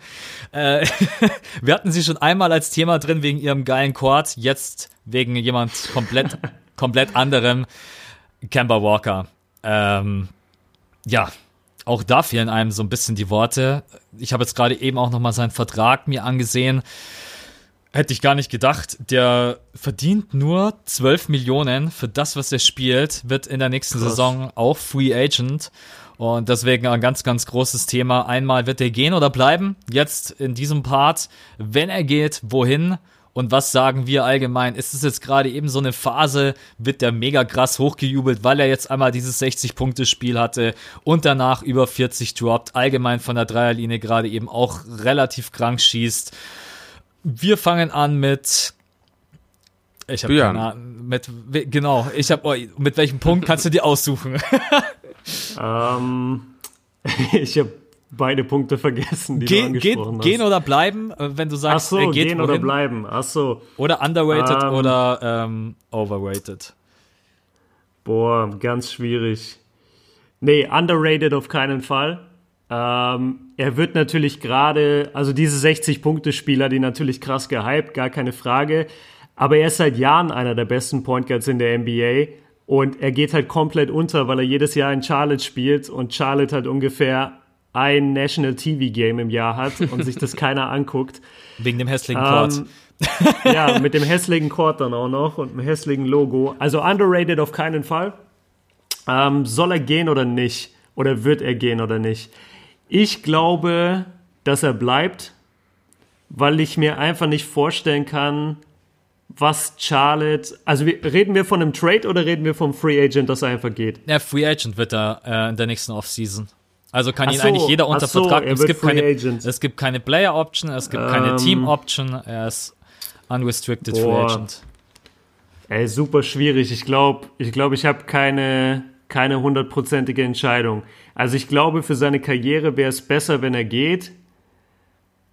Äh, wir hatten sie schon einmal als Thema drin wegen ihrem geilen Chord, jetzt wegen jemand komplett, komplett anderem, Kemba Walker. Ähm, ja, auch da fehlen einem so ein bisschen die Worte. Ich habe jetzt gerade eben auch noch mal seinen Vertrag mir angesehen. Hätte ich gar nicht gedacht. Der verdient nur 12 Millionen für das, was er spielt, wird in der nächsten Krass. Saison auch Free Agent. Und deswegen ein ganz, ganz großes Thema. Einmal wird er gehen oder bleiben. Jetzt in diesem Part. Wenn er geht, wohin? Und was sagen wir allgemein? Ist es jetzt gerade eben so eine Phase, wird der mega krass hochgejubelt, weil er jetzt einmal dieses 60-Punkte-Spiel hatte und danach über 40 droppt, allgemein von der Dreierlinie gerade eben auch relativ krank schießt. Wir fangen an mit. Ich habe keine Ahnung. Mit, genau, ich habe. Oh, mit welchem Punkt kannst du dir aussuchen? ähm, ich habe beide Punkte vergessen, die Ge du angesprochen geht, Gehen oder bleiben, äh, wenn du sagst, Ach so, geht gehen wohin? oder bleiben. Ach so. Oder underrated ähm, oder ähm, overrated. Boah, ganz schwierig. Nee, underrated auf keinen Fall. Ähm, er wird natürlich gerade, also diese 60-Punkte-Spieler, die natürlich krass gehypt, gar keine Frage. Aber er ist seit Jahren einer der besten Point Guards in der NBA. Und er geht halt komplett unter, weil er jedes Jahr in Charlotte spielt und Charlotte halt ungefähr ein National TV Game im Jahr hat und sich das keiner anguckt. Wegen dem hässlichen Court. Ähm, ja, mit dem hässlichen Court dann auch noch und dem hässlichen Logo. Also underrated auf keinen Fall. Ähm, soll er gehen oder nicht? Oder wird er gehen oder nicht? Ich glaube, dass er bleibt, weil ich mir einfach nicht vorstellen kann, was Charlotte. Also reden wir von einem Trade oder reden wir vom Free Agent, dass er einfach geht? Ja, Free Agent wird er äh, in der nächsten Offseason. Also kann ihn so, eigentlich jeder unter so, Vertrag. Es gibt, keine, es gibt keine Player Option, es gibt ähm, keine Team Option. Er ist unrestricted boah. Free Agent. Ey, super schwierig. Ich glaube, ich glaube, ich habe keine keine hundertprozentige Entscheidung. Also ich glaube, für seine Karriere wäre es besser, wenn er geht.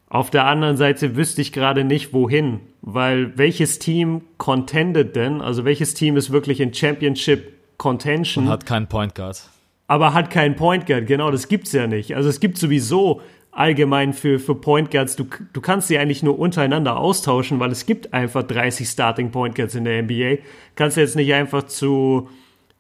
Auf der anderen Seite wüsste ich gerade nicht, wohin, weil welches Team contendet denn? Also welches Team ist wirklich in Championship Contention? Und hat keinen Point Guard. Aber hat keinen Point Guard, genau, das gibt's ja nicht. Also es gibt sowieso allgemein für, für Point Guards, du, du kannst sie eigentlich nur untereinander austauschen, weil es gibt einfach 30 Starting Point Guards in der NBA. Kannst du jetzt nicht einfach zu,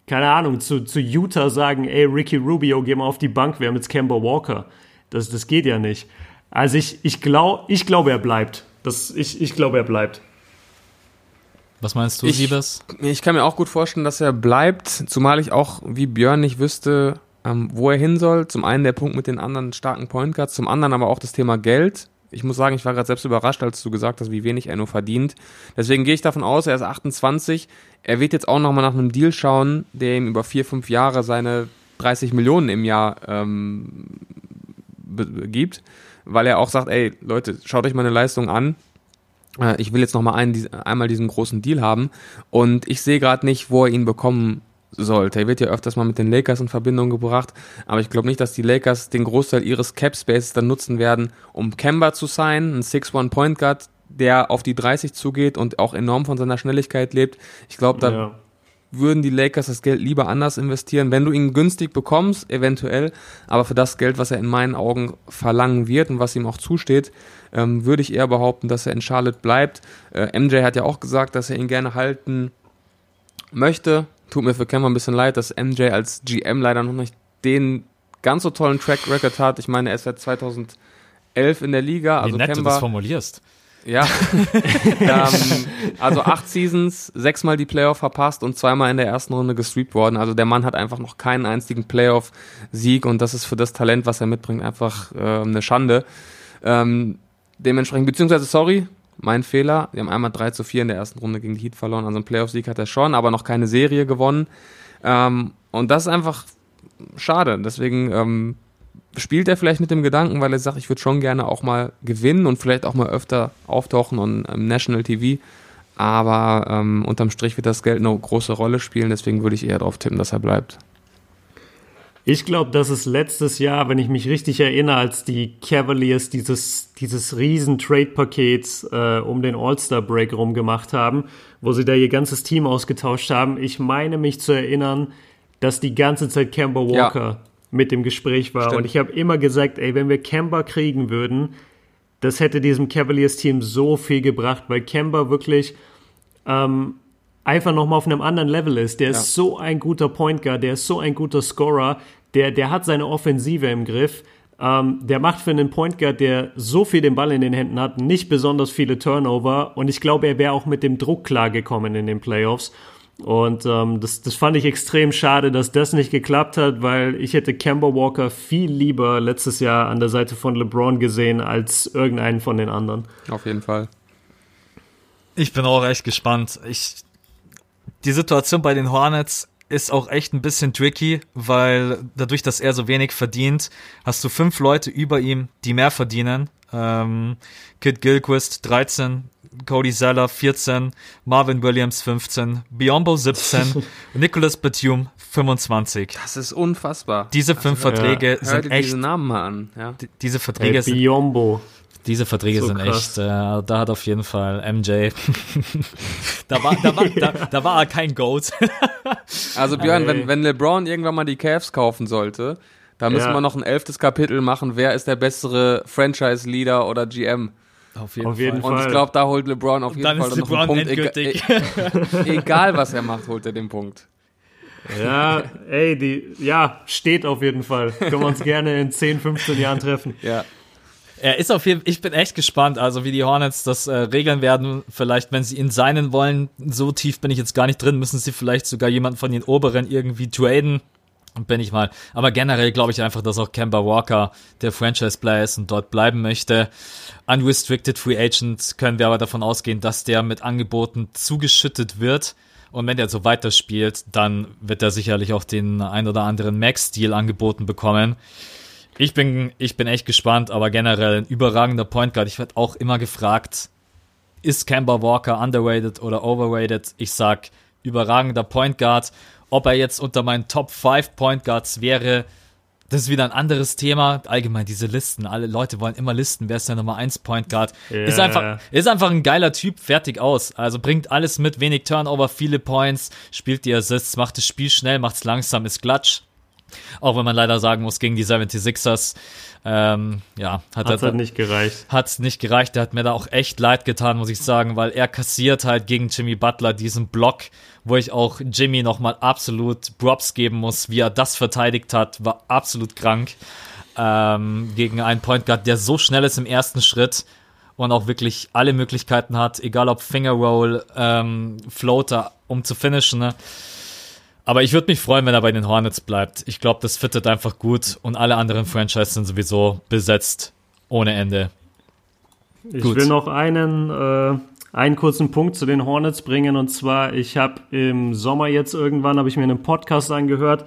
keine Ahnung, zu, zu Utah sagen, ey, Ricky Rubio, geh mal auf die Bank, wir haben jetzt Kemba Walker. Das, das geht ja nicht. Also ich, ich glaube, ich glaube, er bleibt. Das, ich, ich glaube, er bleibt. Was meinst du, ich, Siebes? Ich kann mir auch gut vorstellen, dass er bleibt, zumal ich auch wie Björn nicht wüsste, ähm, wo er hin soll. Zum einen der Punkt mit den anderen starken Point Guards, zum anderen aber auch das Thema Geld. Ich muss sagen, ich war gerade selbst überrascht, als du gesagt hast, wie wenig er nur verdient. Deswegen gehe ich davon aus, er ist 28. Er wird jetzt auch nochmal nach einem Deal schauen, der ihm über vier, fünf Jahre seine 30 Millionen im Jahr ähm, gibt weil er auch sagt, ey Leute, schaut euch meine Leistung an. Äh, ich will jetzt noch mal einen, einmal diesen großen Deal haben und ich sehe gerade nicht, wo er ihn bekommen sollte. Er wird ja öfters mal mit den Lakers in Verbindung gebracht, aber ich glaube nicht, dass die Lakers den Großteil ihres Cap Spaces dann nutzen werden, um Kemba zu sein, ein 6-1 Point Guard, der auf die 30 zugeht und auch enorm von seiner Schnelligkeit lebt. Ich glaube, da ja würden die Lakers das Geld lieber anders investieren, wenn du ihn günstig bekommst, eventuell, aber für das Geld, was er in meinen Augen verlangen wird und was ihm auch zusteht, ähm, würde ich eher behaupten, dass er in Charlotte bleibt. Äh, MJ hat ja auch gesagt, dass er ihn gerne halten möchte. Tut mir für Kemmer ein bisschen leid, dass MJ als GM leider noch nicht den ganz so tollen Track Record hat. Ich meine, er ist seit 2011 in der Liga. Wie also nett Kemba, du das formulierst. Ja. ähm, also acht Seasons, sechsmal die Playoff verpasst und zweimal in der ersten Runde gestreamt worden. Also der Mann hat einfach noch keinen einzigen Playoff-Sieg und das ist für das Talent, was er mitbringt, einfach äh, eine Schande. Ähm, dementsprechend, beziehungsweise, sorry, mein Fehler. Wir haben einmal 3 zu 4 in der ersten Runde gegen die Heat verloren. Also einen Playoff-Sieg hat er schon, aber noch keine Serie gewonnen. Ähm, und das ist einfach schade. Deswegen ähm, spielt er vielleicht mit dem Gedanken, weil er sagt, ich würde schon gerne auch mal gewinnen und vielleicht auch mal öfter auftauchen on um, National TV. Aber ähm, unterm Strich wird das Geld eine große Rolle spielen, deswegen würde ich eher darauf tippen, dass er bleibt. Ich glaube, dass es letztes Jahr, wenn ich mich richtig erinnere, als die Cavaliers dieses, dieses riesen Trade-Paket äh, um den All-Star-Break rum gemacht haben, wo sie da ihr ganzes Team ausgetauscht haben. Ich meine mich zu erinnern, dass die ganze Zeit Kemba Walker ja mit dem Gespräch war. Stimmt. Und ich habe immer gesagt, ey, wenn wir Kemba kriegen würden, das hätte diesem Cavaliers-Team so viel gebracht, weil Kemba wirklich ähm, einfach nochmal auf einem anderen Level ist. Der ja. ist so ein guter Point Guard, der ist so ein guter Scorer, der, der hat seine Offensive im Griff. Ähm, der macht für einen Point Guard, der so viel den Ball in den Händen hat, nicht besonders viele Turnover. Und ich glaube, er wäre auch mit dem Druck klargekommen in den Playoffs. Und ähm, das, das fand ich extrem schade, dass das nicht geklappt hat, weil ich hätte Kemba Walker viel lieber letztes Jahr an der Seite von LeBron gesehen als irgendeinen von den anderen. Auf jeden Fall. Ich bin auch echt gespannt. Ich, die Situation bei den Hornets ist auch echt ein bisschen tricky, weil dadurch, dass er so wenig verdient, hast du fünf Leute über ihm, die mehr verdienen. Ähm, Kid Gilquist 13, Cody Zeller 14, Marvin Williams 15, Biombo 17, Nicholas Batum 25. Das ist unfassbar. Diese fünf also, Verträge ja. sind echt. Diese Namen mal an. Ja. Diese Verträge hey, sind. Biombo. Diese Verträge so sind krass. echt, äh, da hat auf jeden Fall MJ, da, war, da, war, da, da war er kein Goat. also Björn, wenn, wenn LeBron irgendwann mal die Cavs kaufen sollte, da müssen ja. wir noch ein elftes Kapitel machen, wer ist der bessere Franchise-Leader oder GM. Auf jeden, auf jeden Fall. Und ich glaube, da holt LeBron auf jeden Fall noch einen Punkt. Endgültig. E egal, was er macht, holt er den Punkt. Ja, ey, die, ja, steht auf jeden Fall. Können wir uns gerne in 10, 15 Jahren treffen. Ja. Er ist auf jeden Fall, ich bin echt gespannt, also wie die Hornets das äh, regeln werden. Vielleicht, wenn sie ihn seinen wollen, so tief bin ich jetzt gar nicht drin, müssen sie vielleicht sogar jemanden von den Oberen irgendwie traden. Bin ich mal. Aber generell glaube ich einfach, dass auch Kemba Walker der Franchise-Player ist und dort bleiben möchte. Unrestricted Free Agent können wir aber davon ausgehen, dass der mit Angeboten zugeschüttet wird. Und wenn der so weiterspielt, dann wird er sicherlich auch den ein oder anderen Max-Deal angeboten bekommen. Ich bin, ich bin echt gespannt, aber generell ein überragender Point Guard. Ich werde auch immer gefragt, ist Kemba Walker underrated oder overrated? Ich sag überragender Point Guard. Ob er jetzt unter meinen Top 5 Point Guards wäre, das ist wieder ein anderes Thema. Allgemein diese Listen. Alle Leute wollen immer Listen. Wer ist der Nummer 1 Point Guard? Yeah. Ist einfach, ist einfach ein geiler Typ. Fertig aus. Also bringt alles mit. Wenig Turnover, viele Points. Spielt die Assists, macht das Spiel schnell, macht es langsam, ist klatsch. Auch wenn man leider sagen muss, gegen die 76ers, ähm, ja, hat es halt nicht gereicht. Hat nicht gereicht. Der hat mir da auch echt leid getan, muss ich sagen, weil er kassiert halt gegen Jimmy Butler diesen Block, wo ich auch Jimmy nochmal absolut Props geben muss, wie er das verteidigt hat, war absolut krank. Ähm, gegen einen Point Guard, der so schnell ist im ersten Schritt und auch wirklich alle Möglichkeiten hat, egal ob Fingerroll, ähm, Floater, um zu finishen. Ne? Aber ich würde mich freuen, wenn er bei den Hornets bleibt. Ich glaube, das fittet einfach gut und alle anderen Franchises sind sowieso besetzt ohne Ende. Ich gut. will noch einen, äh, einen kurzen Punkt zu den Hornets bringen und zwar, ich habe im Sommer jetzt irgendwann, habe ich mir einen Podcast angehört,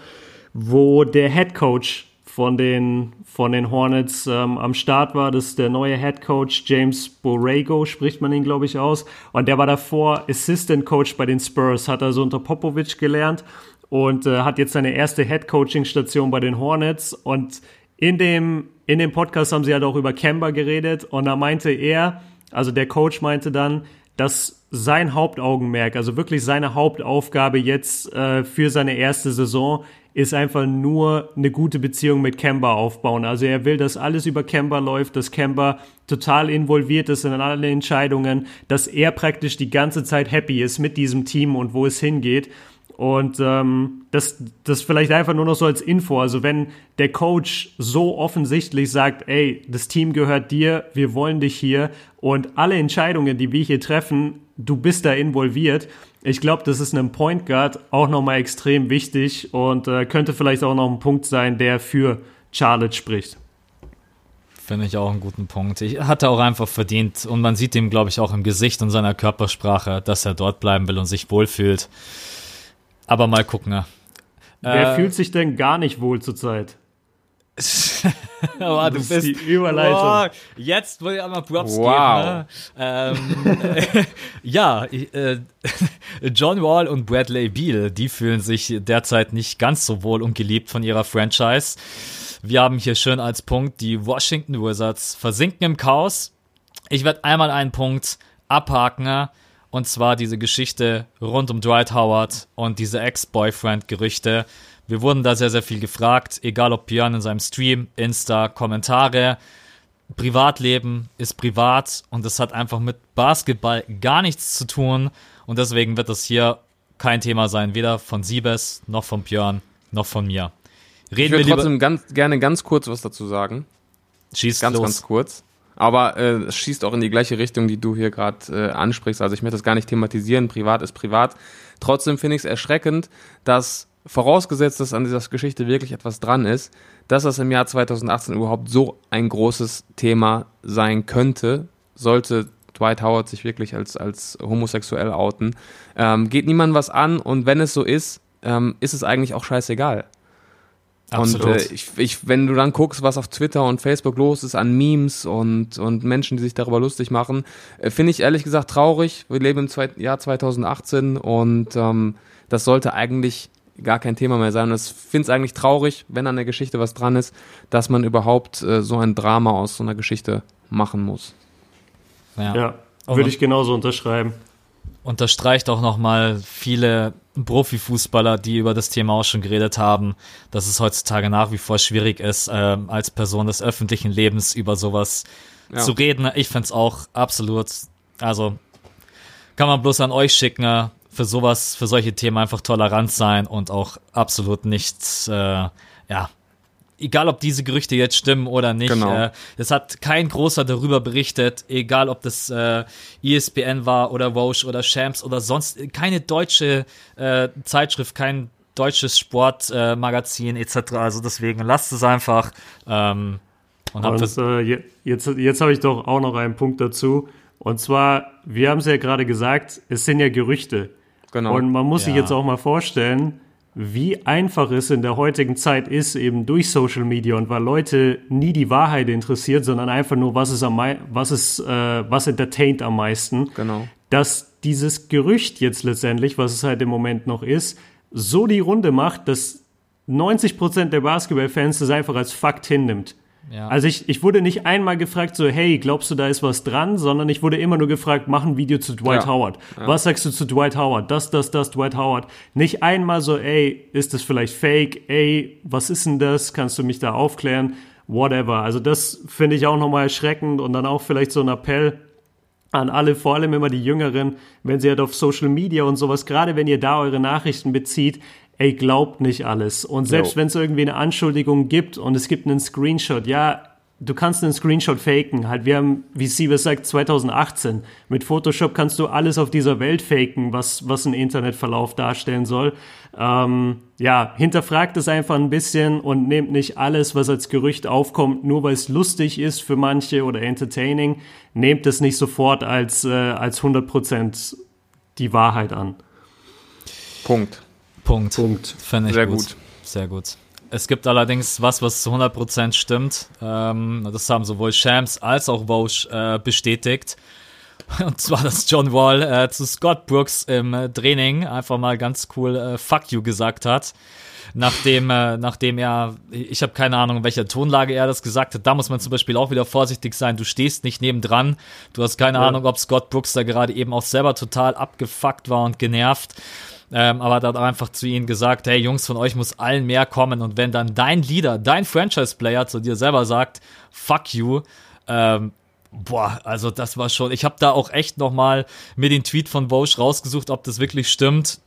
wo der Head Coach von den, von den Hornets ähm, am Start war. Das ist der neue Head Coach James Borrego, spricht man ihn, glaube ich, aus. Und der war davor Assistant Coach bei den Spurs, hat also unter Popovic gelernt und äh, hat jetzt seine erste Head-Coaching-Station bei den Hornets. Und in dem, in dem Podcast haben sie halt auch über Kemba geredet und da meinte er, also der Coach meinte dann, dass sein Hauptaugenmerk, also wirklich seine Hauptaufgabe jetzt äh, für seine erste Saison ist einfach nur eine gute Beziehung mit Kemba aufbauen. Also er will, dass alles über Kemba läuft, dass Kemba total involviert ist in alle Entscheidungen, dass er praktisch die ganze Zeit happy ist mit diesem Team und wo es hingeht. Und ähm, das, das vielleicht einfach nur noch so als Info. Also wenn der Coach so offensichtlich sagt, ey, das Team gehört dir, wir wollen dich hier und alle Entscheidungen, die wir hier treffen, du bist da involviert. Ich glaube, das ist einem Point Guard auch nochmal extrem wichtig und äh, könnte vielleicht auch noch ein Punkt sein, der für Charlotte spricht. Finde ich auch einen guten Punkt. Ich hatte auch einfach verdient und man sieht ihm, glaube ich, auch im Gesicht und seiner Körpersprache, dass er dort bleiben will und sich wohlfühlt. Aber mal gucken. Ja. Wer äh, fühlt sich denn gar nicht wohl zurzeit? oh, du bist die Überleitung. Oh, jetzt will ich einmal Props wow. geben. Ne? Ähm, ja, äh, John Wall und Bradley Beal, die fühlen sich derzeit nicht ganz so wohl und geliebt von ihrer Franchise. Wir haben hier schön als Punkt, die Washington Wizards versinken im Chaos. Ich werde einmal einen Punkt abhaken. Und zwar diese Geschichte rund um Dwight Howard und diese Ex-Boyfriend-Gerüchte. Wir wurden da sehr, sehr viel gefragt, egal ob Björn in seinem Stream, Insta, Kommentare. Privatleben ist privat und das hat einfach mit Basketball gar nichts zu tun. Und deswegen wird das hier kein Thema sein, weder von Siebes, noch von Björn, noch von mir. Reden ich würde trotzdem ganz, gerne ganz kurz was dazu sagen. Schieß ganz, los. ganz kurz. Aber äh, es schießt auch in die gleiche Richtung, die du hier gerade äh, ansprichst. Also ich möchte das gar nicht thematisieren. Privat ist privat. Trotzdem finde ich es erschreckend, dass vorausgesetzt, dass an dieser Geschichte wirklich etwas dran ist, dass das im Jahr 2018 überhaupt so ein großes Thema sein könnte, sollte Dwight Howard sich wirklich als, als homosexuell outen. Ähm, geht niemandem was an und wenn es so ist, ähm, ist es eigentlich auch scheißegal. Absolut. Und äh, ich, ich, wenn du dann guckst, was auf Twitter und Facebook los ist an Memes und, und Menschen, die sich darüber lustig machen, äh, finde ich ehrlich gesagt traurig. Wir leben im zwei, Jahr 2018 und ähm, das sollte eigentlich gar kein Thema mehr sein. Und ich finde es eigentlich traurig, wenn an der Geschichte was dran ist, dass man überhaupt äh, so ein Drama aus so einer Geschichte machen muss. Ja, ja würde ich genauso unterschreiben unterstreicht auch nochmal viele Profifußballer, die über das Thema auch schon geredet haben, dass es heutzutage nach wie vor schwierig ist, äh, als Person des öffentlichen Lebens über sowas ja. zu reden. Ich find's auch absolut, also kann man bloß an euch schicken, für sowas, für solche Themen einfach tolerant sein und auch absolut nichts, äh, ja, egal ob diese Gerüchte jetzt stimmen oder nicht, Genau. äh, es hat kein großer darüber berichtet, egal ob das äh, ESPN war oder Roche oder Shams oder sonst keine deutsche äh, Zeitschrift, kein deutsches Sportmagazin äh, etc. Also deswegen lasst es einfach. Ähm, und Und äh, je- jetzt, jetzt habe ich doch auch noch einen Punkt dazu. Und zwar, wir haben es ja gerade gesagt, es sind ja Gerüchte. Genau. Und man muss sich Ja. jetzt auch mal vorstellen, wie einfach es in der heutigen Zeit ist, eben durch Social Media und weil Leute nie die Wahrheit interessiert, sondern einfach nur, was ist am was ist, äh, was entertaint am meisten. Genau. Dass dieses Gerücht jetzt letztendlich, was es halt im Moment noch ist, so die Runde macht, dass 90% der Basketballfans das einfach als Fakt hinnimmt. Ja. Also ich, ich wurde nicht einmal gefragt, so, hey, glaubst du, da ist was dran, sondern ich wurde immer nur gefragt, mach ein Video zu Dwight Ja. Howard. Was sagst du zu Dwight Howard? Das, das, das, Dwight Howard. Nicht einmal so, ey, ist das vielleicht fake? Ey, was ist denn das? Kannst du mich da aufklären? Whatever. Also das finde ich auch nochmal erschreckend und dann auch vielleicht so ein Appell an alle, vor allem immer die Jüngeren, wenn sie halt auf Social Media und sowas, gerade wenn ihr da eure Nachrichten bezieht, ey, glaubt nicht alles. Und selbst wenn es irgendwie eine Anschuldigung gibt und es gibt einen Screenshot, ja, du kannst einen Screenshot faken. Halt, wir haben, wie Siebes sagt, 2018. Mit Photoshop kannst du alles auf dieser Welt faken, was, was ein Internetverlauf darstellen soll. Ähm, ja, hinterfragt es einfach ein bisschen und nehmt nicht alles, was als Gerücht aufkommt, nur weil es lustig ist für manche oder entertaining, nehmt es nicht sofort als, äh, als 100% die Wahrheit an. Punkt. Punkt. Punkt. Finde ich Sehr gut. gut. Sehr gut. Es gibt allerdings was, was zu 100% stimmt. Ähm, das haben sowohl Shams als auch Vosch äh, bestätigt. Und zwar, dass John Wall äh, zu Scott Brooks im äh, Training einfach mal ganz cool äh, Fuck you gesagt hat. Nachdem, äh, nachdem er, ich habe keine Ahnung, in welcher Tonlage er das gesagt hat. Da muss man zum Beispiel auch wieder vorsichtig sein. Du stehst nicht nebendran. Du hast keine Ja. Ahnung, ob Scott Brooks da gerade eben auch selber total abgefuckt war und genervt. Ähm, aber hat dann einfach zu ihnen gesagt, hey Jungs, von euch muss allen mehr kommen. Und wenn dann dein Leader, dein Franchise-Player zu dir selber sagt, fuck you, ähm, boah, also das war schon, ich habe da auch echt nochmal mir den Tweet von Vosch rausgesucht, ob das wirklich stimmt.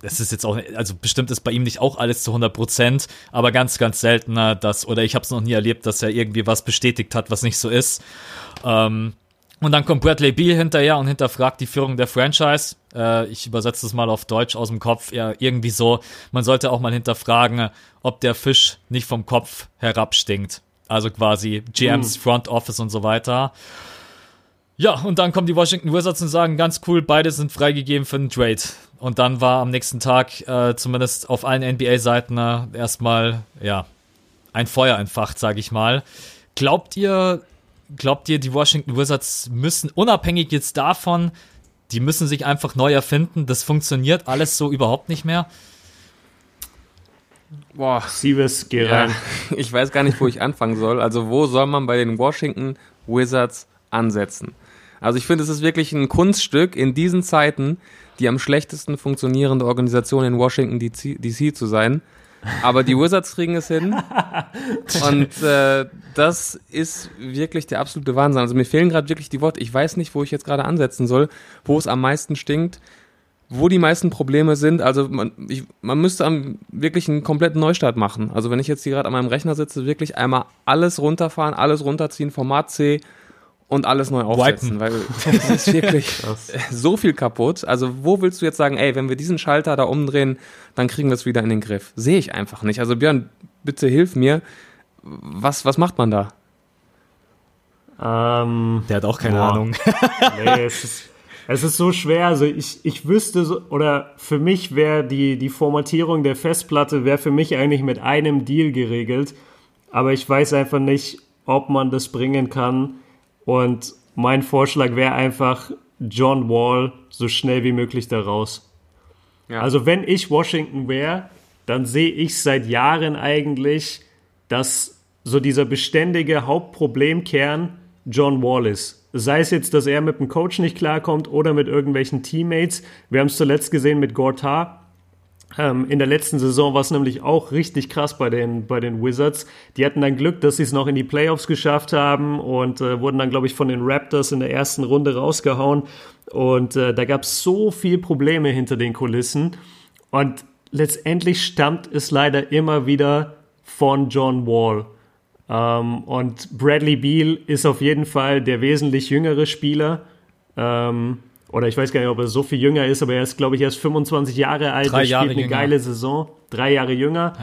Das ist jetzt auch, also bestimmt ist bei ihm nicht auch alles zu 100 Prozent, aber ganz, ganz seltener, dass, oder ich habe es noch nie erlebt, dass er irgendwie was bestätigt hat, was nicht so ist. Ähm, und dann kommt Bradley Beal hinterher und hinterfragt die Führung der Franchise. Äh, ich übersetze das mal auf Deutsch aus dem Kopf. Ja, irgendwie so. Man sollte auch mal hinterfragen, ob der Fisch nicht vom Kopf herabstinkt. Also quasi GMs, Front Office und so weiter. Ja, und dann kommen die Washington Wizards und sagen, ganz cool, beide sind freigegeben für einen Trade. Und dann war am nächsten Tag, äh, zumindest auf allen NBA-Seiten, äh, erstmal, ja, ein Feuer entfacht, sage ich mal. Glaubt ihr, glaubt ihr, die Washington Wizards müssen, unabhängig jetzt davon, die müssen sich einfach neu erfinden? Das funktioniert alles so überhaupt nicht mehr? Boah. Siebes, geh Ja, rein. ich weiß gar nicht, wo ich anfangen soll. Also wo soll man bei den Washington Wizards ansetzen? Also ich finde, es ist wirklich ein Kunststück in diesen Zeiten, die am schlechtesten funktionierende Organisation in Washington DC, DC zu sein. Aber die Wizards kriegen es hin. Und äh, das ist wirklich der absolute Wahnsinn. Also mir fehlen gerade wirklich die Worte. Ich weiß nicht, wo ich jetzt gerade ansetzen soll, wo es am meisten stinkt, wo die meisten Probleme sind. Also man, ich, man müsste am, wirklich einen kompletten Neustart machen. Also wenn ich jetzt hier gerade an meinem Rechner sitze, wirklich einmal alles runterfahren, alles runterziehen, Format C und alles neu aufsetzen. Weil es ist wirklich so viel kaputt. Also wo willst du jetzt sagen, ey, wenn wir diesen Schalter da umdrehen, dann kriegen wir es wieder in den Griff. Sehe ich einfach nicht. Also Björn, bitte hilf mir. Was, was macht man da? Ähm, Der hat auch keine Boah. Ahnung. nee, es ist, es ist so schwer. Also ich, ich wüsste so, oder für mich wäre die, die Formatierung der Festplatte wäre für mich eigentlich mit einem Deal geregelt. Aber ich weiß einfach nicht, ob man das bringen kann. Und mein Vorschlag wäre einfach John Wall so schnell wie möglich da raus. Ja. Also wenn ich Washington wäre, dann sehe ich seit Jahren eigentlich, dass so dieser beständige Hauptproblemkern John Wall ist. Sei es jetzt, dass er mit dem Coach nicht klarkommt oder mit irgendwelchen Teammates. Wir haben es zuletzt gesehen mit Gortat. Ähm, in der letzten Saison war es nämlich auch richtig krass bei den, bei den Wizards. Die hatten dann Glück, dass sie es noch in die Playoffs geschafft haben und äh, wurden dann, glaube ich, von den Raptors in der ersten Runde rausgehauen. Und äh, da gab es so viel Probleme hinter den Kulissen. Und letztendlich stammt es leider immer wieder von John Wall. Ähm, und Bradley Beal ist auf jeden Fall der wesentlich jüngere Spieler. Ähm, oder ich weiß gar nicht, ob er so viel jünger ist, aber er ist, glaube ich, erst 25 Jahre alt. Drei er Jahre spielt eine jünger. geile Saison. Drei Jahre jünger.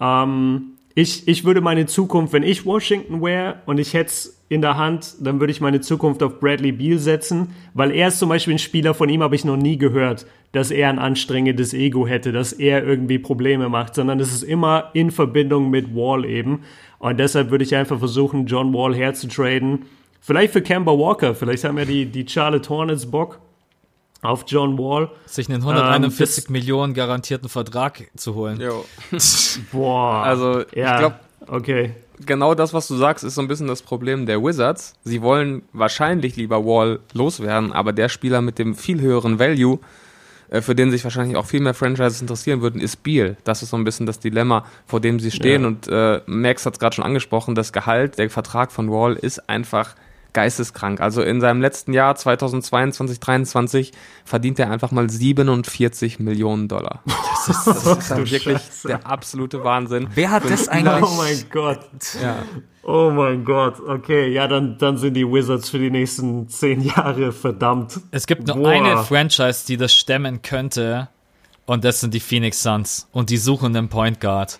Ähm, ich, ich würde meine Zukunft, wenn ich Washington wäre und ich hätte es in der Hand, dann würde ich meine Zukunft auf Bradley Beal setzen, weil er ist zum Beispiel ein Spieler, von ihm habe ich noch nie gehört, dass er ein anstrengendes Ego hätte, dass er irgendwie Probleme macht, sondern es ist immer in Verbindung mit Wall eben. Und deshalb würde ich einfach versuchen, John Wall herzutraden. Vielleicht für Kemba Walker, vielleicht haben ja die, die Charlotte Hornets Bock auf John Wall. Sich einen 141 Ähm, Millionen garantierten Vertrag zu holen. Jo. Boah. Also, ja, ich glaube, okay. genau das, was du sagst, ist so ein bisschen das Problem der Wizards. Sie wollen wahrscheinlich lieber Wall loswerden, aber der Spieler mit dem viel höheren Value, äh, für den sich wahrscheinlich auch viel mehr Franchises interessieren würden, ist Beal. Das ist so ein bisschen das Dilemma, vor dem sie stehen. Ja. Und äh, Max hat es gerade schon angesprochen, das Gehalt, der Vertrag von Wall ist einfach geisteskrank. Also in seinem letzten Jahr 2022, 2023 verdient er einfach mal 47 Millionen Dollar. Das ist, das ist halt wirklich Scheiße. der absolute Wahnsinn. Wer hat das eigentlich? Oh mein Gott. Ja. Oh mein Gott. Okay, ja, dann, dann sind die Wizards für die nächsten zehn Jahre verdammt. Es gibt nur Boah. eine Franchise, die das stemmen könnte, und das sind die Phoenix Suns. Und die suchen einen Point Guard.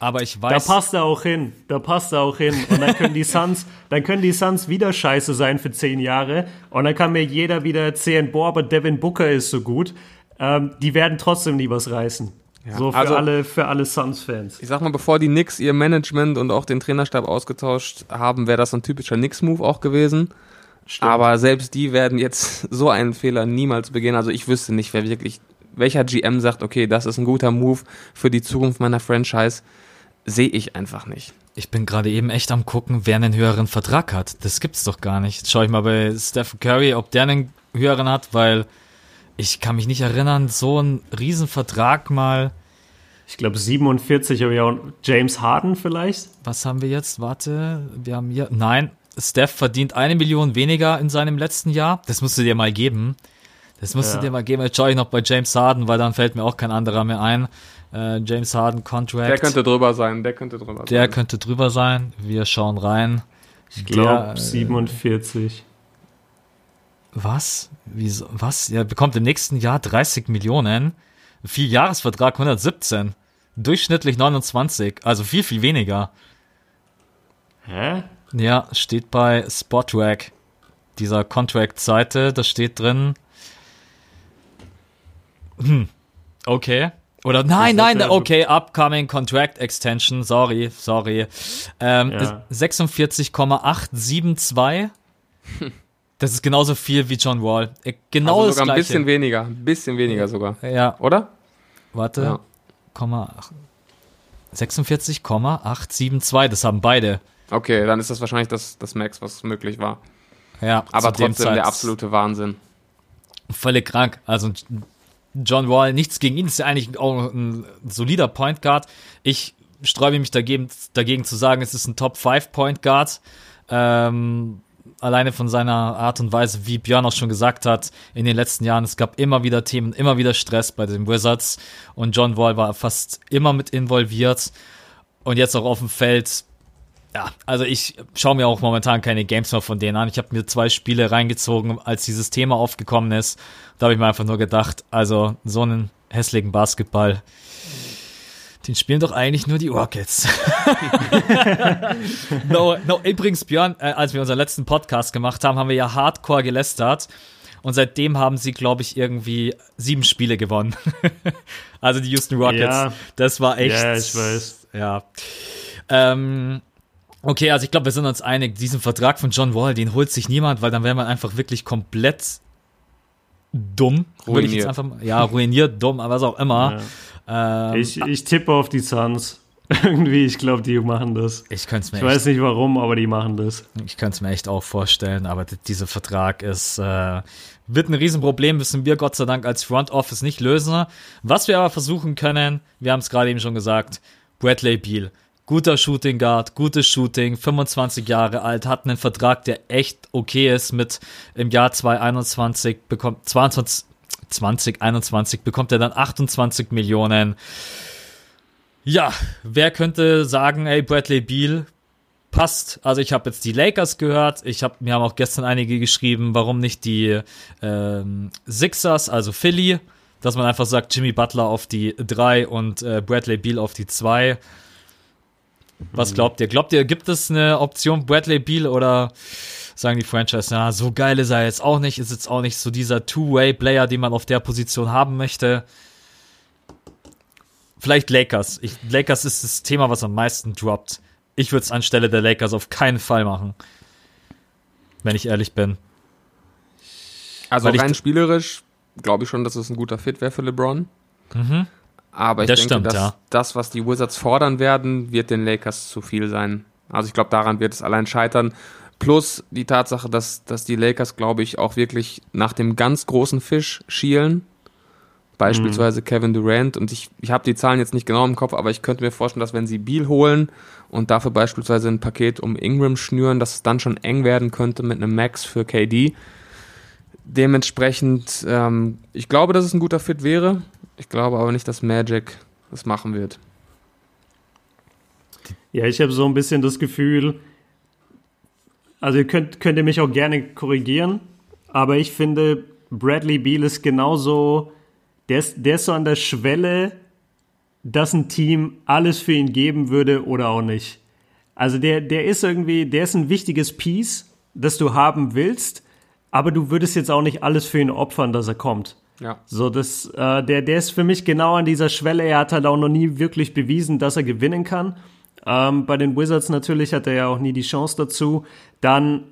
Aber ich Da weiß, passt er auch hin. Da passt er auch hin. Und dann können die Suns, dann können die Suns wieder scheiße sein für zehn Jahre. Und dann kann mir jeder wieder erzählen, boah, aber Devin Booker ist so gut. Ähm, die werden trotzdem nie was reißen. so für also- alle, für alle Suns-Fans. Ich sag mal, bevor die Knicks ihr Management und auch den Trainerstab ausgetauscht haben, wäre das ein typischer Knicks-Move auch gewesen. Aber selbst die werden jetzt so einen Fehler niemals begehen. Also ich wüsste nicht, wer wirklich, welcher GM sagt, okay, das ist ein guter Move für die Zukunft meiner Franchise, sehe ich einfach nicht. ich bin gerade eben echt am gucken, wer einen höheren Vertrag hat. Das gibt's doch gar nicht. Jetzt schau ich mal bei Stephen Curry, ob der einen höheren hat, weil ich kann mich nicht erinnern, so einen Riesenvertrag mal. Ich glaube 47, aber ja, James Harden vielleicht. Was haben wir jetzt? Warte, wir haben hier. Nein, Steph verdient eine Million weniger in seinem letzten Jahr. Das musst du dir mal geben. Das musst Ja. du dir mal geben. Jetzt schaue ich noch bei James Harden, weil dann fällt mir auch kein anderer mehr ein. Äh, James Harden Contract. Der könnte drüber sein, der könnte drüber Der sein. könnte drüber sein. Wir schauen rein. Ich glaube Der, äh, 47. Was? Wieso? Was? Er bekommt im nächsten Jahr 30 Millionen. Vierjahresvertrag 117. Durchschnittlich 29. Also viel, viel weniger. Hä? Ja, steht bei Spotrack. Dieser Contract-Seite, da steht drin. Hm. Okay. Oder nein, Das nein, okay, upcoming Contract Extension, sorry, sorry. Ähm, Ja. 46,872. Das ist genauso viel wie John Wall. Äh, Genau also das sogar ein gleiche. bisschen weniger, ein bisschen weniger sogar. ja, Oder? warte. Ja. Komma, ach, 46,872, das haben beide. Okay, dann ist das wahrscheinlich das, das Max, was möglich war. Ja, Aber trotzdem der absolute Wahnsinn. völlig krank. Also John Wall, nichts gegen ihn, ist ja eigentlich auch ein solider Point Guard. Ich sträube mich dagegen, dagegen zu sagen, es ist ein Top 5 Point Guard. Ähm, alleine von seiner Art und Weise, wie Björn auch schon gesagt hat, in den letzten Jahren, es gab immer wieder Themen, immer wieder Stress bei den Wizards und John Wall war fast immer mit involviert und jetzt auch auf dem Feld. Ja, also ich schaue mir auch momentan keine Games mehr von denen an. Ich habe mir zwei Spiele reingezogen, als dieses Thema aufgekommen ist. Da habe ich mir einfach nur gedacht, also so einen hässlichen Basketball, den spielen doch eigentlich nur die Rockets. no, no, übrigens, Björn, äh, als wir unseren letzten Podcast gemacht haben, haben wir ja hardcore gelästert. Und seitdem haben sie, glaube ich, irgendwie sieben Spiele gewonnen. also die Houston Rockets. Ja. Das war echt. Ja, ich weiß. Ja. Ähm, okay, also ich glaube, wir sind uns einig, diesen Vertrag von John Wall, den holt sich niemand, weil dann wäre man einfach wirklich komplett dumm. Würde ich jetzt Ruiniert. einfach mal, ja, ruiniert, dumm, aber was auch immer. Ähm, Ich, ich tippe auf die Suns. Irgendwie, ich glaube, die machen das. ich könnte es mir Ich echt weiß nicht warum, aber die machen das. Ich könnte es mir echt auch vorstellen, aber dieser Vertrag ist, äh, wird ein Riesenproblem, müssen wir Gott sei Dank als Front Office nicht lösen. Was wir aber versuchen können, wir haben es gerade eben schon gesagt, Bradley Beal. Guter Shooting Guard, gutes Shooting, 25 Jahre alt, hat einen Vertrag, der echt okay ist mit im Jahr 2021 bekommt, 22, 2021 bekommt er dann 28 Millionen. Ja, wer könnte sagen, ey, Bradley Beal passt. Also ich habe jetzt die Lakers gehört. Ich habe mir haben auch gestern einige geschrieben, warum nicht die ähm, Sixers, also Philly, dass man einfach sagt Jimmy Butler auf die 3 und äh, Bradley Beal auf die 2. Was glaubt ihr? Glaubt ihr, gibt es eine Option Bradley Beal oder sagen die Franchise, na, so geil ist er jetzt auch nicht, ist jetzt auch nicht so dieser Two-Way-Player, den man auf der Position haben möchte? Vielleicht Lakers. Ich, Lakers ist das Thema, was am meisten droppt. Ich würde es anstelle der Lakers auf keinen Fall machen. Wenn ich ehrlich bin. Also Weil rein spielerisch glaube ich schon, dass es ein guter Fit wäre für LeBron. Mhm. Aber ich Das denke, stimmt, dass ja. das, was die Wizards fordern werden, wird den Lakers zu viel sein. Also ich glaube, daran wird es allein scheitern. Plus die Tatsache, dass, dass die Lakers, glaube ich, auch wirklich nach dem ganz großen Fisch schielen. Beispielsweise Kevin Durant. Und ich, ich habe die Zahlen jetzt nicht genau im Kopf, aber ich könnte mir vorstellen, dass wenn sie Beal holen und dafür beispielsweise ein Paket um Ingram schnüren, dass es dann schon eng werden könnte mit einem Max für KD. Dementsprechend, ähm, ich glaube, dass es ein guter Fit wäre. Ich glaube aber nicht, dass Magic das machen wird. Ja, ich habe so ein bisschen das Gefühl, also ihr könnt, könnt ihr mich auch gerne korrigieren, aber ich finde, Bradley Beal ist genauso, der ist, der ist so an der Schwelle, dass ein Team alles für ihn geben würde oder auch nicht. Also der, der ist irgendwie, der ist ein wichtiges Piece, das du haben willst, aber du würdest jetzt auch nicht alles für ihn opfern, dass er kommt. Ja. So, das, äh, der, der ist für mich genau an dieser Schwelle. Er hat halt auch noch nie wirklich bewiesen, dass er gewinnen kann. Ähm, bei den Wizards natürlich hat er ja auch nie die Chance dazu. Dann,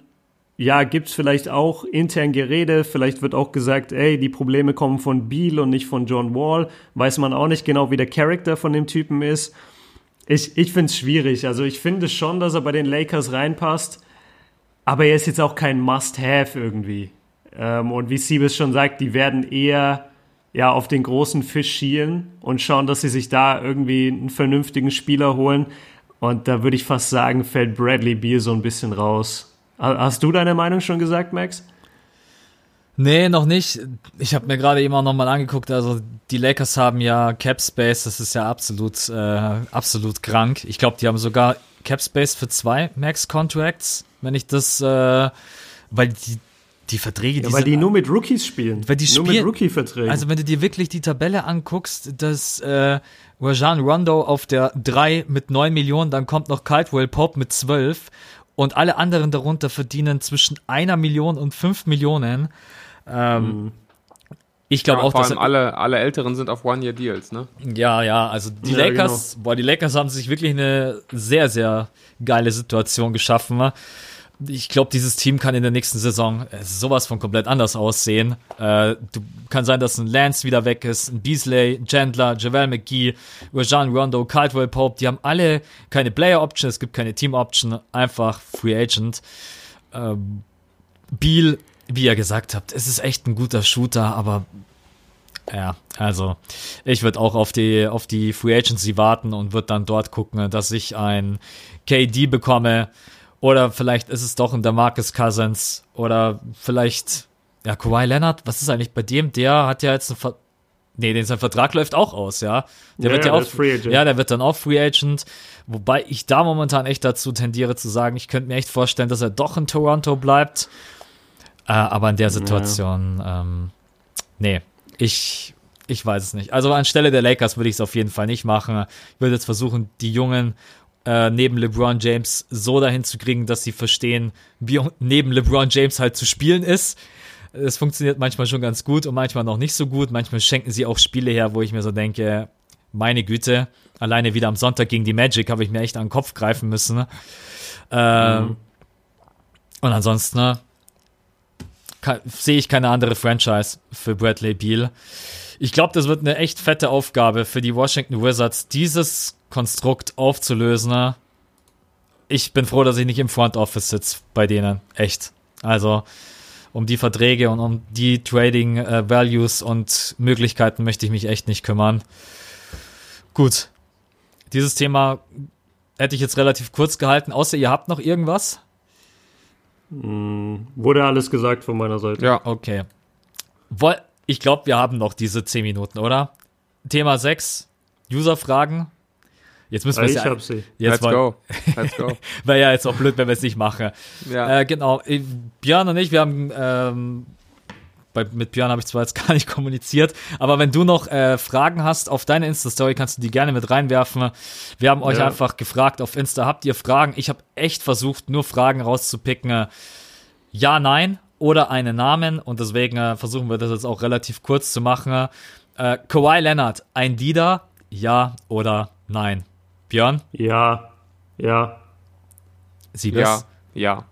ja, gibt's vielleicht auch intern Gerede. Vielleicht wird auch gesagt, ey, die Probleme kommen von Beal und nicht von John Wall. Weiß man auch nicht genau, wie der Charakter von dem Typen ist. Ich, ich finde es schwierig. Also ich finde schon, dass er bei den Lakers reinpasst. Aber er ist jetzt auch kein Must-Have irgendwie. Ähm, und wie Siebes schon sagt, die werden eher ja, auf den großen Fisch schielen und schauen, dass sie sich da irgendwie einen vernünftigen Spieler holen. Und da würde ich fast sagen, fällt Bradley Beal so ein bisschen raus. Ha- Hast du deine Meinung schon gesagt, Max? Nee, noch nicht. Ich habe mir gerade eben auch nochmal angeguckt, also die Lakers haben ja Cap Space, das ist ja absolut, äh, absolut krank. Ich glaube, die haben sogar Cap Space für zwei Max Contracts, wenn ich das, äh, weil die, die Verträge, Ja, die weil sind die nur mit Rookies spielen. Weil die nur spielen- mit Rookie-Verträgen. Also wenn du dir wirklich die Tabelle anguckst, dass äh, Rajan Rondo auf der 3 mit 9 Millionen, dann kommt noch Caldwell Pope mit 12 und alle anderen darunter verdienen zwischen einer Million und 5 Millionen. Ähm, Ich glaube Ja, auch, vor dass allem alle, alle Älteren sind auf One-Year-Deals, ne? ja, ja, also die Ja, Lakers, boah, die Lakers haben sich wirklich eine sehr, sehr geile Situation geschaffen. Ich glaube, dieses Team kann in der nächsten Saison äh, sowas von komplett anders aussehen. Äh, du, kann sein, dass ein Lance wieder weg ist, ein Beasley, Chandler, Javel McGee, Rajan Rondo, Caldwell Pope, die haben alle keine Player Option, es gibt keine Team Option, einfach Free Agent. Ähm, Beal, wie ihr gesagt habt, es ist echt ein guter Shooter, aber ja, also ich würde auch auf die auf die Free Agency warten und würde dann dort gucken, dass ich ein KD bekomme oder vielleicht ist es doch ein Demarcus Cousins oder vielleicht ja Kawhi Leonard. Was ist eigentlich bei dem? Der hat ja jetzt einen Ver Nee, den sein Vertrag läuft auch aus, ja. Der Ja, wird ja, ja auch Free Agent. Ja, der wird dann auch Free Agent, wobei ich da momentan echt dazu tendiere zu sagen, ich könnte mir echt vorstellen, dass er doch in Toronto bleibt. Äh, aber in der Situation, ähm, nee, ich, ich weiß es nicht. Also anstelle der Lakers würde ich es auf jeden Fall nicht machen. Ich würde jetzt versuchen, die Jungen äh, neben LeBron James so dahin zu kriegen, dass sie verstehen, wie neben LeBron James halt zu spielen ist. Es funktioniert manchmal schon ganz gut und manchmal noch nicht so gut. Manchmal schenken sie auch Spiele her, wo ich mir so denke, meine Güte, alleine wieder am Sonntag gegen die Magic habe ich mir echt an den Kopf greifen müssen. Ähm, Und ansonsten ne, sehe ich keine andere Franchise für Bradley Beal. Ich glaube, das wird eine echt fette Aufgabe für die Washington Wizards, dieses Konstrukt aufzulösen. Ich bin froh, dass ich nicht im Front Office sitze bei denen. Echt. Also, um die Verträge und um die Trading äh, Values und Möglichkeiten möchte ich mich echt nicht kümmern. Gut. Dieses Thema hätte ich jetzt relativ kurz gehalten, außer ihr habt noch irgendwas? Wurde alles gesagt von meiner Seite. Ja. Okay. Woll, ich glaube, wir haben noch diese 10 Minuten, oder? Thema 6, User-Fragen. Jetzt müssen wir ich ja, hab sie. Jetzt Let's go. Let's go. Wäre ja jetzt auch blöd, wenn wir es nicht machen. Ja. Äh, genau. Björn und ich, wir haben ähm, bei, mit Björn habe ich zwar jetzt gar nicht kommuniziert, aber wenn du noch äh, Fragen hast auf deine Insta-Story, kannst du die gerne mit reinwerfen. Wir haben euch Ja. einfach gefragt auf Insta, habt ihr Fragen? Ich habe echt versucht, nur Fragen rauszupicken. Ja, nein oder einen Namen und deswegen äh, versuchen wir das jetzt auch relativ kurz zu machen. Äh, Kawhi Leonard, ein Leader? Ja oder nein? Björn, Ja, ja. Siebes? Ja, ja.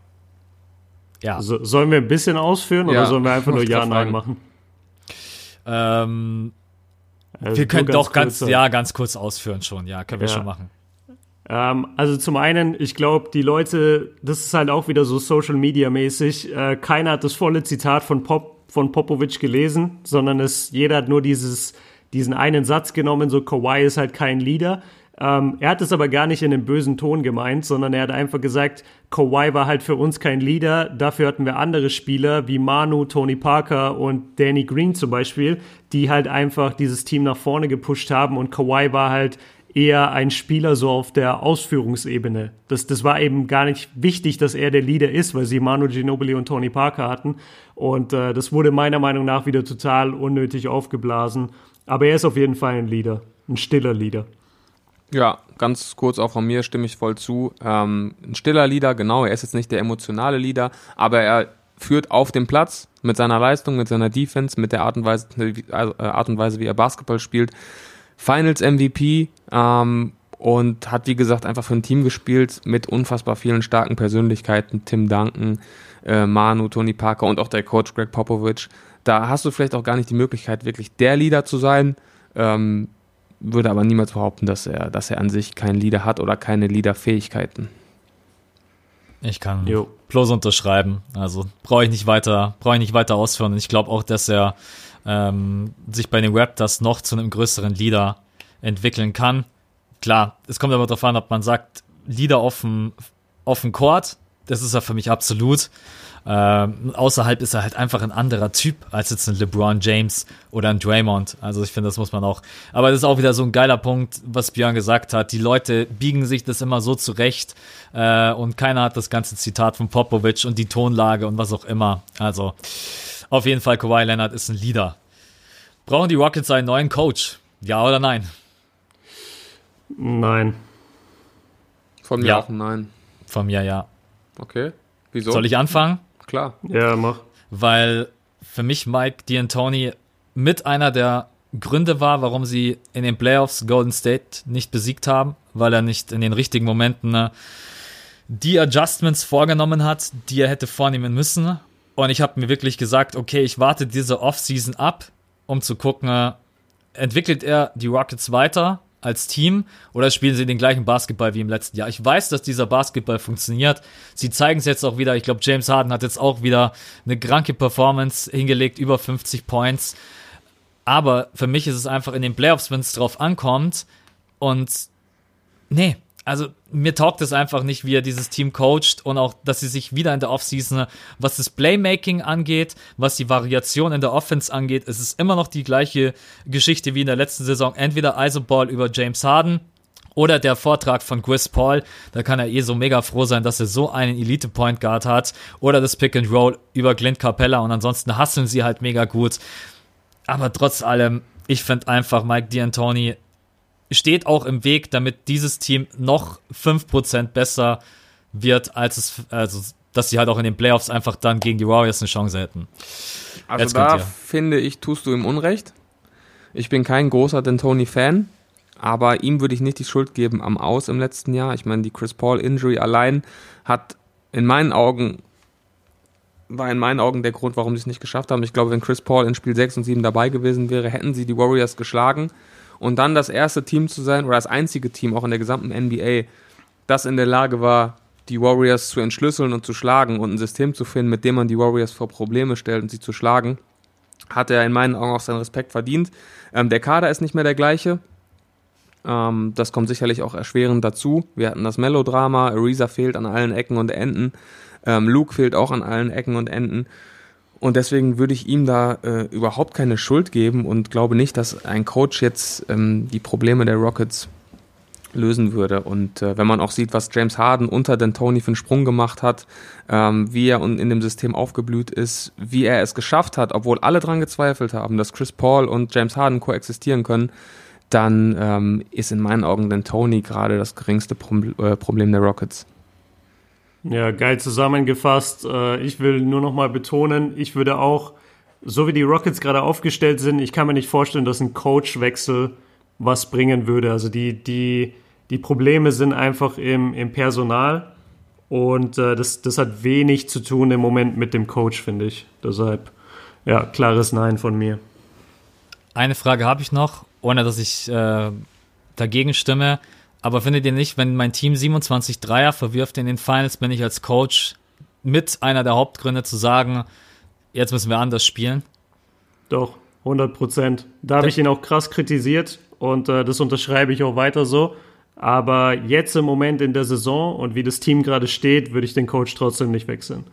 ja. So, sollen wir ein bisschen ausführen oder Ja, sollen wir einfach nur Ja, Nein machen? Ähm, Also wir können doch ganz, kurz, ja, ganz kurz ausführen schon. Ja, können wir Ja. schon machen. Ähm, also zum einen, ich glaube, die Leute, das ist halt auch wieder so Social Media mäßig. Äh, keiner hat das volle Zitat von Pop von Popovic gelesen, sondern es jeder hat nur dieses diesen einen Satz genommen. So Kawhi ist halt kein Leader. Ähm, er hat es aber gar nicht in einem bösen Ton gemeint, sondern er hat einfach gesagt, Kawhi war halt für uns kein Leader. Dafür hatten wir andere Spieler wie Manu, Tony Parker und Danny Green zum Beispiel, die halt einfach dieses Team nach vorne gepusht haben und Kawhi war halt eher ein Spieler so auf der Ausführungsebene. Das, das war eben gar nicht wichtig, dass er der Leader ist, weil sie Manu Ginobili und Tony Parker hatten. Und äh, das wurde meiner Meinung nach wieder total unnötig aufgeblasen. Aber er ist auf jeden Fall ein Leader, ein stiller Leader. Ja, ganz kurz auch von mir stimme ich voll zu. Ähm, ein stiller Leader, genau, er ist jetzt nicht der emotionale Leader, aber er führt auf dem Platz mit seiner Leistung, mit seiner Defense, mit der Art und Weise, äh, Art und Weise wie er Basketball spielt. Finals MVP ähm, und hat, wie gesagt, einfach für ein Team gespielt mit unfassbar vielen starken Persönlichkeiten. Tim Duncan, äh, Manu, Tony Parker und auch der Coach Greg Popovich. Da hast du vielleicht auch gar nicht die Möglichkeit, wirklich der Leader zu sein. Ähm, würde aber niemals behaupten, dass er, dass er an sich keinen Leader hat oder keine Leaderfähigkeiten. Ich kann Jo. bloß unterschreiben. Also brauche ich nicht weiter, brauche ich nicht weiter ausführen. Und ich glaube auch, dass er ähm, sich bei den Raptors noch zu einem größeren Leader entwickeln kann. Klar, es kommt aber darauf an, ob man sagt, Leader auf dem Court, das ist er für mich absolut. Ähm, außerhalb ist er halt einfach ein anderer Typ als jetzt ein LeBron James oder ein Draymond. Also ich finde, das muss man auch. Aber das ist auch wieder so ein geiler Punkt, was Björn gesagt hat. Die Leute biegen sich das immer so zurecht äh, und keiner hat das ganze Zitat von Popovic und die Tonlage und was auch immer. Also auf jeden Fall Kawhi Leonard ist ein Leader. Brauchen die Rockets einen neuen Coach? Ja oder nein? Nein. Von mir Ja. auch ein Nein. Von mir ja. Okay. Wieso? Soll ich anfangen? Klar. Ja, mach. weil für mich Mike D'Antoni mit einer der Gründe war, warum sie in den Playoffs Golden State nicht besiegt haben, weil er nicht in den richtigen Momenten äh, die Adjustments vorgenommen hat, die er hätte vornehmen müssen. Und ich habe mir wirklich gesagt, okay, ich warte diese Offseason ab, um zu gucken, äh, entwickelt er die Rockets weiter als Team oder spielen sie den gleichen Basketball wie im letzten Jahr? Ich weiß, dass dieser Basketball funktioniert. Sie zeigen es jetzt auch wieder. Ich glaube, James Harden hat jetzt auch wieder eine kranke Performance hingelegt, über 50 Points. Aber für mich ist es einfach in den Playoffs, wenn es drauf ankommt. Und nee, also mir taugt es einfach nicht, wie er dieses Team coacht und auch, dass sie sich wieder in der Offseason, was das Playmaking angeht, was die Variation in der Offense angeht, es ist immer noch die gleiche Geschichte wie in der letzten Saison. Entweder Isoball über James Harden oder der Vortrag von Chris Paul, da kann er eh so mega froh sein, dass er so einen Elite-Point Guard hat. Oder das Pick and Roll über Clint Capella und ansonsten hasseln sie halt mega gut. Aber trotz allem, ich finde einfach, Mike D'Antoni steht auch im Weg, damit dieses Team noch 5% besser wird, als es, also, dass sie halt auch in den Playoffs einfach dann gegen die Warriors eine Chance hätten. Also Jetzt da finde ich, tust du ihm Unrecht. Ich bin kein großer D'Antoni-Fan, aber ihm würde ich nicht die Schuld geben am Aus im letzten Jahr. Ich meine, die Chris Paul-Injury allein hat in meinen Augen war in meinen Augen der Grund, warum sie es nicht geschafft haben. Ich glaube, wenn Chris Paul in Spiel 6 und 7 dabei gewesen wäre, hätten sie die Warriors geschlagen. Und dann das erste Team zu sein, oder das einzige Team auch in der gesamten NBA, das in der Lage war, die Warriors zu entschlüsseln und zu schlagen und ein System zu finden, mit dem man die Warriors vor Probleme stellt und sie zu schlagen, hat er in meinen Augen auch seinen Respekt verdient. Ähm, der Kader ist nicht mehr der gleiche. Ähm, das kommt sicherlich auch erschwerend dazu. Wir hatten das Melodrama, Ariza fehlt an allen Ecken und Enden. Ähm, Luke fehlt auch an allen Ecken und Enden. Und deswegen würde ich ihm da äh, überhaupt keine Schuld geben und glaube nicht, dass ein Coach jetzt ähm, die Probleme der Rockets lösen würde. Und äh, wenn man auch sieht, was James Harden unter den Tony für einen Sprung gemacht hat, ähm, wie er in dem System aufgeblüht ist, wie er es geschafft hat, obwohl alle dran gezweifelt haben, dass Chris Paul und James Harden koexistieren können, dann ähm, ist in meinen Augen den Tony gerade das geringste Problem, äh, Problem der Rockets. Ja, geil zusammengefasst. Äh, ich will nur noch mal betonen, ich würde auch, so wie die Rockets gerade aufgestellt sind, ich kann mir nicht vorstellen, dass ein Coachwechsel was bringen würde. Also die, die, die Probleme sind einfach im, im Personal und äh, das, das hat wenig zu tun im Moment mit dem Coach, finde ich. Deshalb, ja, klares Nein von mir. Eine Frage habe ich noch, ohne dass ich äh, dagegen stimme. Aber findet ihr nicht, wenn mein Team 27 Dreier verwirft in den Finals, bin ich als Coach mit einer der Hauptgründe zu sagen, jetzt müssen wir anders spielen? Doch, 100 Prozent. Da habe ich ihn auch krass kritisiert und äh, das unterschreibe ich auch weiter so. Aber jetzt im Moment in der Saison und wie das Team gerade steht, würde ich den Coach trotzdem nicht wechseln.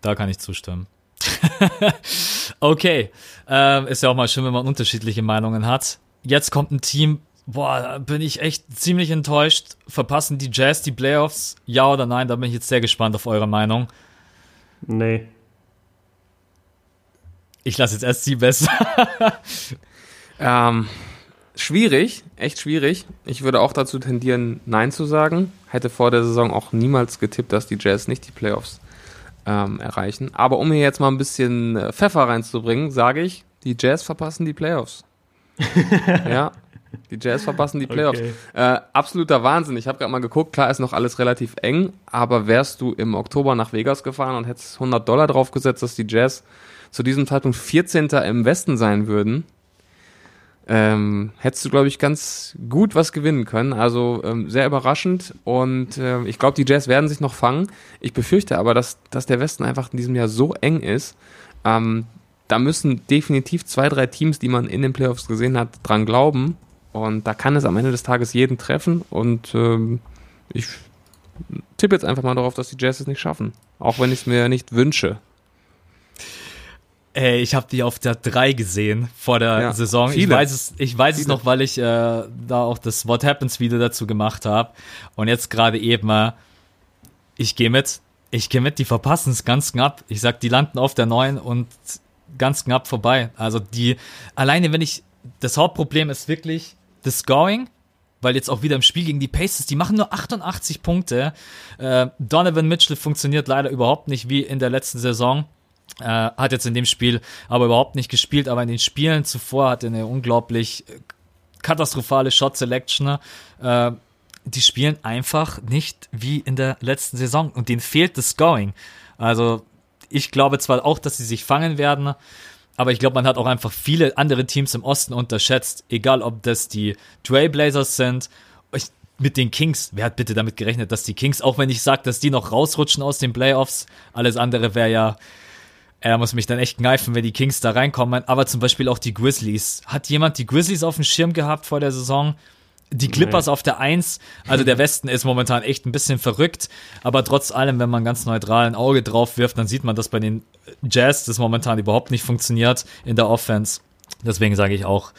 Da kann ich zustimmen. okay, äh, ist ja auch mal schön, wenn man unterschiedliche Meinungen hat. Jetzt kommt ein Team, boah, bin ich echt ziemlich enttäuscht. Verpassen die Jazz die Playoffs? Ja oder nein? Da bin ich jetzt sehr gespannt auf eure Meinung. Nee. Ich lasse jetzt erst sie besser. ähm, schwierig, echt schwierig. Ich würde auch dazu tendieren, Nein zu sagen. Hätte vor der Saison auch niemals getippt, dass die Jazz nicht die Playoffs ähm, erreichen. Aber um hier jetzt mal ein bisschen äh, Pfeffer reinzubringen, sage ich, die Jazz verpassen die Playoffs. ja, die Jazz verpassen die Playoffs. Okay. Äh, absoluter Wahnsinn. Ich habe gerade mal geguckt, klar ist noch alles relativ eng, aber wärst du im Oktober nach Vegas gefahren und hättest 100 Dollar draufgesetzt, dass die Jazz zu diesem Zeitpunkt 14. im Westen sein würden, ähm, hättest du, glaube ich, ganz gut was gewinnen können. Also ähm, sehr überraschend und äh, ich glaube, die Jazz werden sich noch fangen. Ich befürchte aber, dass, dass der Westen einfach in diesem Jahr so eng ist. Ähm, da müssen definitiv zwei, drei Teams, die man in den Playoffs gesehen hat, dran glauben. Und da kann es am Ende des Tages jeden treffen. Und ähm, ich tippe jetzt einfach mal darauf, dass die Jazz es nicht schaffen. Auch wenn ich es mir nicht wünsche. Ey, ich habe die auf der 3 gesehen vor der ja, Saison. Viele. Ich weiß es, ich weiß es noch, weil ich äh, da auch das What Happens Video dazu gemacht habe. Und jetzt gerade eben, äh, ich gehe mit. Ich gehe mit, die verpassen es ganz knapp. Ich sag, die landen auf der 9 und ganz knapp vorbei. Also die, alleine wenn ich, das Hauptproblem ist wirklich das Scoring, weil jetzt auch wieder im Spiel gegen die Pacers, die machen nur 88 Punkte. Äh, Donovan Mitchell funktioniert leider überhaupt nicht wie in der letzten Saison. Äh, hat jetzt in dem Spiel aber überhaupt nicht gespielt, aber in den Spielen zuvor hat er eine unglaublich äh, katastrophale Shot Selection. Äh, die spielen einfach nicht wie in der letzten Saison und denen fehlt das Scoring. Also ich glaube zwar auch, dass sie sich fangen werden, aber ich glaube, man hat auch einfach viele andere Teams im Osten unterschätzt, egal ob das die Trailblazers sind, ich, mit den Kings. Wer hat bitte damit gerechnet, dass die Kings, auch wenn ich sage, dass die noch rausrutschen aus den Playoffs, alles andere wäre ja er muss mich dann echt kneifen, wenn die Kings da reinkommen. Aber zum Beispiel auch die Grizzlies. Hat jemand die Grizzlies auf dem Schirm gehabt vor der Saison? Die Clippers nee. auf der Eins. Also der Westen ist momentan echt ein bisschen verrückt. Aber trotz allem, wenn man ganz neutral ein Auge drauf wirft, dann sieht man, dass bei den Jazz das momentan überhaupt nicht funktioniert in der Offense. Deswegen sage ich auch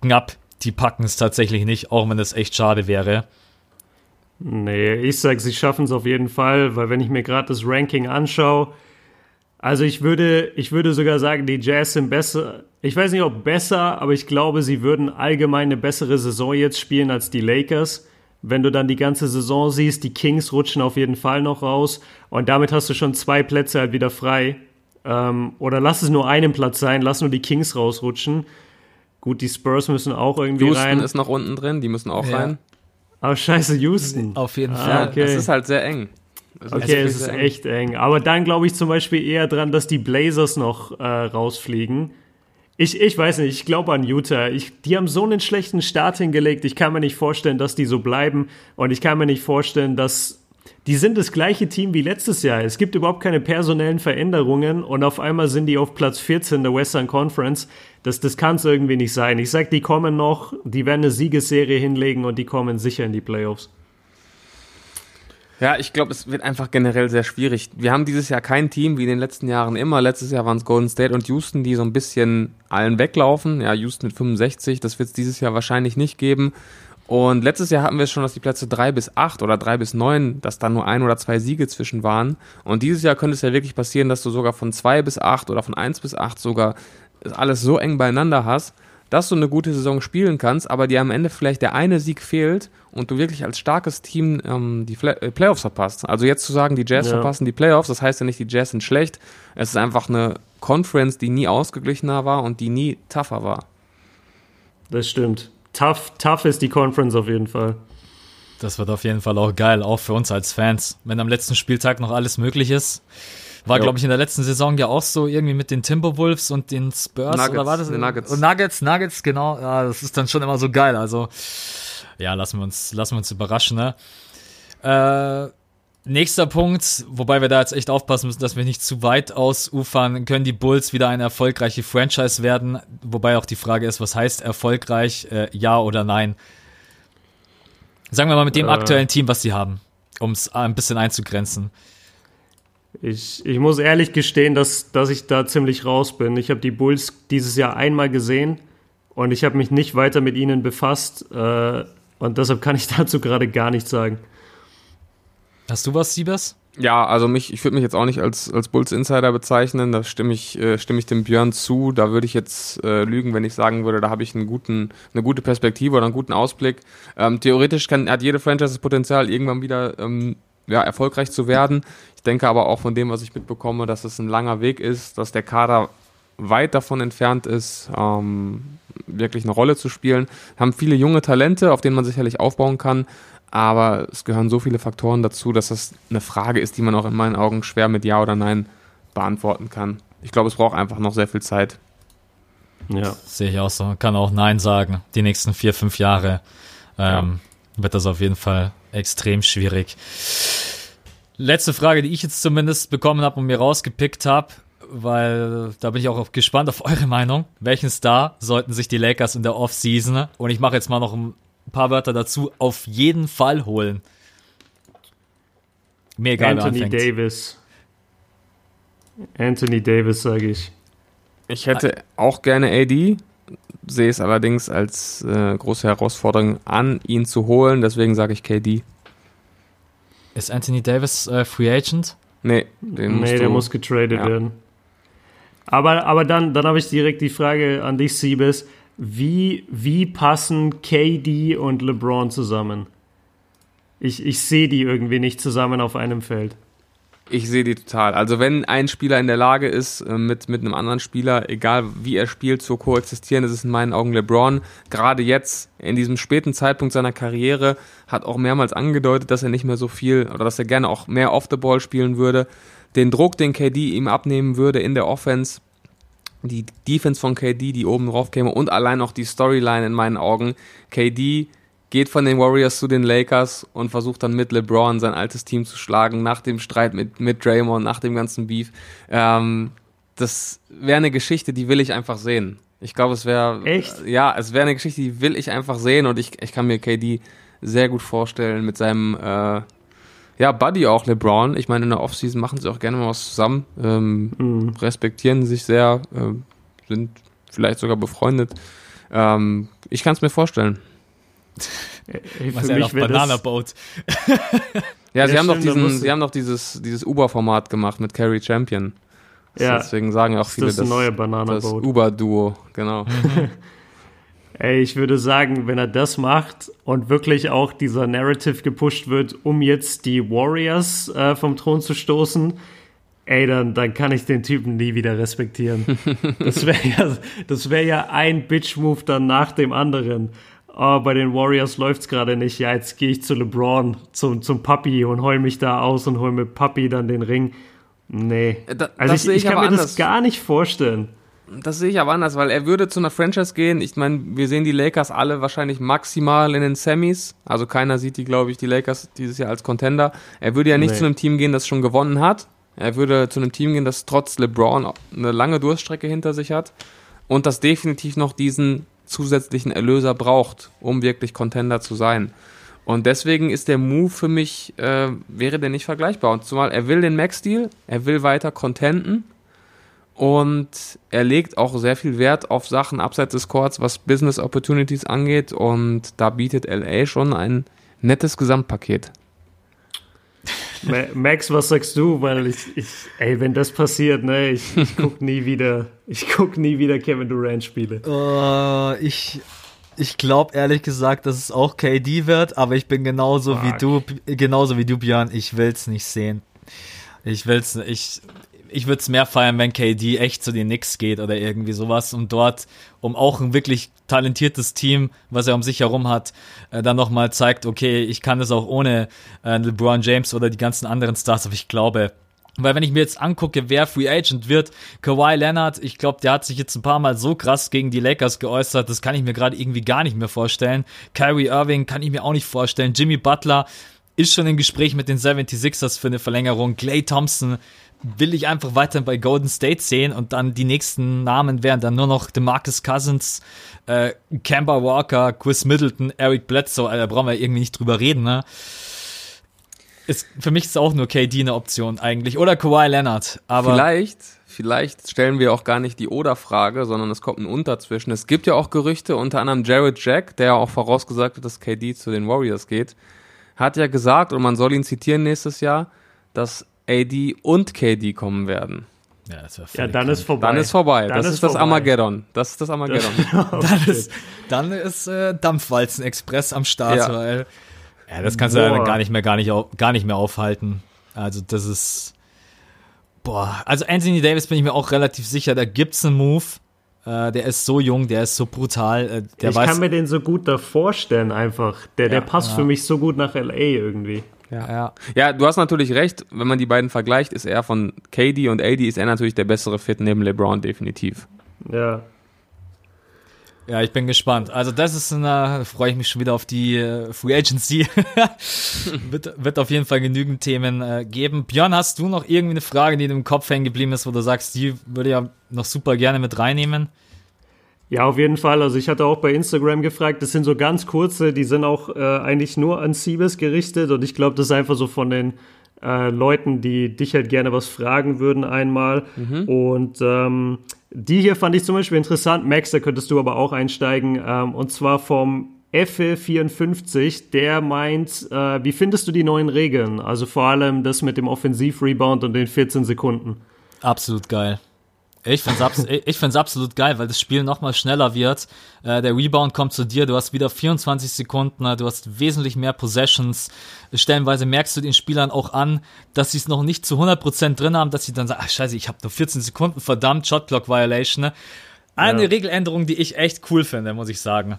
knapp, die packen es tatsächlich nicht, auch wenn es echt schade wäre. Nee, ich sage, sie schaffen es auf jeden Fall, weil wenn ich mir gerade das Ranking anschaue, also ich würde, ich würde sogar sagen, die Jazz sind besser. Ich weiß nicht, ob besser, aber ich glaube, sie würden allgemein eine bessere Saison jetzt spielen als die Lakers. Wenn du dann die ganze Saison siehst, die Kings rutschen auf jeden Fall noch raus und damit hast du schon zwei Plätze halt wieder frei. Ähm, oder lass es nur einen Platz sein, lass nur die Kings rausrutschen. Gut, die Spurs müssen auch irgendwie Houston rein. Houston ist noch unten drin, die müssen auch ja. rein. Oh, scheiße, Houston. Auf jeden ah, Fall. Okay. Das ist halt sehr eng. Also okay, es ist eng. echt eng. Aber dann glaube ich zum Beispiel eher dran, dass die Blazers noch äh, rausfliegen. Ich, ich weiß nicht, ich glaube an Utah. Ich, die haben so einen schlechten Start hingelegt. Ich kann mir nicht vorstellen, dass die so bleiben. Und ich kann mir nicht vorstellen, dass die sind das gleiche Team wie letztes Jahr. Es gibt überhaupt keine personellen Veränderungen und auf einmal sind die auf Platz 14 der Western Conference. Das, das kann es irgendwie nicht sein. Ich sag, die kommen noch, die werden eine Siegesserie hinlegen und die kommen sicher in die Playoffs. Ja, ich glaube, es wird einfach generell sehr schwierig. Wir haben dieses Jahr kein Team wie in den letzten Jahren immer. Letztes Jahr waren es Golden State und Houston, die so ein bisschen allen weglaufen. Ja, Houston mit 65, das wird es dieses Jahr wahrscheinlich nicht geben. Und letztes Jahr hatten wir es schon, dass die Plätze drei bis acht oder drei bis neun, dass da nur ein oder zwei Siege zwischen waren. Und dieses Jahr könnte es ja wirklich passieren, dass du sogar von zwei bis acht oder von eins bis acht sogar alles so eng beieinander hast, dass du eine gute Saison spielen kannst, aber dir am Ende vielleicht der eine Sieg fehlt und du wirklich als starkes Team ähm, die Fla äh, Playoffs verpasst. Also jetzt zu sagen, die Jazz ja. verpassen die Playoffs, das heißt ja nicht, die Jazz sind schlecht. Es ist einfach eine Conference, die nie ausgeglichener war und die nie tougher war. Das stimmt tough, tough ist die Conference auf jeden Fall. Das wird auf jeden Fall auch geil, auch für uns als Fans. Wenn am letzten Spieltag noch alles möglich ist. War, glaube ich, in der letzten Saison ja auch so irgendwie mit den Timberwolves und den Spurs Nuggets, oder war das? Nuggets. Und Nuggets, Nuggets, genau. Ja, das ist dann schon immer so geil. Also, ja, lassen wir uns, lassen wir uns überraschen, ne? Äh, Nächster Punkt, wobei wir da jetzt echt aufpassen müssen, dass wir nicht zu weit ausufern, können die Bulls wieder eine erfolgreiche Franchise werden? Wobei auch die Frage ist, was heißt erfolgreich, äh, ja oder nein? Sagen wir mal mit dem äh, aktuellen Team, was sie haben, um es ein bisschen einzugrenzen. Ich, ich muss ehrlich gestehen, dass, dass ich da ziemlich raus bin. Ich habe die Bulls dieses Jahr einmal gesehen und ich habe mich nicht weiter mit ihnen befasst äh, und deshalb kann ich dazu gerade gar nichts sagen. Hast du was, Siebers? Ja, also mich, ich würde mich jetzt auch nicht als, als Bulls Insider bezeichnen, da stimme ich, äh, stimme ich dem Björn zu. Da würde ich jetzt äh, lügen, wenn ich sagen würde, da habe ich einen guten, eine gute Perspektive oder einen guten Ausblick. Ähm, theoretisch kann, hat jede Franchise das Potenzial, irgendwann wieder ähm, ja, erfolgreich zu werden. Ich denke aber auch von dem, was ich mitbekomme, dass es ein langer Weg ist, dass der Kader weit davon entfernt ist, ähm, wirklich eine Rolle zu spielen. Haben viele junge Talente, auf denen man sicherlich aufbauen kann, aber es gehören so viele Faktoren dazu, dass das eine Frage ist, die man auch in meinen Augen schwer mit Ja oder Nein beantworten kann. Ich glaube, es braucht einfach noch sehr viel Zeit. Ja. Sehe ich auch so. Kann auch Nein sagen. Die nächsten vier, fünf Jahre ähm, ja. wird das auf jeden Fall extrem schwierig. Letzte Frage, die ich jetzt zumindest bekommen habe und mir rausgepickt habe, weil da bin ich auch gespannt auf eure Meinung. Welchen Star sollten sich die Lakers in der Offseason, und ich mache jetzt mal noch ein paar Wörter dazu, auf jeden Fall holen. Mir egal, Anthony Davis. Anthony Davis, sage ich. Ich hätte auch gerne AD, sehe es allerdings als äh, große Herausforderung an, ihn zu holen, deswegen sage ich KD. Ist Anthony Davis äh, Free Agent? Nee, den nee der muss getradet ja. werden. Aber, aber dann, dann habe ich direkt die Frage an dich, Siebes wie, wie passen KD und LeBron zusammen? Ich, ich sehe die irgendwie nicht zusammen auf einem Feld. Ich sehe die total. Also wenn ein Spieler in der Lage ist, äh, mit, mit einem anderen Spieler, egal wie er spielt, zu koexistieren, das ist in meinen Augen LeBron. Gerade jetzt, in diesem späten Zeitpunkt seiner Karriere, hat auch mehrmals angedeutet, dass er nicht mehr so viel oder dass er gerne auch mehr off the ball spielen würde. Den Druck, den KD ihm abnehmen würde in der Offense, die Defense von KD, die oben drauf käme und allein auch die Storyline in meinen Augen. KD geht von den Warriors zu den Lakers und versucht dann mit LeBron sein altes Team zu schlagen, nach dem Streit mit, mit Draymond, nach dem ganzen Beef. Ähm, das wäre eine Geschichte, die will ich einfach sehen. Ich glaube, es wäre. Echt? Ja, es wäre eine Geschichte, die will ich einfach sehen und ich, ich kann mir KD sehr gut vorstellen mit seinem äh, ja, Buddy auch, LeBron. Ich meine, in der Offseason machen sie auch gerne mal was zusammen, ähm, mhm. respektieren sich sehr, äh, sind vielleicht sogar befreundet. Ähm, ich kann es mir vorstellen. Ey, was er auf Banana Boat. ja, sie haben doch diesen, sie haben doch dieses, dieses Uber-Format gemacht mit Carrie Champion. Ja. Deswegen sagen auch viele, das, das neue Banana das Uber-Duo, genau. Ey, ich würde sagen, wenn er das macht und wirklich auch dieser Narrative gepusht wird, um jetzt die Warriors äh, vom Thron zu stoßen, ey, dann, dann kann ich den Typen nie wieder respektieren. das wäre ja, das wär ja ein Bitch-Move dann nach dem anderen. Oh, bei den Warriors läuft's gerade nicht. Ja, jetzt gehe ich zu LeBron, zum, zum Papi und heul mich da aus und hol mit Papi dann den Ring. Nee. Da, also ich, ich, kann mir anders. das gar nicht vorstellen. Das sehe ich aber anders, weil er würde zu einer Franchise gehen. Ich meine, wir sehen die Lakers alle wahrscheinlich maximal in den Semis. Also keiner sieht die, glaube ich, die Lakers dieses Jahr als Contender. Er würde ja nicht nee. zu einem Team gehen, das schon gewonnen hat. Er würde zu einem Team gehen, das trotz LeBron eine lange Durststrecke hinter sich hat und das definitiv noch diesen zusätzlichen Erlöser braucht, um wirklich Contender zu sein. Und deswegen ist der Move für mich, äh, wäre der nicht vergleichbar. Und zumal er will den Max-Deal, er will weiter contenten Und er legt auch sehr viel Wert auf Sachen abseits des Courts, was Business Opportunities angeht. Und da bietet LA schon ein nettes Gesamtpaket. Max, was sagst du? Weil ich, ich ey, wenn das passiert, ne, ich, ich guck nie wieder, ich guck nie wieder Kevin Durant Spiele. Uh, ich, ich glaube ehrlich gesagt, dass es auch KD wird, aber ich bin genauso Fuck. wie du, genauso wie du, Björn. Ich will's nicht sehen. Ich will's, ich, ich würde es mehr feiern, wenn KD echt zu den Knicks geht oder irgendwie sowas, um dort, um auch ein wirklich talentiertes Team, was er um sich herum hat, äh, dann nochmal zeigt, okay, ich kann das auch ohne äh, LeBron James oder die ganzen anderen Stars, aber ich glaube, weil wenn ich mir jetzt angucke, wer Free Agent wird, Kawhi Leonard, ich glaube, der hat sich jetzt ein paar Mal so krass gegen die Lakers geäußert, das kann ich mir gerade irgendwie gar nicht mehr vorstellen. Kyrie Irving kann ich mir auch nicht vorstellen. Jimmy Butler ist schon im Gespräch mit den 76ers für eine Verlängerung. Clay Thompson will ich einfach weiter bei Golden State sehen und dann die nächsten Namen wären dann nur noch DeMarcus Cousins, äh, Kemba Walker, Chris Middleton, Eric Bledsoe, da brauchen wir irgendwie nicht drüber reden, ne? Ist, für mich ist auch nur KD eine Option eigentlich oder Kawhi Leonard, aber vielleicht vielleicht stellen wir auch gar nicht die Oder-Frage, sondern es kommt ein Unter zwischen. Es gibt ja auch Gerüchte, unter anderem Jared Jack, der ja auch vorausgesagt hat, dass KD zu den Warriors geht, hat ja gesagt, und man soll ihn zitieren nächstes Jahr, dass AD und KD kommen werden. Ja, das ja dann krank. ist vorbei. Dann ist vorbei. Dann das ist, ist das Armageddon. Das ist das Armageddon. dann ist, dann ist äh, Dampfwalzen-Express am Start, ja. weil ja, das kannst boah. du ja gar nicht mehr, gar nicht, gar nicht mehr aufhalten. Also das ist boah. Also Anthony Davis bin ich mir auch relativ sicher, da gibt's einen Move. Äh, der ist so jung, der ist so brutal. Äh, der ich kann mir den so gut da vorstellen einfach. Der, ja, der passt ja. für mich so gut nach LA irgendwie. Ja. ja. Ja, du hast natürlich recht, wenn man die beiden vergleicht, ist er von KD und AD ist er natürlich der bessere Fit neben LeBron definitiv. Ja. Ja, ich bin gespannt. Also das ist eine, freue ich mich schon wieder auf die äh, Free Agency. wird, wird auf jeden Fall genügend Themen äh, geben. Björn, hast du noch irgendwie eine Frage, die dir im Kopf hängen geblieben ist, wo du sagst, die würde ja noch super gerne mit reinnehmen? Ja, auf jeden Fall. Also ich hatte auch bei Instagram gefragt, das sind so ganz kurze, die sind auch äh, eigentlich nur an Siebes gerichtet und ich glaube, das ist einfach so von den äh, Leuten, die dich halt gerne was fragen würden einmal. Mhm. Und ähm, die hier fand ich zum Beispiel interessant. Max, da könntest du aber auch einsteigen. Ähm, und zwar vom F54, der meint, äh, wie findest du die neuen Regeln? Also vor allem das mit dem Offensiv-Rebound und den 14 Sekunden. Absolut geil. Ich finde es ich find's absolut geil, weil das Spiel nochmal schneller wird. Äh, der Rebound kommt zu dir, du hast wieder 24 Sekunden, du hast wesentlich mehr Possessions. Stellenweise merkst du den Spielern auch an, dass sie es noch nicht zu 100% drin haben, dass sie dann sagen, ach scheiße, ich habe nur 14 Sekunden, verdammt, Shotclock Violation. Ne? Eine ja. Regeländerung, die ich echt cool finde, muss ich sagen.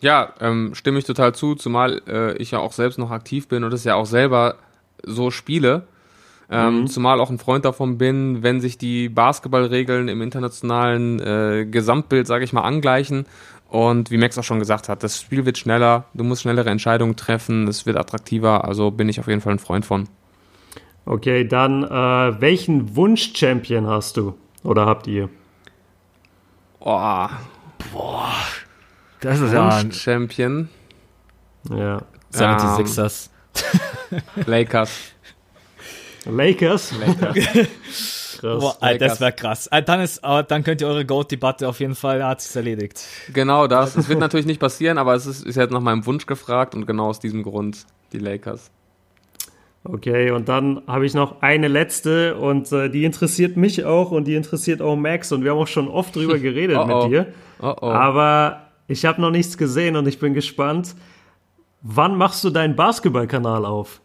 Ja, ähm, stimme ich total zu, zumal äh, ich ja auch selbst noch aktiv bin und es ja auch selber so spiele. Ähm, mhm. Zumal auch ein Freund davon bin, wenn sich die Basketballregeln im internationalen äh, Gesamtbild, sage ich mal, angleichen. Und wie Max auch schon gesagt hat, das Spiel wird schneller, du musst schnellere Entscheidungen treffen, es wird attraktiver, also bin ich auf jeden Fall ein Freund von. Okay, dann äh, welchen Wunsch-Champion hast du oder habt ihr? Oh. Boah. Das ist ja ein Champion. Ja. 76ers. Um, Lakers. Lakers. Lakers. krass. Boah, Alter, das wäre krass. Äh, dann, ist, dann könnt ihr eure Goat-Debatte auf jeden Fall, hat sich erledigt. Genau das. Es wird natürlich nicht passieren, aber es ist, ist jetzt nach meinem Wunsch gefragt und genau aus diesem Grund die Lakers. Okay, und dann habe ich noch eine letzte und äh, die interessiert mich auch und die interessiert auch Max und wir haben auch schon oft drüber geredet oh oh. mit dir. Oh oh. Aber ich habe noch nichts gesehen und ich bin gespannt. Wann machst du deinen Basketballkanal auf?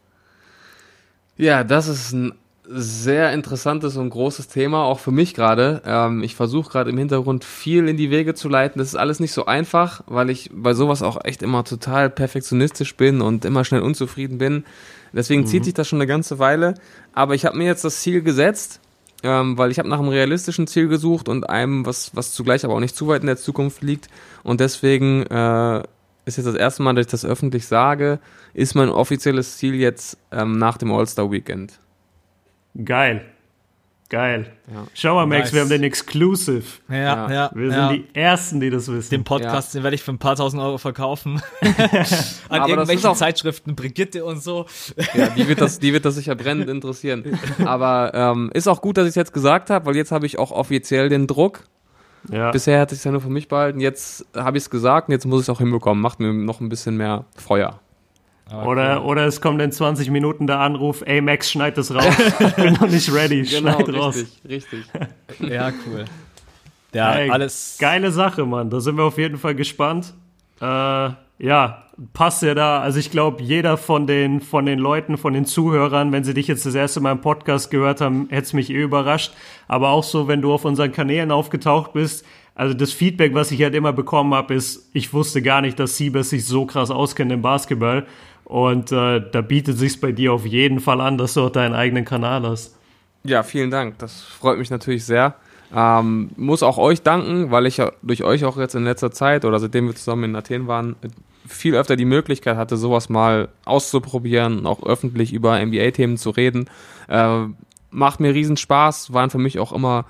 Ja, das ist ein sehr interessantes und großes Thema, auch für mich gerade. Ähm, ich versuche gerade im Hintergrund viel in die Wege zu leiten. Das ist alles nicht so einfach, weil ich bei sowas auch echt immer total perfektionistisch bin und immer schnell unzufrieden bin. Deswegen mhm. zieht sich das schon eine ganze Weile. Aber ich habe mir jetzt das Ziel gesetzt, ähm, weil ich habe nach einem realistischen Ziel gesucht und einem, was, was zugleich aber auch nicht zu weit in der Zukunft liegt. Und deswegen äh, ist jetzt das erste Mal, dass ich das öffentlich sage, ist mein offizielles Ziel jetzt ähm, nach dem All-Star-Weekend. Geil. Geil. Ja. Schau mal, Max, nice. wir haben den Exclusive. Ja, ja. ja wir sind die Ersten, die das wissen. Den Podcast, den werde ich für ein paar tausend Euro verkaufen. An Aber irgendwelchen Zeitschriften, Brigitte und so. Ja, die wird das, die wird das sicher brennend interessieren. Aber ähm, ist auch gut, dass ich es jetzt gesagt habe, weil jetzt habe ich auch offiziell den Druck. Ja. Bisher hat es ja nur für mich behalten. Jetzt habe ich es gesagt und jetzt muss ich es auch hinbekommen. Macht mir noch ein bisschen mehr Feuer. Okay. Oder, oder es kommt in 20 Minuten der Anruf, ey Max, schneid das raus. ich bin noch nicht ready, genau, schneid richtig, raus. Richtig, Ja, cool. Ja, ey, alles. Geile Sache, Mann. Da sind wir auf jeden Fall gespannt. Äh, ja, passt ja da. Also ich glaube, jeder von den, von den Leuten, von den Zuhörern, wenn sie dich jetzt das erste Mal im Podcast gehört haben, hätte es mich eh überrascht. Aber auch so, wenn du auf unseren Kanälen aufgetaucht bist, also das Feedback, was ich halt immer bekommen habe, ist, ich wusste gar nicht, dass Siebes sich so krass auskennt im Basketball. Und äh, da bietet sich bei dir auf jeden Fall an, dass du auch deinen eigenen Kanal hast. Ja, vielen Dank. Das freut mich natürlich sehr. Ähm, muss auch euch danken, weil ich ja durch euch auch jetzt in letzter Zeit oder seitdem wir zusammen in Athen waren, viel öfter die Möglichkeit hatte, sowas mal auszuprobieren, auch öffentlich über NBA-Themen zu reden. Äh, macht mir riesen Spaß, waren für mich auch immer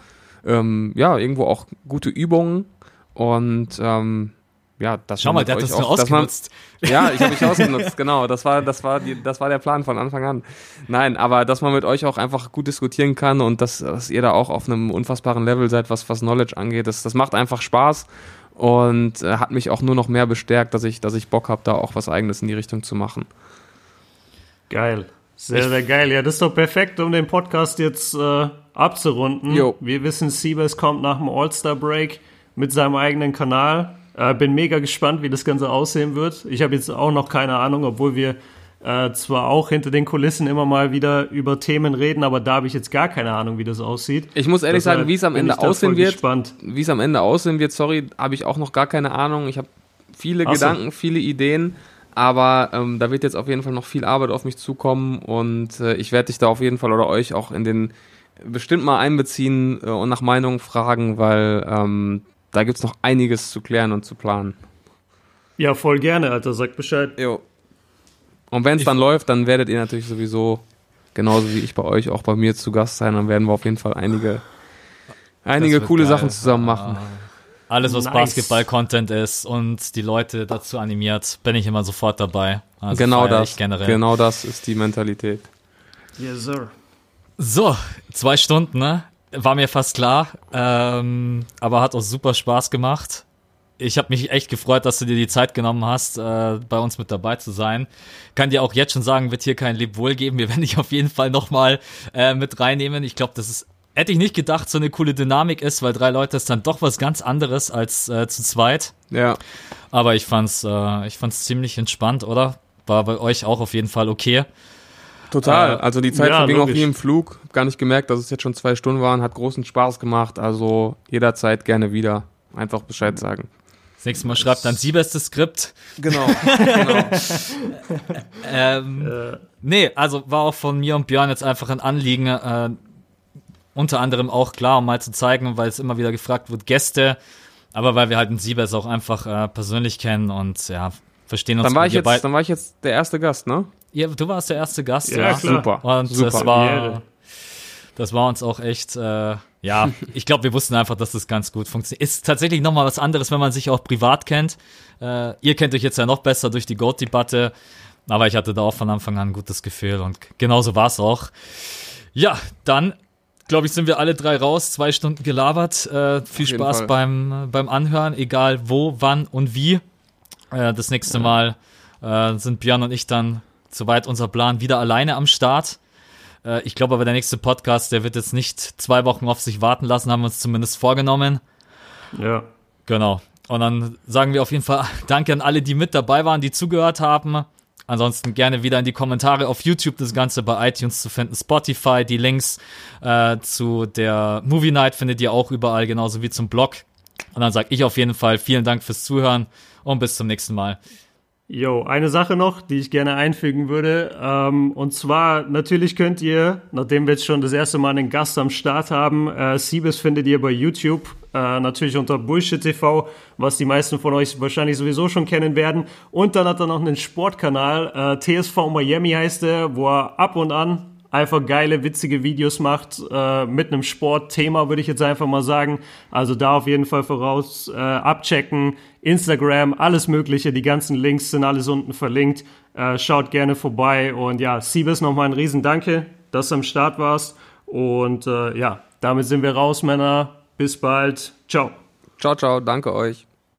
ähm, ja irgendwo auch gute Übungen und ähm, ja, das Schau mal, der hat das auch, ausgenutzt. Man, ja, ich habe mich ausgenutzt, genau. Das war, das war die, das war der Plan von Anfang an. Nein, aber dass man mit euch auch einfach gut diskutieren kann und dass, dass ihr da auch auf einem unfassbaren Level seid, was, was Knowledge angeht, das, das macht einfach Spaß und äh, hat mich auch nur noch mehr bestärkt, dass ich, dass ich Bock habe, da auch was Eigenes in die Richtung zu machen. Geil. Sehr, sehr geil. Ja, das ist doch perfekt, um den Podcast jetzt äh, abzurunden. Jo. Wir wissen, Siebes kommt nach dem All-Star-Break mit seinem eigenen Kanal äh, bin mega gespannt, wie das Ganze aussehen wird. Ich habe jetzt auch noch keine Ahnung, obwohl wir äh, zwar auch hinter den Kulissen immer mal wieder über Themen reden, aber da habe ich jetzt gar keine Ahnung, wie das aussieht. Ich muss ehrlich Deshalb sagen, wie es am Ende aussehen wird, wie es am Ende aussehen wird, sorry, habe ich auch noch gar keine Ahnung. Ich habe viele Ach Gedanken, so. viele Ideen, aber ähm, da wird jetzt auf jeden Fall noch viel Arbeit auf mich zukommen und äh, ich werde dich da auf jeden Fall oder euch auch in den bestimmt mal einbeziehen äh, und nach Meinung fragen, weil ähm, da gibt es noch einiges zu klären und zu planen. Ja, voll gerne, Alter. Sag Bescheid. Jo. Und wenn es dann läuft, dann werdet ihr natürlich sowieso, genauso wie ich bei euch, auch bei mir zu Gast sein. Dann werden wir auf jeden Fall einige, einige coole geil. Sachen zusammen machen. Alles, was nice. Basketball-Content ist und die Leute dazu animiert, bin ich immer sofort dabei. Also genau das. Genau das ist die Mentalität. Yes, sir. So, zwei Stunden, ne? War mir fast klar, ähm, aber hat auch super Spaß gemacht. Ich habe mich echt gefreut, dass du dir die Zeit genommen hast, äh, bei uns mit dabei zu sein. Kann dir auch jetzt schon sagen, wird hier kein Lebwohl geben. Wir werden dich auf jeden Fall nochmal äh, mit reinnehmen. Ich glaube, das ist, hätte ich nicht gedacht, so eine coole Dynamik ist, weil drei Leute ist dann doch was ganz anderes als äh, zu zweit. Ja. Aber ich fand's, äh, ich fand's ziemlich entspannt, oder? War bei euch auch auf jeden Fall okay. Total. Äh, also die Zeit ja, verging auch wie im Flug. Gar nicht gemerkt, dass es jetzt schon zwei Stunden waren. Hat großen Spaß gemacht. Also jederzeit gerne wieder. Einfach Bescheid sagen. Das nächste Mal schreibt dann sie bestes Skript. Genau. genau. ähm, äh. Nee, also war auch von mir und Björn jetzt einfach ein Anliegen, äh, unter anderem auch klar, um mal zu zeigen, weil es immer wieder gefragt wird, Gäste, aber weil wir halt einen Siebes auch einfach äh, persönlich kennen und ja, verstehen uns. Dann war, ich jetzt, dann war ich jetzt der erste Gast, ne? Ja, du warst der erste Gast, ja. ja. Super. Und super. das war, das war uns auch echt, äh, ja, ich glaube, wir wussten einfach, dass das ganz gut funktioniert. Ist tatsächlich nochmal was anderes, wenn man sich auch privat kennt. Äh, ihr kennt euch jetzt ja noch besser durch die Goat-Debatte, aber ich hatte da auch von Anfang an ein gutes Gefühl und genauso war es auch. Ja, dann glaube ich, sind wir alle drei raus, zwei Stunden gelabert. Äh, viel Spaß beim, beim Anhören, egal wo, wann und wie. Äh, das nächste ja. Mal äh, sind Björn und ich dann soweit unser Plan, wieder alleine am Start. Äh, ich glaube aber, der nächste Podcast, der wird jetzt nicht zwei Wochen auf sich warten lassen, haben wir uns zumindest vorgenommen. Ja. Genau. Und dann sagen wir auf jeden Fall Danke an alle, die mit dabei waren, die zugehört haben. Ansonsten gerne wieder in die Kommentare auf YouTube das Ganze bei iTunes zu finden, Spotify, die Links äh, zu der Movie Night findet ihr auch überall, genauso wie zum Blog. Und dann sage ich auf jeden Fall vielen Dank fürs Zuhören und bis zum nächsten Mal. Jo, eine Sache noch, die ich gerne einfügen würde. Ähm, und zwar, natürlich könnt ihr, nachdem wir jetzt schon das erste Mal einen Gast am Start haben, äh, Siebes findet ihr bei YouTube, äh, natürlich unter Bullshit TV, was die meisten von euch wahrscheinlich sowieso schon kennen werden. Und dann hat er noch einen Sportkanal, äh, TSV Miami heißt er, wo er ab und an einfach geile, witzige Videos macht äh, mit einem Sportthema, würde ich jetzt einfach mal sagen. Also da auf jeden Fall voraus äh, abchecken. Instagram, alles Mögliche, die ganzen Links sind alles unten verlinkt. Äh, schaut gerne vorbei und ja, Siebes nochmal ein Riesendanke, dass du am Start warst. Und äh, ja, damit sind wir raus, Männer. Bis bald. Ciao. Ciao, ciao. Danke euch.